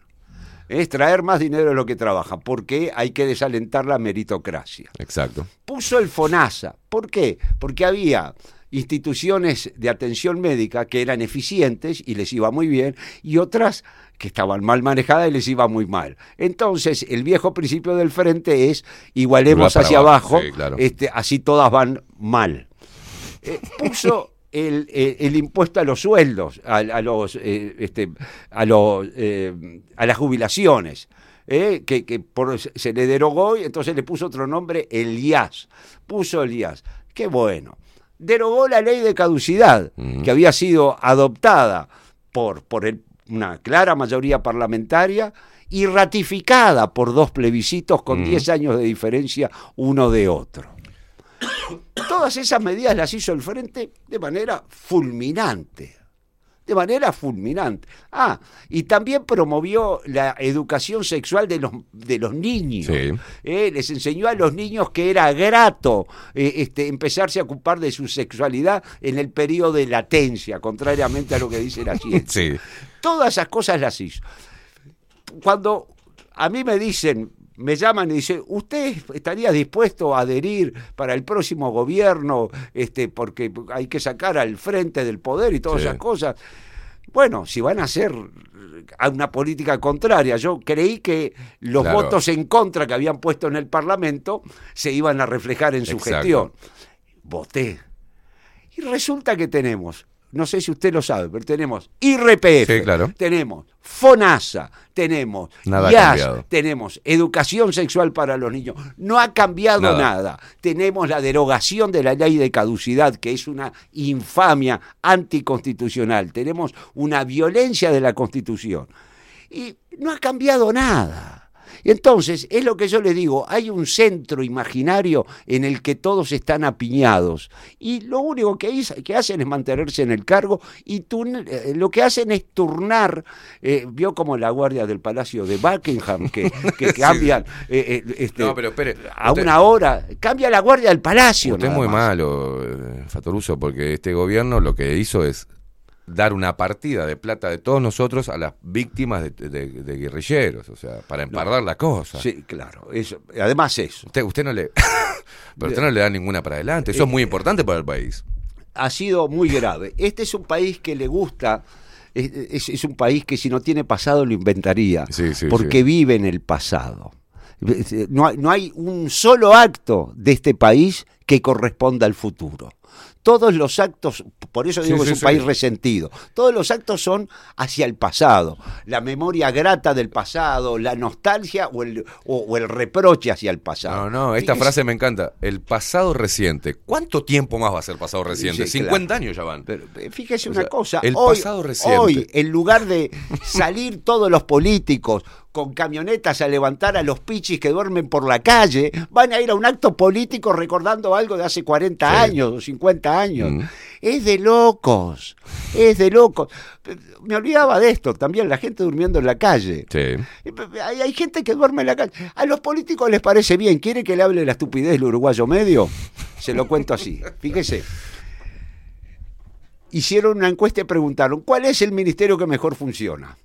Es traer más dinero de lo que trabaja, porque hay que desalentar la meritocracia. Exacto. Puso el FONASA. ¿Por qué? Porque había instituciones de atención médica que eran eficientes y les iba muy bien, y otras que estaban mal manejadas y les iba muy mal. Entonces, el viejo principio del frente es igualemos hacia abajo, abajo, sí, claro. este, así todas van mal. Eh, puso el, eh, el impuesto a los sueldos, a, a los, eh, este, a, los, eh, a las jubilaciones, eh, que, que por- se le derogó y entonces le puso otro nombre, el IAS. Puso el IAS. Qué bueno. Derogó la ley de caducidad, que había sido adoptada por, por el- una clara mayoría parlamentaria y ratificada por dos plebiscitos con Mm. 10 años de diferencia uno de otro. Todas esas medidas las hizo el Frente de manera fulminante. De manera fulminante. Ah, y también promovió la educación sexual de los, de los niños. Sí. Eh, les enseñó a los niños que era grato eh, este, empezarse a ocupar de su sexualidad en el periodo de latencia, contrariamente a lo que dice la ciencia. Sí. Todas esas cosas las hizo. Cuando a mí me dicen, me llaman y dicen, ¿usted estaría dispuesto a adherir para el próximo gobierno? Este, porque hay que sacar al frente del poder y todas Sí. esas cosas. Bueno, si van a hacer una política contraria, yo creí que los Claro. votos en contra que habían puesto en el Parlamento se iban a reflejar en su Exacto. gestión. Voté. Y resulta que tenemos, no sé si usted lo sabe, pero tenemos IRPF, Sí, claro. tenemos FONASA, tenemos Nada IAS, tenemos educación sexual para los niños. No ha cambiado Nada. nada. Tenemos la derogación de la ley de caducidad, que es una infamia anticonstitucional. Tenemos una violencia de la Constitución. Y no ha cambiado nada. Y Entonces, es lo que yo le digo, hay un centro imaginario en el que todos están apiñados y lo único que, hacen es mantenerse en el cargo y eh, lo que hacen es turnar, eh, vio como la guardia del Palacio de Buckingham, que, que Sí. cambian eh, eh, este, No, pero espere. a usted- una hora, cambia la guardia del Palacio. Usted es muy más. malo, eh, Fatoruso, porque este gobierno lo que hizo es dar una partida de plata de todos nosotros a las víctimas de, de- de guerrilleros, o sea, para empardar la cosa. Sí, claro. Eso, además eso. Usted, usted no le... pero usted no le da ninguna para adelante. Eso es muy importante para el país. ha sido muy grave. Este es un país que le gusta, es, es- es un país que si no tiene pasado lo inventaría, Sí, sí, porque sí. vive en el pasado. No hay, no hay un solo acto de este país que corresponda al futuro. Todos los actos, por eso Sí, digo que sí, es un sí. país resentido, todos los actos son hacia el pasado, la memoria grata del pasado, la nostalgia o el, o, o el reproche hacia el pasado. No, no, esta frase me encanta. El pasado reciente. ¿Cuánto tiempo más va a ser pasado reciente? Sí, 50 claro. años ya van. Pero, eh, fíjese O una cosa, el hoy, pasado reciente. hoy, en lugar de salir todos los políticos con camionetas a levantar a los pichis que duermen por la calle, van a ir a un acto político recordando algo de hace 40 Sí. años o 50 años. Mm. Es de locos, es de locos. Me olvidaba de esto, también la gente durmiendo en la calle. Sí. Hay, hay gente que duerme en la calle. A los políticos les parece bien. ¿Quiere que le hable de la estupidez del uruguayo medio? Se lo cuento así. Fíjese. Hicieron una encuesta y preguntaron, ¿cuál es el ministerio que mejor funciona?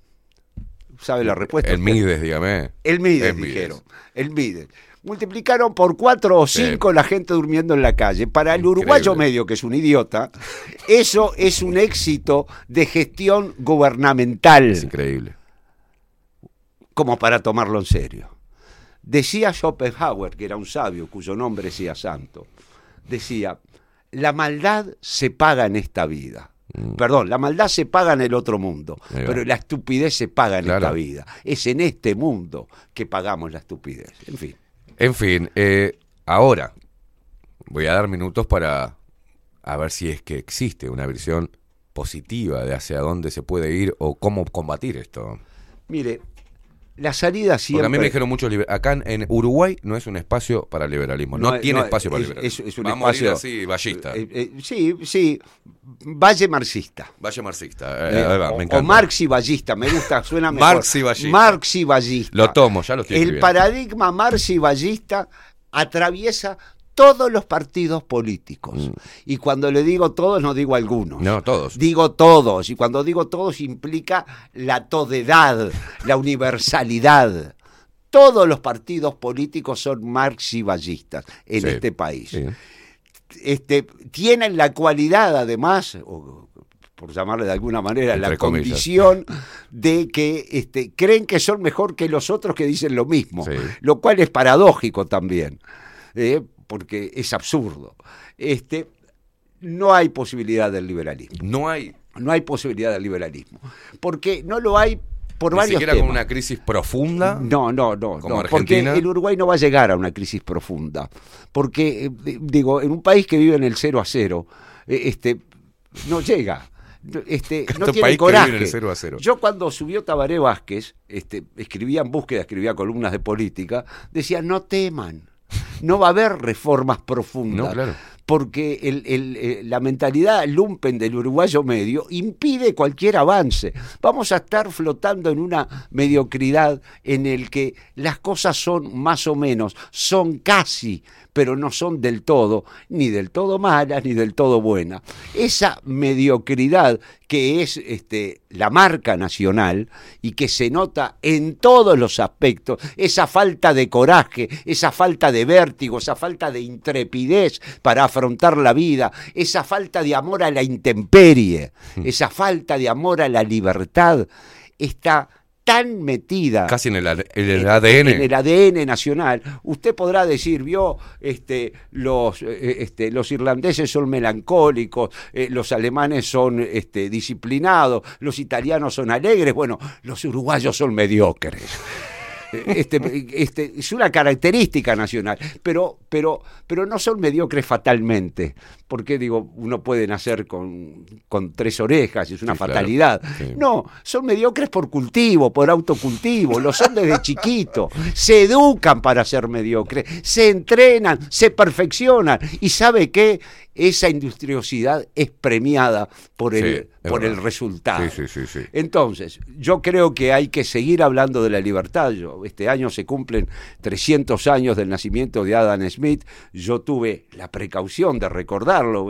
¿Sabe la respuesta? El Mides, dígame. El Mides, El Mides. dijeron. El Mides. Multiplicaron por cuatro o Sí. cinco la gente durmiendo en la calle. Para el uruguayo medio, que es un idiota, eso es un éxito de gestión gubernamental Es increíble. como para tomarlo en serio. Decía Schopenhauer, que era un sabio cuyo nombre sea santo, decía, la maldad se paga en esta vida. Perdón, la maldad se paga en el otro mundo, pero la estupidez se paga en Claro. esta vida. Es en este mundo que pagamos la estupidez. En fin. En fin, eh, ahora voy a dar minutos para a ver si es que existe una visión positiva de hacia dónde se puede ir o cómo combatir esto. Mire, la salida siempre... Porque a mí me dijeron muchos acá en, Uruguay no es un espacio para liberalismo, no, tiene no, espacio para es- liberalismo. es- es un Vamos a ir espacio- así, ballista, eh, eh, sí, sí, valle marxista. valle marxista. eh, ahí va, o, me o encanta. Marx y ballista, me gusta, suena mejor. Marx y ballista. Marx y ballista. Lo tomo, ya lo estoy El paradigma Marx y ballista atraviesa todos los partidos políticos. Y cuando le digo todos, no digo algunos. Mm. No, todos. Digo todos. Y cuando digo todos implica la todedad, la universalidad. Todos los partidos políticos son marxiballistas en Sí, este país. sí. Este, tienen la cualidad, además, o por llamarle de alguna manera, la comillas. condición de que este, creen que son mejor que los otros que dicen lo mismo, lo cual es paradójico también, ¿eh? Porque es absurdo. Este, no hay posibilidad del liberalismo. No hay. No hay posibilidad del liberalismo. Porque no lo hay por Ni varios siquiera temas. con una crisis profunda. No, no, no. Como no. Porque el Uruguay no va a llegar a una crisis profunda. Porque, eh, di- digo, en un país que vive en el 0 a 0, eh, este, no llega. Este, no tiene país que coraje. vive en el 0 a 0. Yo cuando subió Tabaré Vázquez, este, escribía en búsqueda, escribía columnas de política, decía, no teman, no va a haber reformas profundas. No, claro. Porque el- el, eh, la mentalidad lumpen del uruguayo medio impide cualquier avance. Vamos a estar flotando en una mediocridad en el que las cosas son más o menos, son casi, pero no son del todo, ni del todo malas, ni del todo buenas. Esa mediocridad que es este, la marca nacional y que se nota en todos los aspectos, esa falta de coraje, esa falta de vértigo, esa falta de intrepidez para afrontar la vida, esa falta de amor a la intemperie, esa falta de amor a la libertad, está tan metida Casi en el, a- en el ADN. en el ADN nacional. Usted podrá decir, vio, este, los, eh, este, los irlandeses son melancólicos, eh, los alemanes son este, disciplinados, los italianos son alegres, bueno, los uruguayos son mediocres. Este, este, es una característica nacional, pero, pero, pero no son mediocres fatalmente, porque digo, uno puede nacer con, con tres orejas, es una Sí, claro. fatalidad. Sí. No, son mediocres por cultivo, por autocultivo, lo son desde chiquito, se educan para ser mediocres, se entrenan, se perfeccionan y sabe que esa industriosidad es premiada por el, Sí, por el resultado. Sí, sí, sí, sí. Entonces, yo creo que hay que seguir hablando de la libertad. Yo, este año se cumplen 300 años del nacimiento de Adam Smith. Yo tuve la precaución de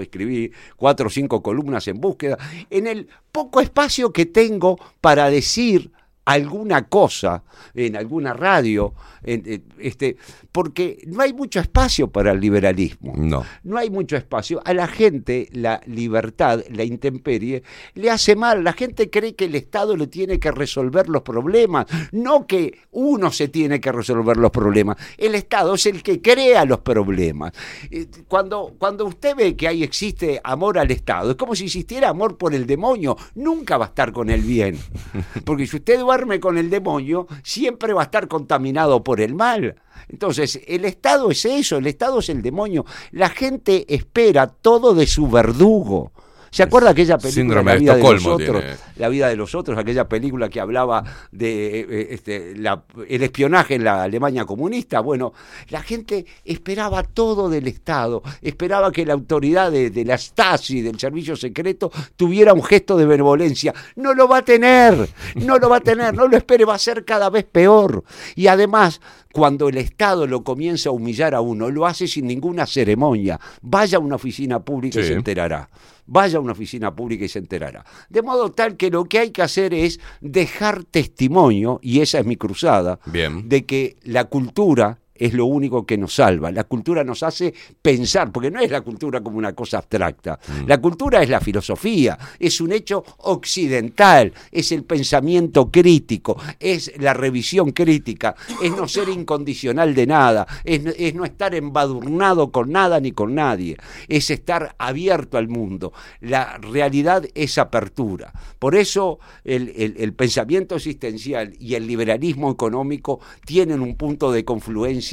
escribí cuatro o cinco columnas en búsqueda. En el poco espacio que tengo para decir alguna cosa en alguna radio, en- este, porque no hay mucho espacio para el liberalismo. No. No hay mucho espacio. A la gente la libertad, la intemperie, le hace mal. La gente cree que el Estado le tiene que resolver los problemas, no que uno se tiene que resolver los problemas. El Estado es el que crea los problemas. Eh, Cuando, cuando usted ve que ahí existe amor al Estado, es como si existiera amor por el demonio. Nunca va a estar con el bien. Porque si usted duerme con el demonio, siempre va a estar contaminado por el mal. Entonces, el Estado es eso, el Estado es el demonio. La gente espera todo de su verdugo. ¿Se acuerda aquella película Síndrome La vida de, los otros? tiene. La vida de los otros, aquella película que hablaba de eh, eh, este, la- el espionaje en la Alemania comunista. Bueno, la gente esperaba todo del Estado, esperaba que la autoridad de, de la Stasi, del servicio secreto, tuviera un gesto de benevolencia. No lo va a tener, no lo va a tener, no lo espere, va a ser cada vez peor. Y además, cuando el Estado lo comienza a humillar a uno, lo hace sin ninguna ceremonia. Vaya a una oficina pública y se enterará. Vaya a una oficina pública y se enterará. De modo tal que lo que hay que hacer es dejar testimonio, y esa es mi cruzada, Bien. de que la cultura es lo único que nos salva. La cultura nos hace pensar, porque no es la cultura como una cosa abstracta. La cultura es la filosofía, es un hecho occidental, es el pensamiento crítico, es la revisión crítica, es no ser incondicional de nada, es, es no estar embadurnado con nada ni con nadie, es estar abierto al mundo. La realidad es apertura. Por eso el, el- el pensamiento existencial y el liberalismo económico tienen un punto de confluencia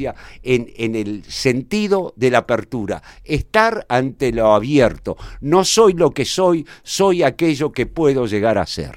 en, el sentido de la apertura. Estar ante lo abierto. No soy lo que soy, soy aquello que puedo llegar a ser.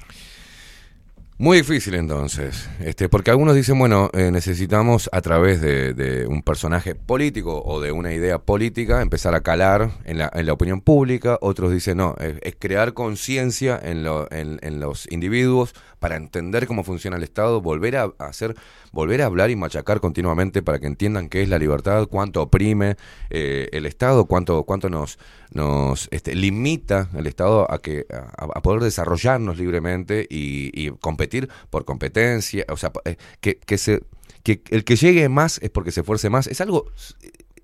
Muy difícil entonces, este, porque algunos dicen, bueno, eh, necesitamos a través de, un personaje político o de una idea política empezar a calar en la, en la opinión pública, otros dicen, no, es, crear conciencia en los individuos para entender cómo funciona el Estado, volver a, hacer, volver a hablar y machacar continuamente para que entiendan qué es la libertad, cuánto oprime eh, el Estado, cuánto, cuánto nos, nos este, limita el Estado a que a, poder desarrollarnos libremente y, y competir por competencia, o sea, eh, que, que se que el que llegue más es porque se esfuerce más, es algo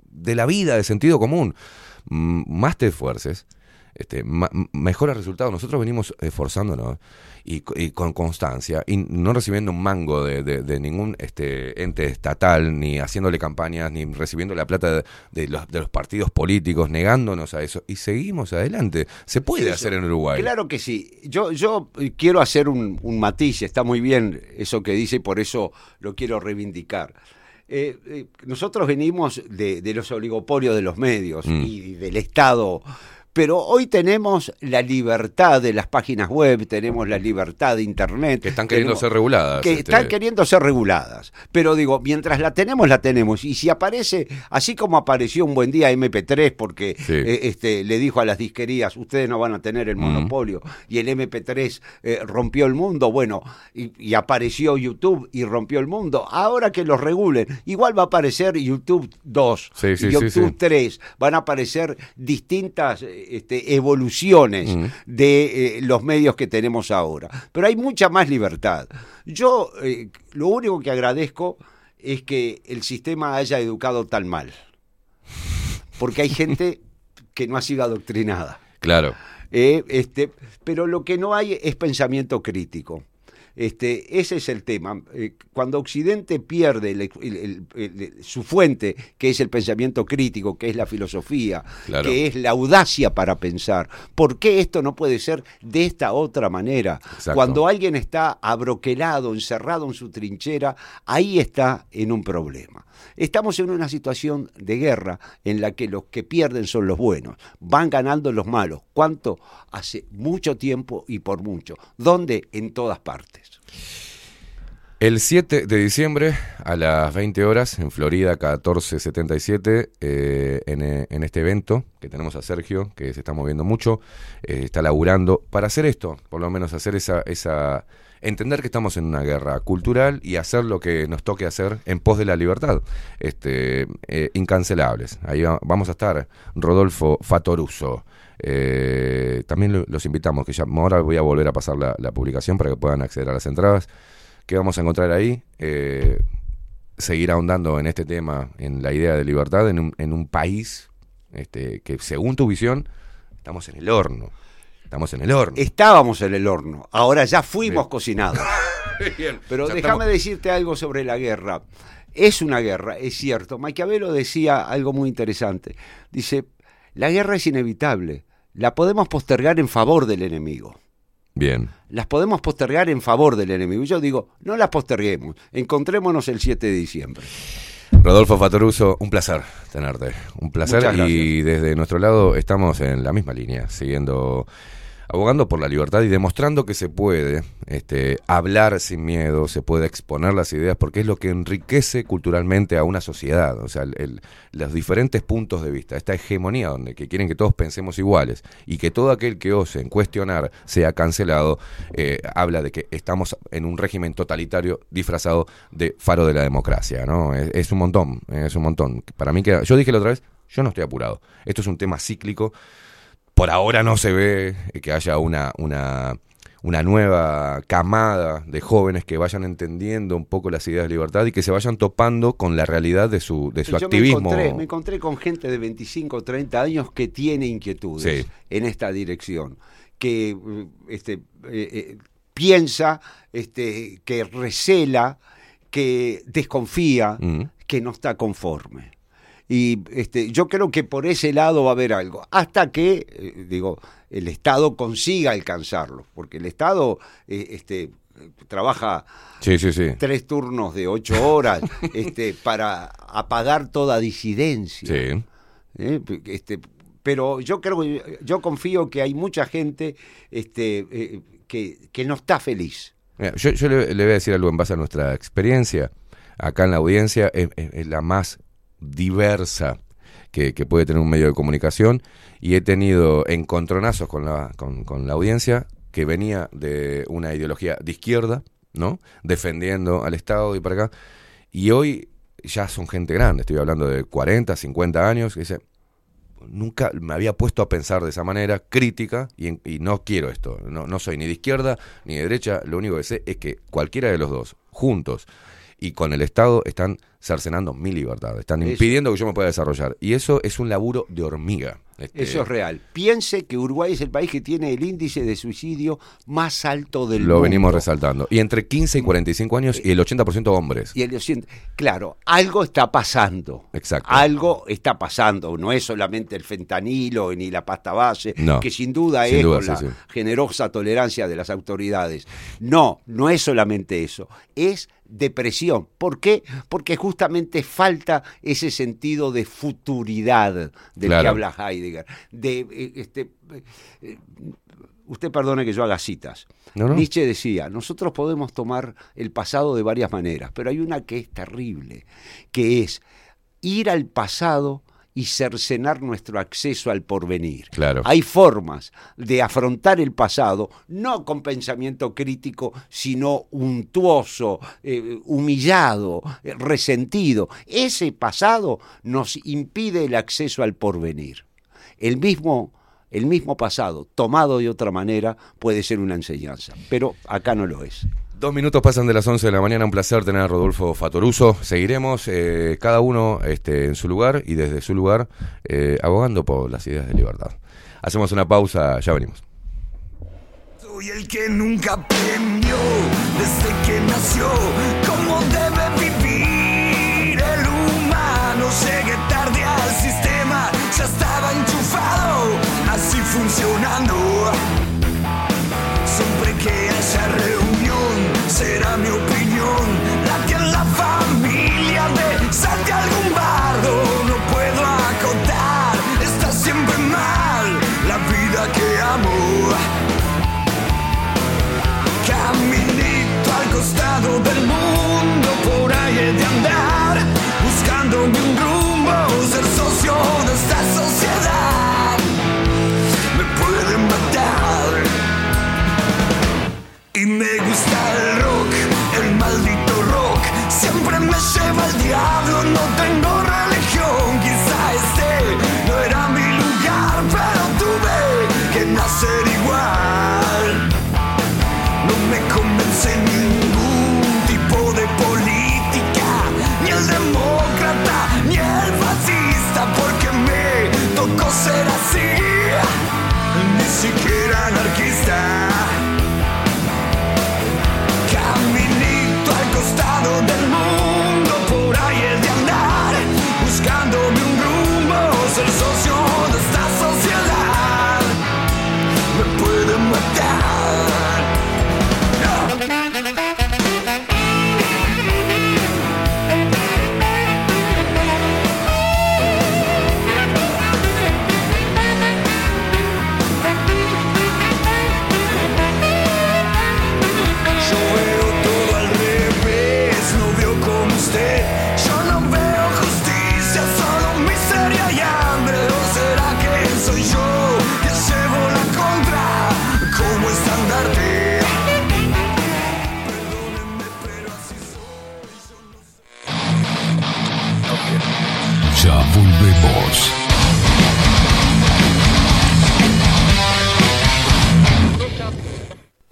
de la vida, de sentido común. Más te esfuerces, este, mejores resultados. Nosotros venimos esforzándonos y, co- y con constancia y no recibiendo un mango de, de- de ningún este, ente estatal, ni haciéndole campañas, ni recibiendo la plata de, de los, de los partidos políticos, negándonos a eso. Y seguimos adelante. Se puede hacer en Uruguay. Claro que sí. Yo, yo quiero hacer un, un matiz, está muy bien eso que dice y por eso lo quiero reivindicar. Eh, eh, nosotros venimos de, de los oligopolios de los medios Mm. y del Estado. Pero hoy tenemos la libertad de las páginas web, tenemos la libertad de Internet. Que están queriendo tenemos- ser reguladas. Que este. están queriendo ser reguladas. Pero digo, mientras la tenemos, la tenemos. Y si aparece, así como apareció un buen día MP3, porque Sí. eh, este, le dijo a las disquerías, ustedes no van a tener el Mm. monopolio, y el MP3 eh, rompió el mundo, bueno, y, y apareció YouTube y rompió el mundo. Ahora que los regulen, igual va a aparecer YouTube 2, Sí, sí, y YouTube sí. 3, van a aparecer distintas eh, este, evoluciones Mm. de eh, los medios que tenemos ahora. Pero hay mucha más libertad. Yo eh, lo único que agradezco es que el sistema haya educado tan mal. Porque hay gente que no ha sido adoctrinada. Claro. Eh, este, pero lo que no hay es pensamiento crítico. Este, ese es el tema. Eh, cuando Occidente pierde el- el- el- el- su fuente, que es el pensamiento crítico, que es la filosofía, Claro. que es la audacia para pensar, ¿por qué esto no puede ser de esta otra manera? Exacto. Cuando alguien está abroquelado, encerrado en su trinchera, ahí está en un problema. Estamos en una situación de guerra en la que los que pierden son los buenos, van ganando los malos. ¿Cuánto? Hace mucho tiempo y por mucho. ¿Dónde? En todas partes. El 7 de diciembre a las 20 horas en Florida 1477 eh, en, eh, en este evento que tenemos a Sergio que se está moviendo mucho, eh, está laburando para hacer esto, por lo menos hacer esa, esa entender que estamos en una guerra cultural y hacer lo que nos toque hacer en pos de la libertad, este, eh, incancelables. Ahí va- vamos a estar Rodolfo Fatoruso. Eh, también lo- los invitamos, que ya ahora voy a volver a pasar la, la publicación para que puedan acceder a las entradas. ¿Qué vamos a encontrar ahí? Eh, seguir ahondando en este tema, en la idea de libertad, en un, en un país este, que según tu visión, estamos en el horno. Estamos en el horno. Estábamos en el horno, ahora ya fuimos Bien. cocinados. Bien, Pero déjame estamos- decirte algo sobre la guerra. Es una guerra, es cierto. Maquiavelo decía algo muy interesante. Dice, la guerra es inevitable. La podemos postergar en favor del enemigo. Bien. Las podemos postergar en favor del enemigo. Y Yo digo, no las posterguemos. Encontrémonos el 7 de diciembre. Rodolfo Fatoruso, un placer tenerte. Un placer. Y desde nuestro lado estamos en la misma línea, siguiendo, abogando por la libertad y demostrando que se puede este, hablar sin miedo, se puede exponer las ideas, porque es lo que enriquece culturalmente a una sociedad. O sea, el- los diferentes puntos de vista, esta hegemonía donde que quieren que todos pensemos iguales y que todo aquel que ose en cuestionar sea cancelado, eh, habla de que estamos en un régimen totalitario disfrazado de faro de la democracia, ¿no? Es, es un montón, es un montón. Para mí que yo dije la otra vez, yo no estoy apurado. Esto es un tema cíclico. Por ahora no se ve que haya una, una, una nueva camada de jóvenes que vayan entendiendo un poco las ideas de libertad y que se vayan topando con la realidad de su, de su Yo activismo. Me encontré, me encontré con gente de 25 o 30 años que tiene inquietudes Sí. en esta dirección, que este, eh, eh, piensa, este, que recela, que desconfía, Mm. que no está conforme. Y este, yo creo que por ese lado va a haber algo, hasta que, eh, digo, el Estado consiga alcanzarlo, porque el Estado eh, este, trabaja Sí, sí, sí. tres turnos de ocho horas este, para apagar toda disidencia. Sí. ¿eh? Este, pero yo creo yo confío que hay mucha gente este, eh, que, que no está feliz. Mira, yo yo le, le voy a decir algo en base a nuestra experiencia. Acá en la audiencia es, es- es la más diversa que, puede tener un medio de comunicación y he tenido encontronazos con la, con, la audiencia que venía de una ideología de izquierda, ¿no? Defendiendo al Estado y para acá. Y hoy ya son gente grande, estoy hablando de 40, 50 años, que dice, nunca me había puesto a pensar de esa manera crítica y, y no quiero esto. No, no soy ni de izquierda ni de derecha. Lo único que sé es que cualquiera de los dos, juntos y con el Estado, están cercenando mi libertad. Están Eso. impidiendo que yo me pueda desarrollar. Y eso es un laburo de hormiga. Este, Eso es real. Piense que Uruguay es el país que tiene el índice de suicidio más alto del Lo mundo. venimos resaltando. Y entre 15 y 45 años y el 80% hombres. Y el occidente- claro, algo está pasando. Exacto. Algo está pasando. No es solamente el fentanilo ni la pasta base, No. que sin duda Sin es duda, con sí, la sí. generosa tolerancia de las autoridades. No, no es solamente eso. Es depresión. ¿Por qué? Porque justamente falta ese sentido de futuridad del que habla Heidegger. De, eh, este, eh, usted perdone que yo haga citas. No, no. Nietzsche decía, nosotros podemos tomar el pasado de varias maneras, pero hay una que es terrible, que es ir al pasado y cercenar nuestro acceso al porvenir. Claro. Hay formas de afrontar el pasado, no con pensamiento crítico, sino untuoso, eh, humillado, eh, resentido. Ese pasado nos impide el acceso al porvenir. El mismo, el mismo pasado, tomado de otra manera, puede ser una enseñanza, pero acá no lo es. Dos minutos pasan de las 11 de la mañana. Un placer tener a Rodolfo Fatoruso. Seguiremos eh, cada uno este, en su lugar y desde su lugar eh, abogando por las ideas de libertad. Hacemos una pausa, ya venimos. Soy el que nunca aprendió desde que nació cómo debe vivir el humano. Llegué tarde al sistema, ya estaba enchufado, así funcionando. Será mi opinión la que en la familia de salte algún bardo. No puedo acotar, está siempre mal la vida que amo. Caminito al costado del mundo, por ahí he de andar, no tengo religión. Quizá este no era mi lugar, pero tuve que nacer igual. No me convence ningún tipo de política, ni el demócrata, ni el fascista, porque me tocó ser así, ni siquiera anarquista. Caminito al costado del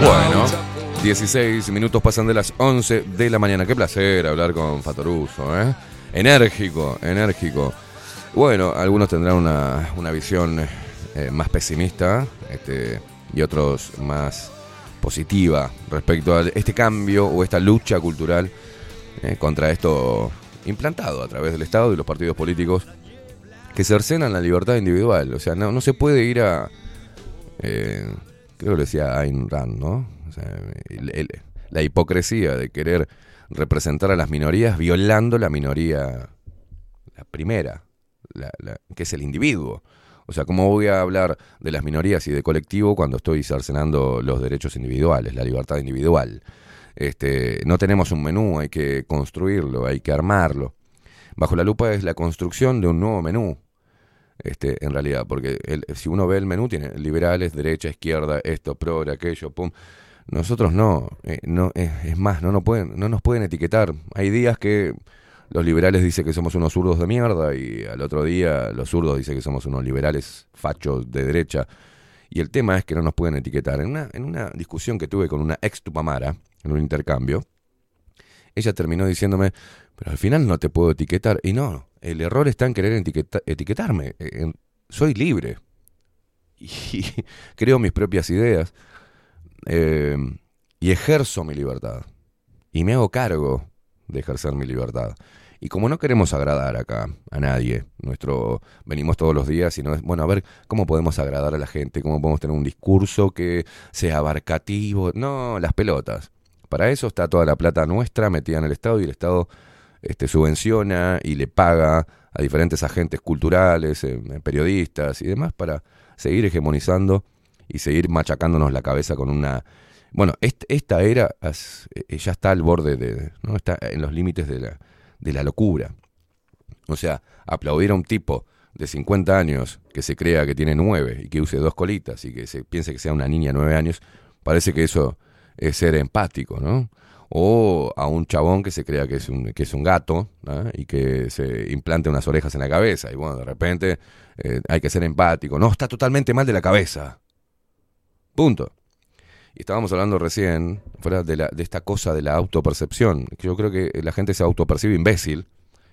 Bueno, 16 minutos pasan de las 11 de la mañana. Qué placer hablar con Fatoruso, ¿eh? Enérgico, enérgico. Bueno, algunos tendrán una, una visión eh, más pesimista este, y otros más positiva respecto a este cambio o esta lucha cultural eh, contra esto implantado a través del Estado y los partidos políticos que cercenan la libertad individual. O sea, no, no se puede ir a... eh, creo que lo decía Ayn Rand, ¿no? O sea, el- la hipocresía de querer representar a las minorías violando la minoría, la primera, la- la- que es el individuo. O sea, ¿cómo voy a hablar de las minorías y de colectivo cuando estoy cercenando los derechos individuales, la libertad individual? Este, no tenemos un menú, hay que construirlo, hay que armarlo. Bajo la lupa es la construcción de un nuevo menú, este, en realidad, porque el- si uno ve el menú tiene liberales, derecha, izquierda, esto, progre, aquello, pum. Nosotros no, eh, no es, más, no, nos pueden, no nos pueden etiquetar. Hay días que los liberales dicen que somos unos zurdos de mierda y al otro día los zurdos dicen que somos unos liberales fachos de derecha. Y el tema es que no nos pueden etiquetar. En una, en una discusión que tuve con una ex Tupamara, en un intercambio, ella terminó diciéndome, pero al final no te puedo etiquetar. Y no, el error está en querer etiqueta- etiquetarme. Soy libre. Y creo mis propias ideas. eh, y ejerzo mi libertad. Y me hago cargo de ejercer mi libertad. Y como no queremos agradar acá a nadie, nuestro venimos todos los días y no es, bueno, a ver cómo podemos agradar a la gente, cómo podemos tener un discurso que sea abarcativo. No, las pelotas. Para eso está toda la plata nuestra metida en el Estado y el Estado este, subvenciona y le paga a diferentes agentes culturales, eh, periodistas y demás para seguir hegemonizando y seguir machacándonos la cabeza con una... Bueno, est- esta era eh, ya está al borde de... ¿no? Está en los límites de la, de la locura. O sea, aplaudir a un tipo de 50 años que se crea que tiene 9 y que use dos colitas y que se piense que sea una niña de 9 años, parece que eso es ser empático, ¿no? O a un chabón que se crea que es un, que es un gato ¿no? y que se implante unas orejas en la cabeza y bueno, de repente eh, hay que ser empático. No, está totalmente mal de la cabeza. Punto. Y estábamos hablando recién, fuera de, la, de esta cosa de la autopercepción, yo creo que la gente se autopercibe imbécil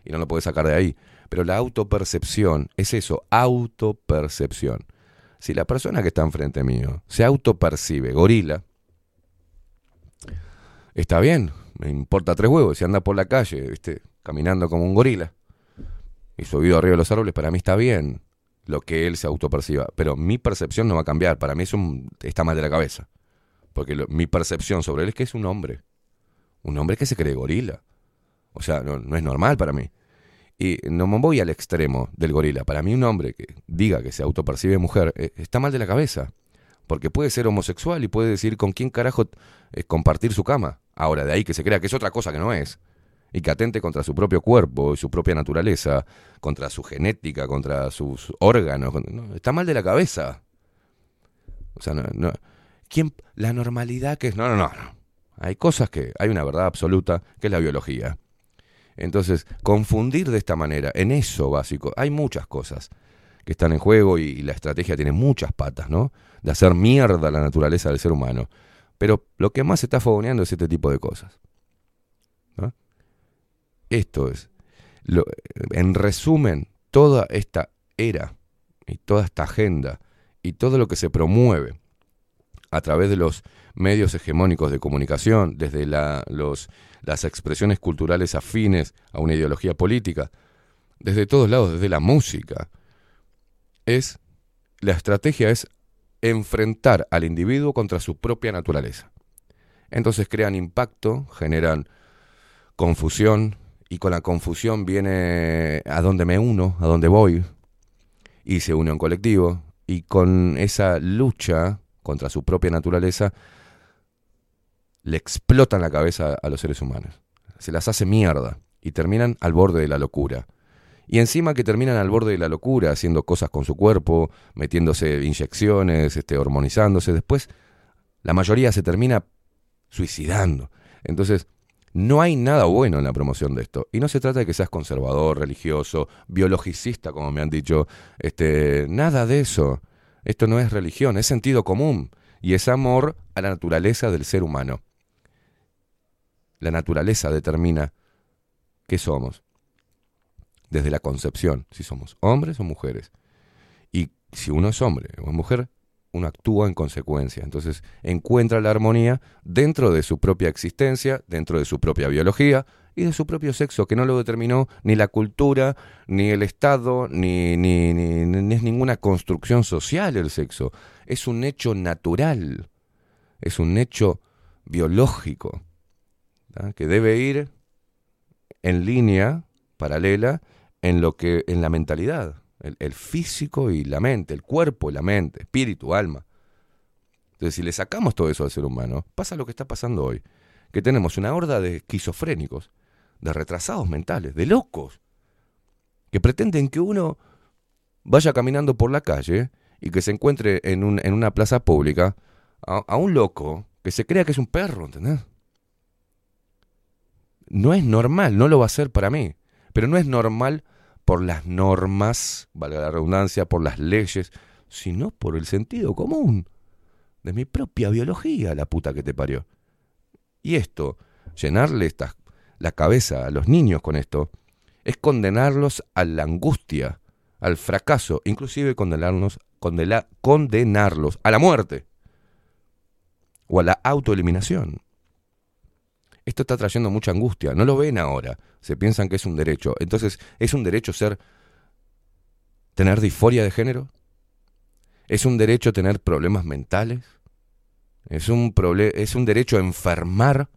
y no lo puede sacar de ahí. Pero la autopercepción es eso, autopercepción. Si la persona que está enfrente mío se autopercibe gorila, está bien, me importa tres huevos. Si anda por la calle, ¿viste? caminando como un gorila y subido arriba de los árboles, para mí está bien lo que él se autoperciba. Pero mi percepción no va a cambiar. Para mí es un, está mal de la cabeza. Porque mi percepción sobre él es que es un hombre. Un hombre que se cree gorila. O sea, no, no es normal para mí. Y no me voy al extremo del gorila. Para mí un hombre que diga que se autopercibe mujer eh, está mal de la cabeza. Porque puede ser homosexual y puede decir con quién carajo eh, compartir su cama. Ahora, de ahí que se crea que es otra cosa que no es. Y que atente contra su propio cuerpo y su propia naturaleza, contra su genética, contra sus órganos. está mal de la cabeza. O sea, no, ¿quién, la normalidad que es... No, no, no, no. Hay cosas que... Hay una verdad absoluta que es la biología. Entonces, confundir de esta manera, en eso básico, hay muchas cosas que están en juego y la estrategia tiene muchas patas, ¿no? De hacer mierda la naturaleza del ser humano. Pero lo que más se está fogoneando es este tipo de cosas. Esto es, en resumen, toda esta era y toda esta agenda y todo lo que se promueve a través de los medios hegemónicos de comunicación, desde los, las expresiones culturales afines a una ideología política, desde todos lados, desde la música, es la estrategia es enfrentar al individuo contra su propia naturaleza. Entonces crean impacto, generan confusión y con la confusión viene a dónde me uno, a dónde voy y se une un colectivo y con esa lucha contra su propia naturaleza le explotan la cabeza a los seres humanos. Se las hace mierda y terminan al borde de la locura. Y encima que terminan al borde de la locura, haciendo cosas con su cuerpo, metiéndose inyecciones, este, hormonizándose, después la mayoría se termina suicidando. Entonces, no hay nada bueno en la promoción de esto. Y no se trata de que seas conservador, religioso, biologicista, como me han dicho. Este, nada de eso. Esto no es religión, es sentido común. Y es amor a la naturaleza del ser humano. La naturaleza determina qué somos. Desde la concepción, si somos hombres o mujeres. Y si uno es hombre o es mujer, uno actúa en consecuencia. Entonces encuentra la armonía dentro de su propia existencia, dentro de su propia biología y de su propio sexo, que no lo determinó ni la cultura, ni el Estado, ni, ni, ni- ni es ninguna construcción social el sexo. Es un hecho natural, es un hecho biológico, que debe ir en línea paralela en lo que en la mentalidad, el, el físico y la mente, el cuerpo y la mente, espíritu, alma. Entonces, si le sacamos todo eso al ser humano, pasa lo que está pasando hoy, que tenemos una horda de esquizofrénicos, de retrasados mentales, de locos, que pretenden que uno vaya caminando por la calle y que se encuentre en, un- en una plaza pública a, un loco que se crea que es un perro, ¿entendés? No es normal, no lo va a ser para mí, pero no es normal por las normas, valga la redundancia, por las leyes, sino por el sentido común de mi propia biología, la puta que te parió. Y esto, llenarle estas, la cabeza a los niños con esto, es condenarlos a la angustia, al fracaso, inclusive condenarlos, condela- condenarlos a la muerte o a la autoeliminación. Esto está trayendo mucha angustia. No lo ven ahora. Se piensan que es un derecho. Entonces, ¿es un derecho ser. tener disforia de género? ¿Es un derecho tener problemas mentales? ¿Es un, ¿Es un derecho enfermar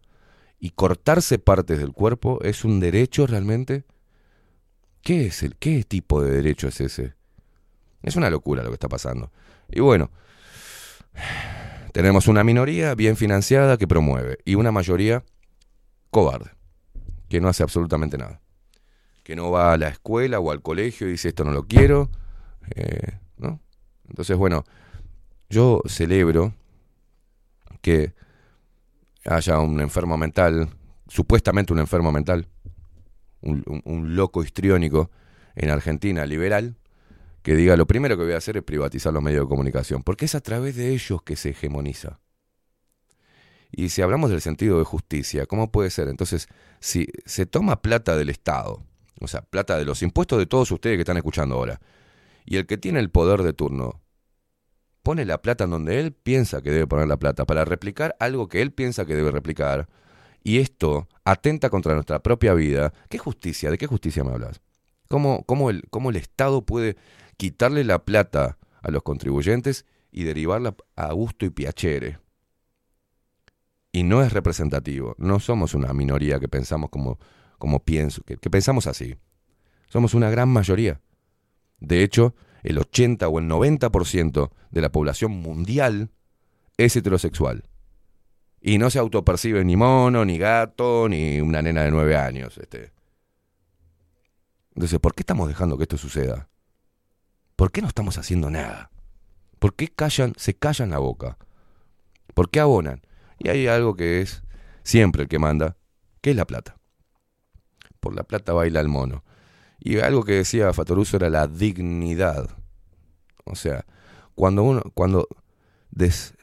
y cortarse partes del cuerpo? ¿Es un derecho realmente? ¿Qué es el qué tipo de derecho es ese? Es una locura lo que está pasando. Y bueno, tenemos una minoría bien financiada que promueve y una mayoría cobarde, que no hace absolutamente nada. Que no va a la escuela o al colegio y dice esto no lo quiero. eh, ¿no? Entonces, bueno, yo celebro que haya un enfermo mental, supuestamente un enfermo mental, un, un- loco histriónico en Argentina liberal, que diga lo primero que voy a hacer es privatizar los medios de comunicación, porque es a través de ellos que se hegemoniza. Y si hablamos del sentido de justicia, ¿cómo puede ser? Entonces, si se toma plata del Estado, o sea, plata de los impuestos de todos ustedes que están escuchando ahora, y el que tiene el poder de turno pone la plata en donde él piensa que debe poner la plata para replicar algo que él piensa que debe replicar, y esto atenta contra nuestra propia vida, ¿qué justicia? ¿De qué justicia me hablas? ¿Cómo, cómo el, cómo el Estado puede quitarle la plata a los contribuyentes y derivarla a gusto y piacere? Y no es representativo. No somos una minoría que pensamos como, como pienso, que, pensamos así. Somos una gran mayoría. De hecho, el 80 o el 90% de la población mundial es heterosexual. Y no se autopercibe ni mono, ni gato, ni una nena de nueve años. Este. Entonces, ¿por qué estamos dejando que esto suceda? ¿Por qué no estamos haciendo nada? ¿Por qué callan, se callan la boca? ¿Por qué abonan? Y hay algo que es siempre el que manda, que es la plata. Por la plata baila el mono. Y algo que decía Fatoruso era la dignidad. O sea, cuando uno, cuando des-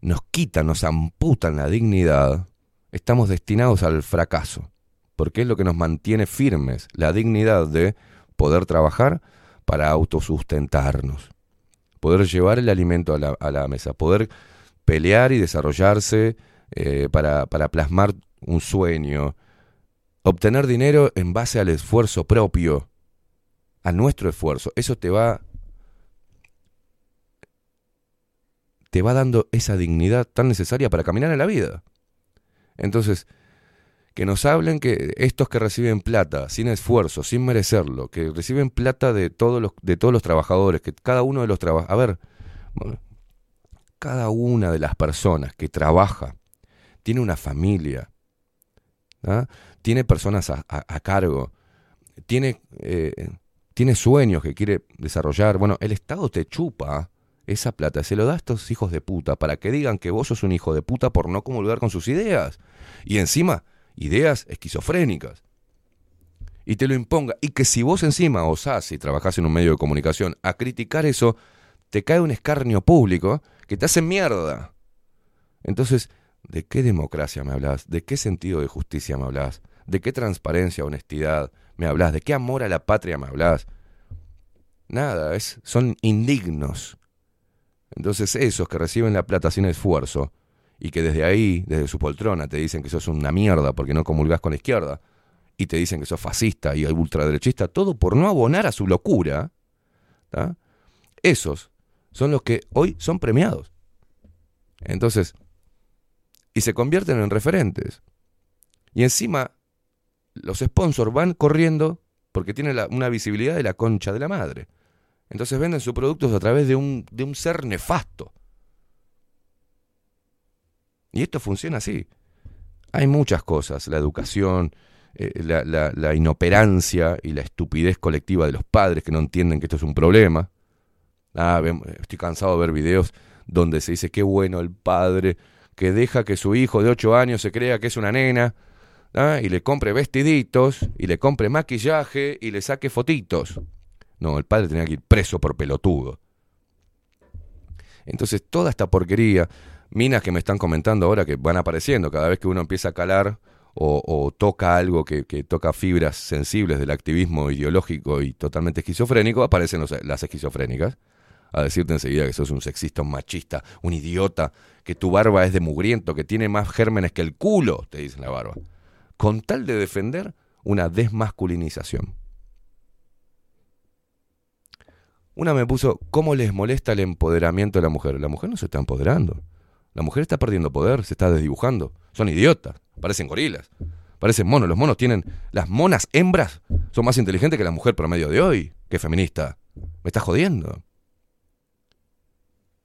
nos quitan, nos amputan la dignidad, estamos destinados al fracaso. Porque es lo que nos mantiene firmes, la dignidad de poder trabajar para autosustentarnos, poder llevar el alimento a la, a la mesa, poder pelear y desarrollarse eh, para, para plasmar un sueño, obtener dinero en base al esfuerzo propio, a nuestro esfuerzo. Eso te va te va dando esa dignidad tan necesaria para caminar en la vida. Entonces, que nos hablen que estos que reciben plata sin esfuerzo, sin merecerlo, que reciben plata de todos los, de todos los trabajadores, que cada uno de los trabajadores, a ver, bueno, cada una de las personas que trabaja tiene una familia, tiene personas a cargo, tiene, eh, tiene sueños que quiere desarrollar. Bueno, el Estado te chupa esa plata, se lo da a estos hijos de puta para que digan que vos sos un hijo de puta por no comulgar con sus ideas. Y encima, ideas esquizofrénicas. Y te lo imponga. Y que si vos encima osás y trabajás en un medio de comunicación a criticar eso, te cae un escarnio público que te hace mierda. Entonces, ¿de qué democracia me hablas? ¿De qué sentido de justicia me hablas? ¿De qué transparencia, honestidad me hablas? ¿De qué amor a la patria me hablas? Nada, es, son indignos. Entonces esos que reciben la plata sin esfuerzo y que desde ahí, desde su poltrona, te dicen que sos una mierda porque no comulgás con la izquierda y te dicen que sos fascista y ultraderechista, todo por no abonar a su locura, ¿tá? esos son los que hoy son premiados. Entonces, y se convierten en referentes. Y encima, los sponsors van corriendo porque tienen la- una visibilidad de la concha de la madre. Entonces venden sus productos a través de un, de un ser nefasto. Y esto funciona así. Hay muchas cosas, la educación, eh, la, la- la inoperancia y la estupidez colectiva de los padres que no entienden que esto es un problema. Ah, estoy cansado de ver videos donde se dice qué bueno el padre que deja que su hijo de 8 años se crea que es una nena ¿ah? y le compre vestiditos y le compre maquillaje y le saque fotitos. No, el padre tenía que ir preso por pelotudo. Entonces, toda esta porquería, minas que me están comentando ahora que van apareciendo cada vez que uno empieza a calar o, toca algo que, que toca fibras sensibles del activismo ideológico y totalmente esquizofrénico, aparecen los- las esquizofrénicas a decirte enseguida que sos un sexista, un machista, un idiota, que tu barba es de mugriento, que tiene más gérmenes que el culo, te dicen la barba, con tal de defender una desmasculinización. Una me puso, ¿cómo les molesta el empoderamiento de la mujer? La mujer no se está empoderando. La mujer está perdiendo poder, se está desdibujando. Son idiotas, parecen gorilas, parecen monos. Los monos tienen, las monas hembras son más inteligentes que la mujer promedio de hoy, que feminista. Me está jodiendo.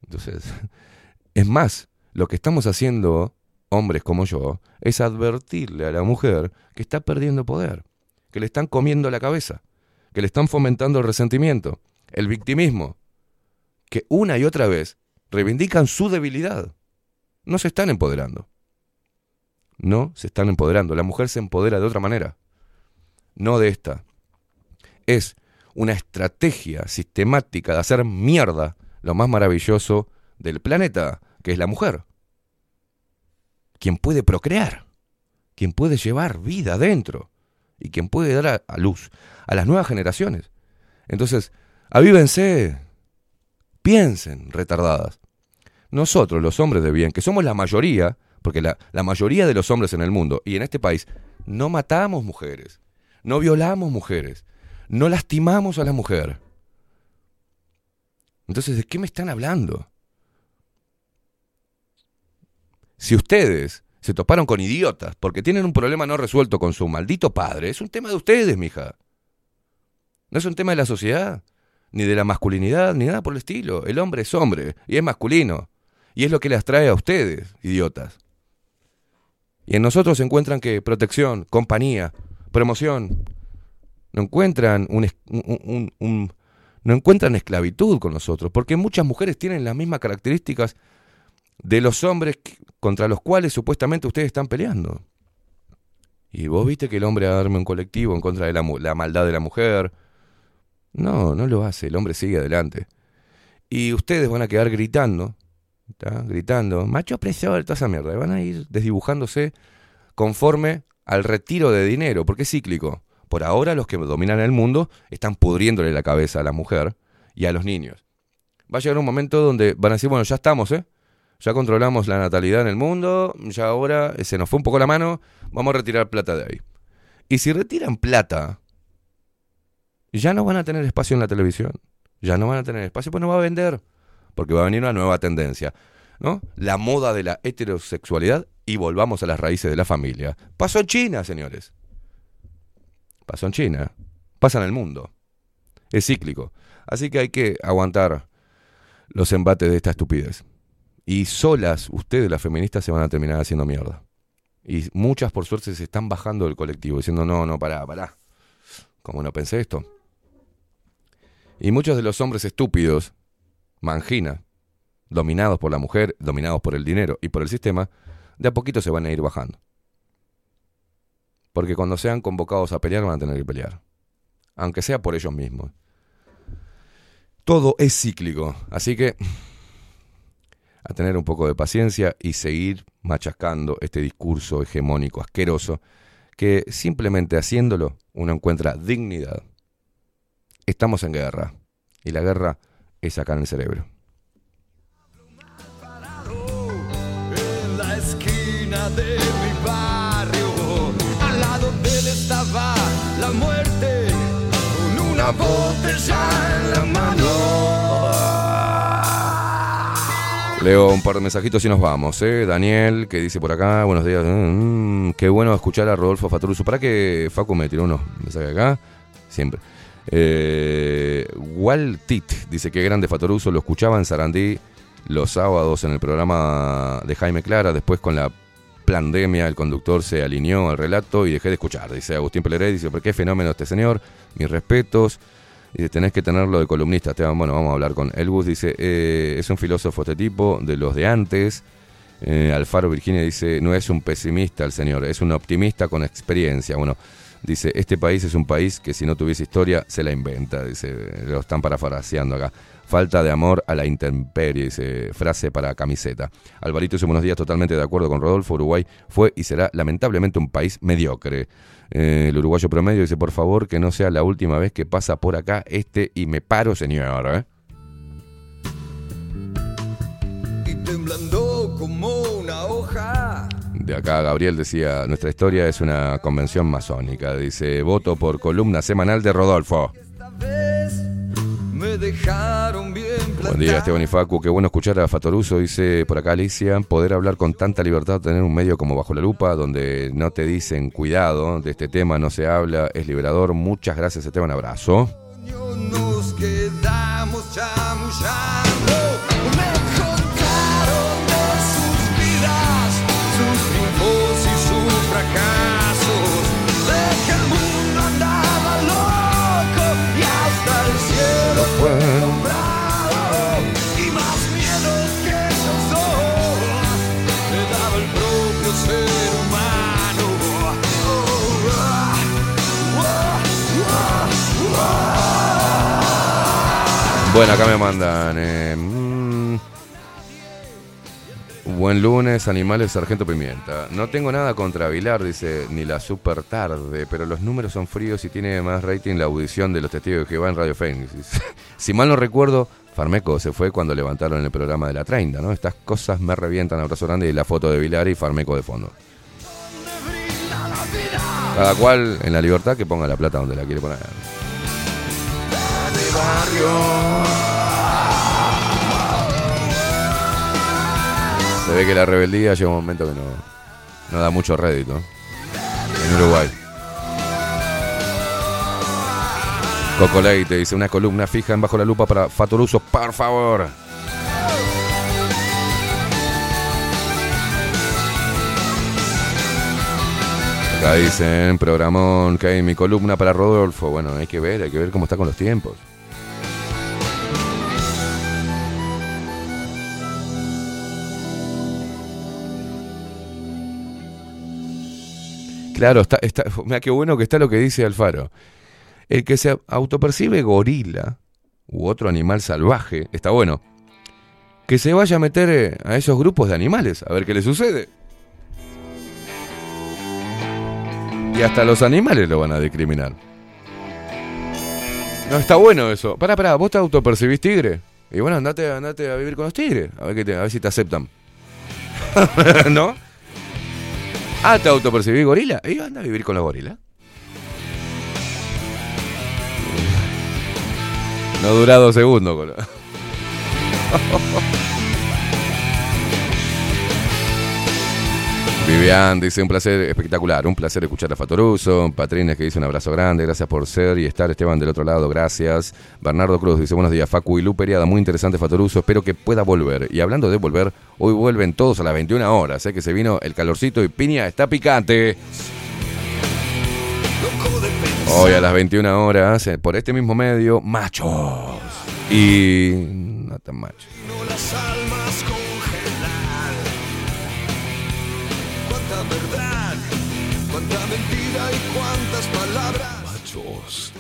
Entonces, es más, lo que estamos haciendo, hombres como yo, es advertirle a la mujer que está perdiendo poder, que le están comiendo la cabeza, que le están fomentando el resentimiento, el victimismo, que una y otra vez reivindican su debilidad. No se están empoderando. No se están empoderando. La mujer se empodera de otra manera. No de esta. Es una estrategia sistemática de hacer mierda lo más maravilloso del planeta, que es la mujer. Quien puede procrear, quien puede llevar vida adentro y quien puede dar a, luz a las nuevas generaciones. Entonces, avívense, piensen, retardadas. Nosotros, los hombres de bien, que somos la mayoría, porque la, la mayoría de los hombres en el mundo y en este país, no matamos mujeres, no violamos mujeres, no lastimamos a la mujer. Entonces, ¿de qué me están hablando? Si ustedes se toparon con idiotas porque tienen un problema no resuelto con su maldito padre, es un tema de ustedes, mija. No es un tema de la sociedad, ni de la masculinidad, ni nada por el estilo. El hombre es hombre y es masculino. Y es lo que les trae a ustedes, idiotas. Y en nosotros se encuentran que protección, compañía, promoción. No encuentran un- un- no encuentran esclavitud con nosotros, porque muchas mujeres tienen las mismas características de los hombres contra los cuales supuestamente ustedes están peleando. Y vos viste que el hombre arme un colectivo en contra de la, maldad de la mujer. No, no lo hace, el hombre sigue adelante. Y ustedes van a quedar gritando, gritando, macho opresor, toda esa mierda. Van a ir desdibujándose conforme al retiro de dinero, porque es cíclico. Por ahora los que dominan el mundo están pudriéndole la cabeza a la mujer y a los niños. Va a llegar un momento donde van a decir, bueno, ya estamos, ¿eh? Ya controlamos la natalidad en el mundo, ya ahora eh, se nos fue un poco la mano, vamos a retirar plata de ahí. Y si retiran plata, ya no van a tener espacio en la televisión. Ya no van a tener espacio, pues no va a vender. Porque va a venir una nueva tendencia. ¿No? La moda de la heterosexualidad y volvamos a las raíces de la familia. Pasó en China, señores. Pasó en China. Pasa en el mundo. Es cíclico. Así que hay que aguantar los embates de esta estupidez. Y solas, ustedes, las feministas, se van a terminar haciendo mierda. Y muchas, por suerte, se están bajando del colectivo, diciendo, no, no, pará, pará. ¿Cómo no pensé esto? Y muchos de los hombres estúpidos, mangina, dominados por la mujer, dominados por el dinero y por el sistema, de a poquito se van a ir bajando. Porque cuando sean convocados a pelear van a tener que pelear. Aunque sea por ellos mismos. Todo es cíclico. Así que a tener un poco de paciencia y seguir machacando este discurso hegemónico, asqueroso, que simplemente haciéndolo uno encuentra dignidad. Estamos en guerra y la guerra es acá en el cerebro. En la esquina de mi estaba la muerte, con una botella en la mano. Leo un par de mensajitos y nos vamos. ¿eh? Daniel, que dice por acá, buenos días. mm, qué bueno escuchar a Rodolfo Fatoruso. ¿Para que Facu me tiró unos mensajes acá? Siempre. Eh, Waltit dice que grande Fatoruso. Lo escuchaba en Sarandí los sábados en el programa de Jaime Clara. Después con la pandemia el conductor se alineó al relato y dejé de escuchar. Dice Agustín Peleré, dice, ¿por qué fenómeno este señor? Mis respetos. Dice, tenés que tenerlo de columnista, Esteban. Bueno, vamos a hablar con Elbus. Dice, eh, es un filósofo este tipo, de los de antes. Eh, Alfaro Virginia dice, no es un pesimista el señor, es un optimista con experiencia. Bueno, dice, este país es un país que si no tuviese historia se la inventa. Dice, lo están parafraseando acá. Falta de amor a la intemperie, dice, frase para camiseta. Alvarito dice, buenos días, totalmente de acuerdo con Rodolfo. Uruguay fue y será lamentablemente un país mediocre. Eh, el uruguayo promedio dice, por favor, que no sea la última vez que pasa por acá este y me paro, señor. ¿eh? Y temblando como una hoja. De acá Gabriel decía, nuestra historia es una convención masónica. Dice, voto por columna semanal de Rodolfo. Me dejaron bien Buen día, Esteban y Facu. Qué bueno escuchar a Fatoruso. Dice por acá Alicia, poder hablar con tanta libertad, tener un medio como Bajo la Lupa, donde no te dicen cuidado, de este tema no se habla, es liberador. Muchas gracias, Esteban. Abrazo. Nos quedamos. Bueno, acá me mandan. eh, mm, buen lunes, animales, sargento pimienta. No tengo nada contra Vilar, dice, ni la super tarde, pero los números son fríos y tiene más rating la audición de los testigos de Jehová en Radio Fénix. Si mal no recuerdo, Farmeco se fue cuando levantaron el programa de la 30, ¿no? Estas cosas me revientan, abrazo grande y la foto de Vilar y Farmeco de fondo. Cada cual en la libertad que ponga la plata donde la quiere poner. Se ve que la rebeldía llega un momento que no, no da mucho rédito en Uruguay. Coco Leite dice una columna fija en bajo la lupa para Fatoruso, por favor. Acá dicen, programón, que hay mi columna para Rodolfo. Bueno, hay que ver, hay que ver cómo está con los tiempos. Claro, está, está, mira qué bueno que está lo que dice Alfaro. El que se autopercibe gorila u otro animal salvaje, está bueno. Que se vaya a meter eh, a esos grupos de animales, a ver qué le sucede. Y hasta los animales lo van a discriminar. No está bueno eso. Pará, pará, ¿vos te autopercibís tigre? Y bueno, andate, andate a vivir con los tigres, a ver, que te- a ver si te aceptan. ¿No? Ah, te autopercibí gorila. Y anda a vivir con los gorilas. No dura dos segundos. Con... Vivian dice un placer espectacular, un placer escuchar a Fatoruso. Patrines que dice un abrazo grande, gracias por ser y estar. Esteban del otro lado, gracias. Bernardo Cruz dice buenos días, Facu y Lu Periada, muy interesante Fatoruso, espero que pueda volver. Y hablando de volver, hoy vuelven todos a las 21 horas, sé que se vino el calorcito y piña está picante. Hoy a las 21 horas, eh, por este mismo medio, machos. Y no tan machos. Cuánta mentira y cuántas palabras. Machos.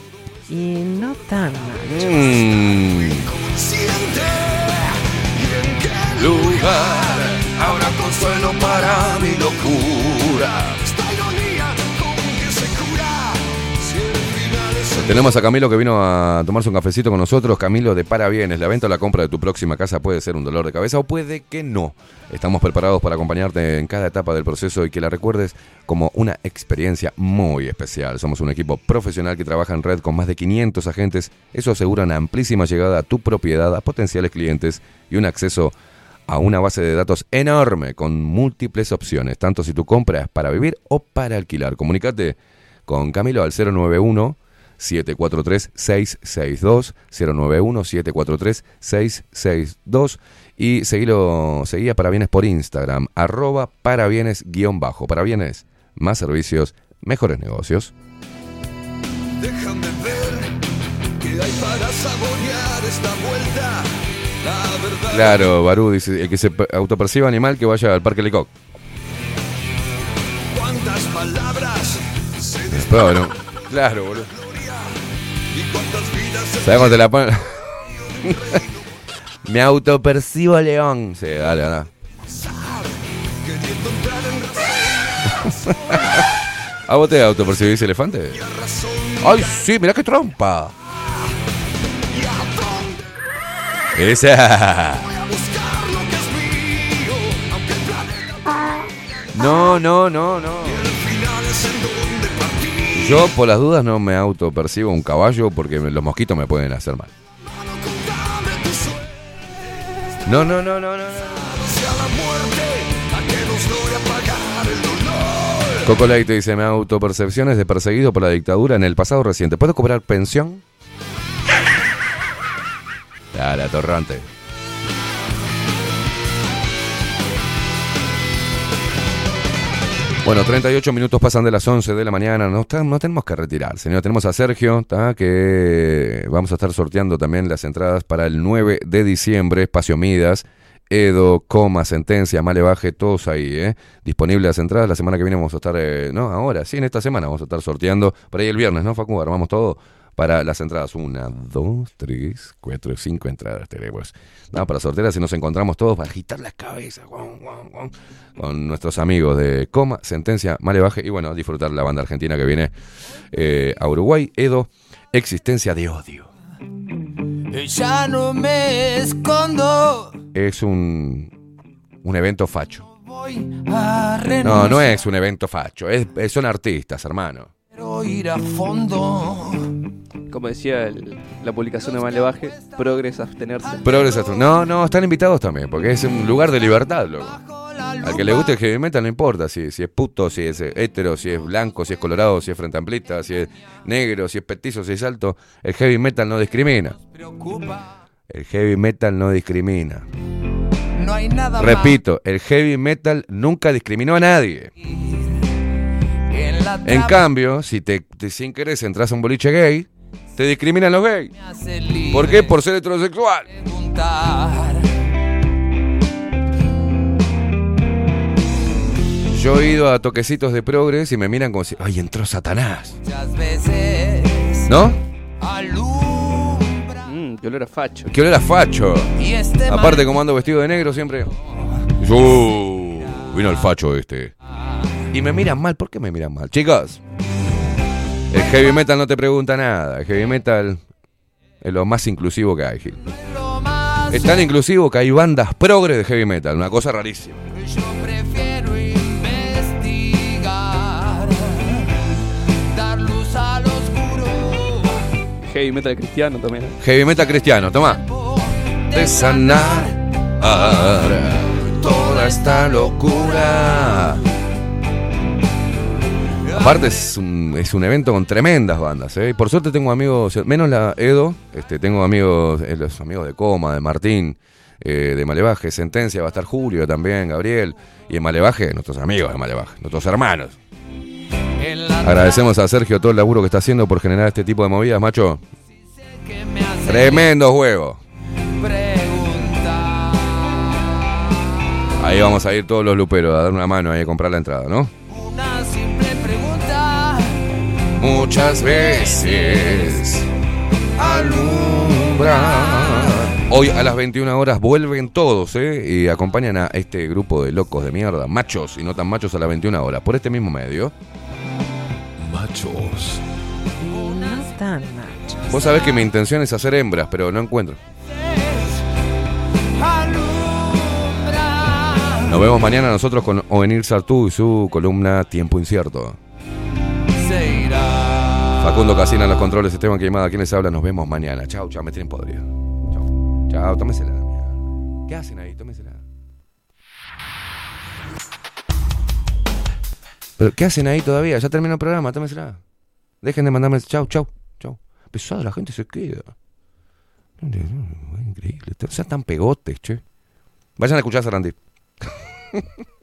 Y no tan mal. Mm. Lugar habrá consuelo para mi locura. Tenemos a Camilo que vino a tomarse un cafecito con nosotros. Camilo de Parabienes, la venta o la compra de tu próxima casa puede ser un dolor de cabeza o puede que no. Estamos preparados para acompañarte en cada etapa del proceso y que la recuerdes como una experiencia muy especial. Somos un equipo profesional que trabaja en red con más de 500 agentes. Eso asegura una amplísima llegada a tu propiedad, a potenciales clientes y un acceso a una base de datos enorme con múltiples opciones, tanto si tu compra es para vivir o para alquilar. Comunicate con Camilo al 091 743-662, 091-743-662 y seguilo, seguí a Parabienes por Instagram, arroba parabienes guion bajo, más servicios, mejores negocios. Déjame ver qué hay para saborear esta vuelta. La verdad. Claro, Barú dice, el que se autoperciba animal que vaya al Parque Lecoq. Cuántas palabras se Bueno, claro, boludo. ¿Sabes cómo te la ponen? Me autopercibo león. Sí, dale, razón. ¿A vos te autopercibís elefante? ¡Ay, sí! ¡Mirá qué trompa! ¡Esa! No, no, no, no. Yo por las dudas no me autopercibo un caballo porque los mosquitos me pueden hacer mal. No, no, no, no, no. Coco Leite dice, me autopercepciones de perseguido por la dictadura en el pasado reciente. ¿Puedo cobrar pensión? Dale, atorrante. Bueno, 38 minutos pasan de las 11 de la mañana. No, está- no tenemos que retirar, señor. Tenemos a Sergio, que vamos a estar sorteando también las entradas para el 9 de diciembre. Espacio Midas, Edo, Coma, Sentencia, Malevaje, todos ahí. ¿eh? Disponibles las entradas. La semana que viene vamos a estar, eh, no, ahora, sí, en esta semana vamos a estar sorteando. Por ahí el viernes, ¿no, Facu? Armamos todo para las entradas. Una, dos, tres, cuatro, cinco entradas tenemos. No, para sortear, así nos encontramos todos para agitar las cabezas con nuestros amigos de Coma, Sentencia, Malevaje y bueno, disfrutar la banda argentina que viene eh, a Uruguay, Edo, Existencia de Odio. Ya no me escondo. Es un, un evento facho. No, no es un evento facho, es- son artistas, hermano. Quiero ir a fondo. Como decía el- la publicación de Malevaje, progres abstenerse. Progresa. No, no, están invitados también, porque es un lugar de libertad, loco. Al que le guste el heavy metal no importa si, si es puto, si es hétero, si es blanco, si es colorado, si es frente amplista, si es negro, si es petizo, si es alto. El heavy metal no discrimina. El heavy metal no discrimina. No hay nada Repito, el heavy metal nunca discriminó a nadie. En cambio, si te, te sin querer entras a un boliche gay, te discriminan los gays. ¿Por qué? Por ser heterosexual. Yo he ido a toquecitos de progres y me miran como si, ay, entró Satanás. ¿No? alumbra Mm, que olor a facho. Que olor a facho. este Aparte, como ando vestido de negro siempre. Yo, vino el facho este. Y me miran mal. ¿Por qué me miran mal? Chicos, el heavy metal no te pregunta nada. El heavy metal es lo más inclusivo que hay, Gil. Es tan inclusivo que hay bandas progre de heavy metal, una cosa rarísima. Yo prefiero investigar, dar luz al oscuro. Heavy metal cristiano también. ¿eh? Heavy metal cristiano, toma. De sanar toda esta locura. Aparte es un, evento con tremendas bandas, ¿eh? Por suerte tengo amigos, menos la Edo, este, tengo amigos, eh, los amigos de Coma, de Martín, eh, de Malevaje, Sentencia, va a estar Julio también, Gabriel, y en Malevaje, nuestros amigos de Malevaje, nuestros hermanos. Agradecemos a Sergio todo el laburo que está haciendo por generar este tipo de movidas, macho. Tremendo juego. Ahí vamos a ir todos los luperos a dar una mano ahí a comprar la entrada, ¿no? Muchas veces alumbra. Hoy a las 21 horas vuelven todos, ¿eh? Y acompañan a este grupo de locos de mierda, machos y no tan machos a las 21 horas, por este mismo medio. Machos. No tan macho. Vos sabés que mi intención es hacer hembras, pero no encuentro. Nos vemos mañana nosotros con Ovenir Sartú y su columna Tiempo Incierto. Facundo Casina los controles, Esteban Queimada, quien les habla, nos vemos mañana. Chau, chau, me tienen podrido. Chau, chau, tómesela. ¿Qué hacen ahí? Tómesela. ¿Pero qué hacen ahí todavía? Ya terminó el programa, tómesela. Dejen de mandarme chau, chau, chau. Pesado, la gente se queda. Increíble. O sea, tan pegotes, che. Vayan a escuchar a Sarandí.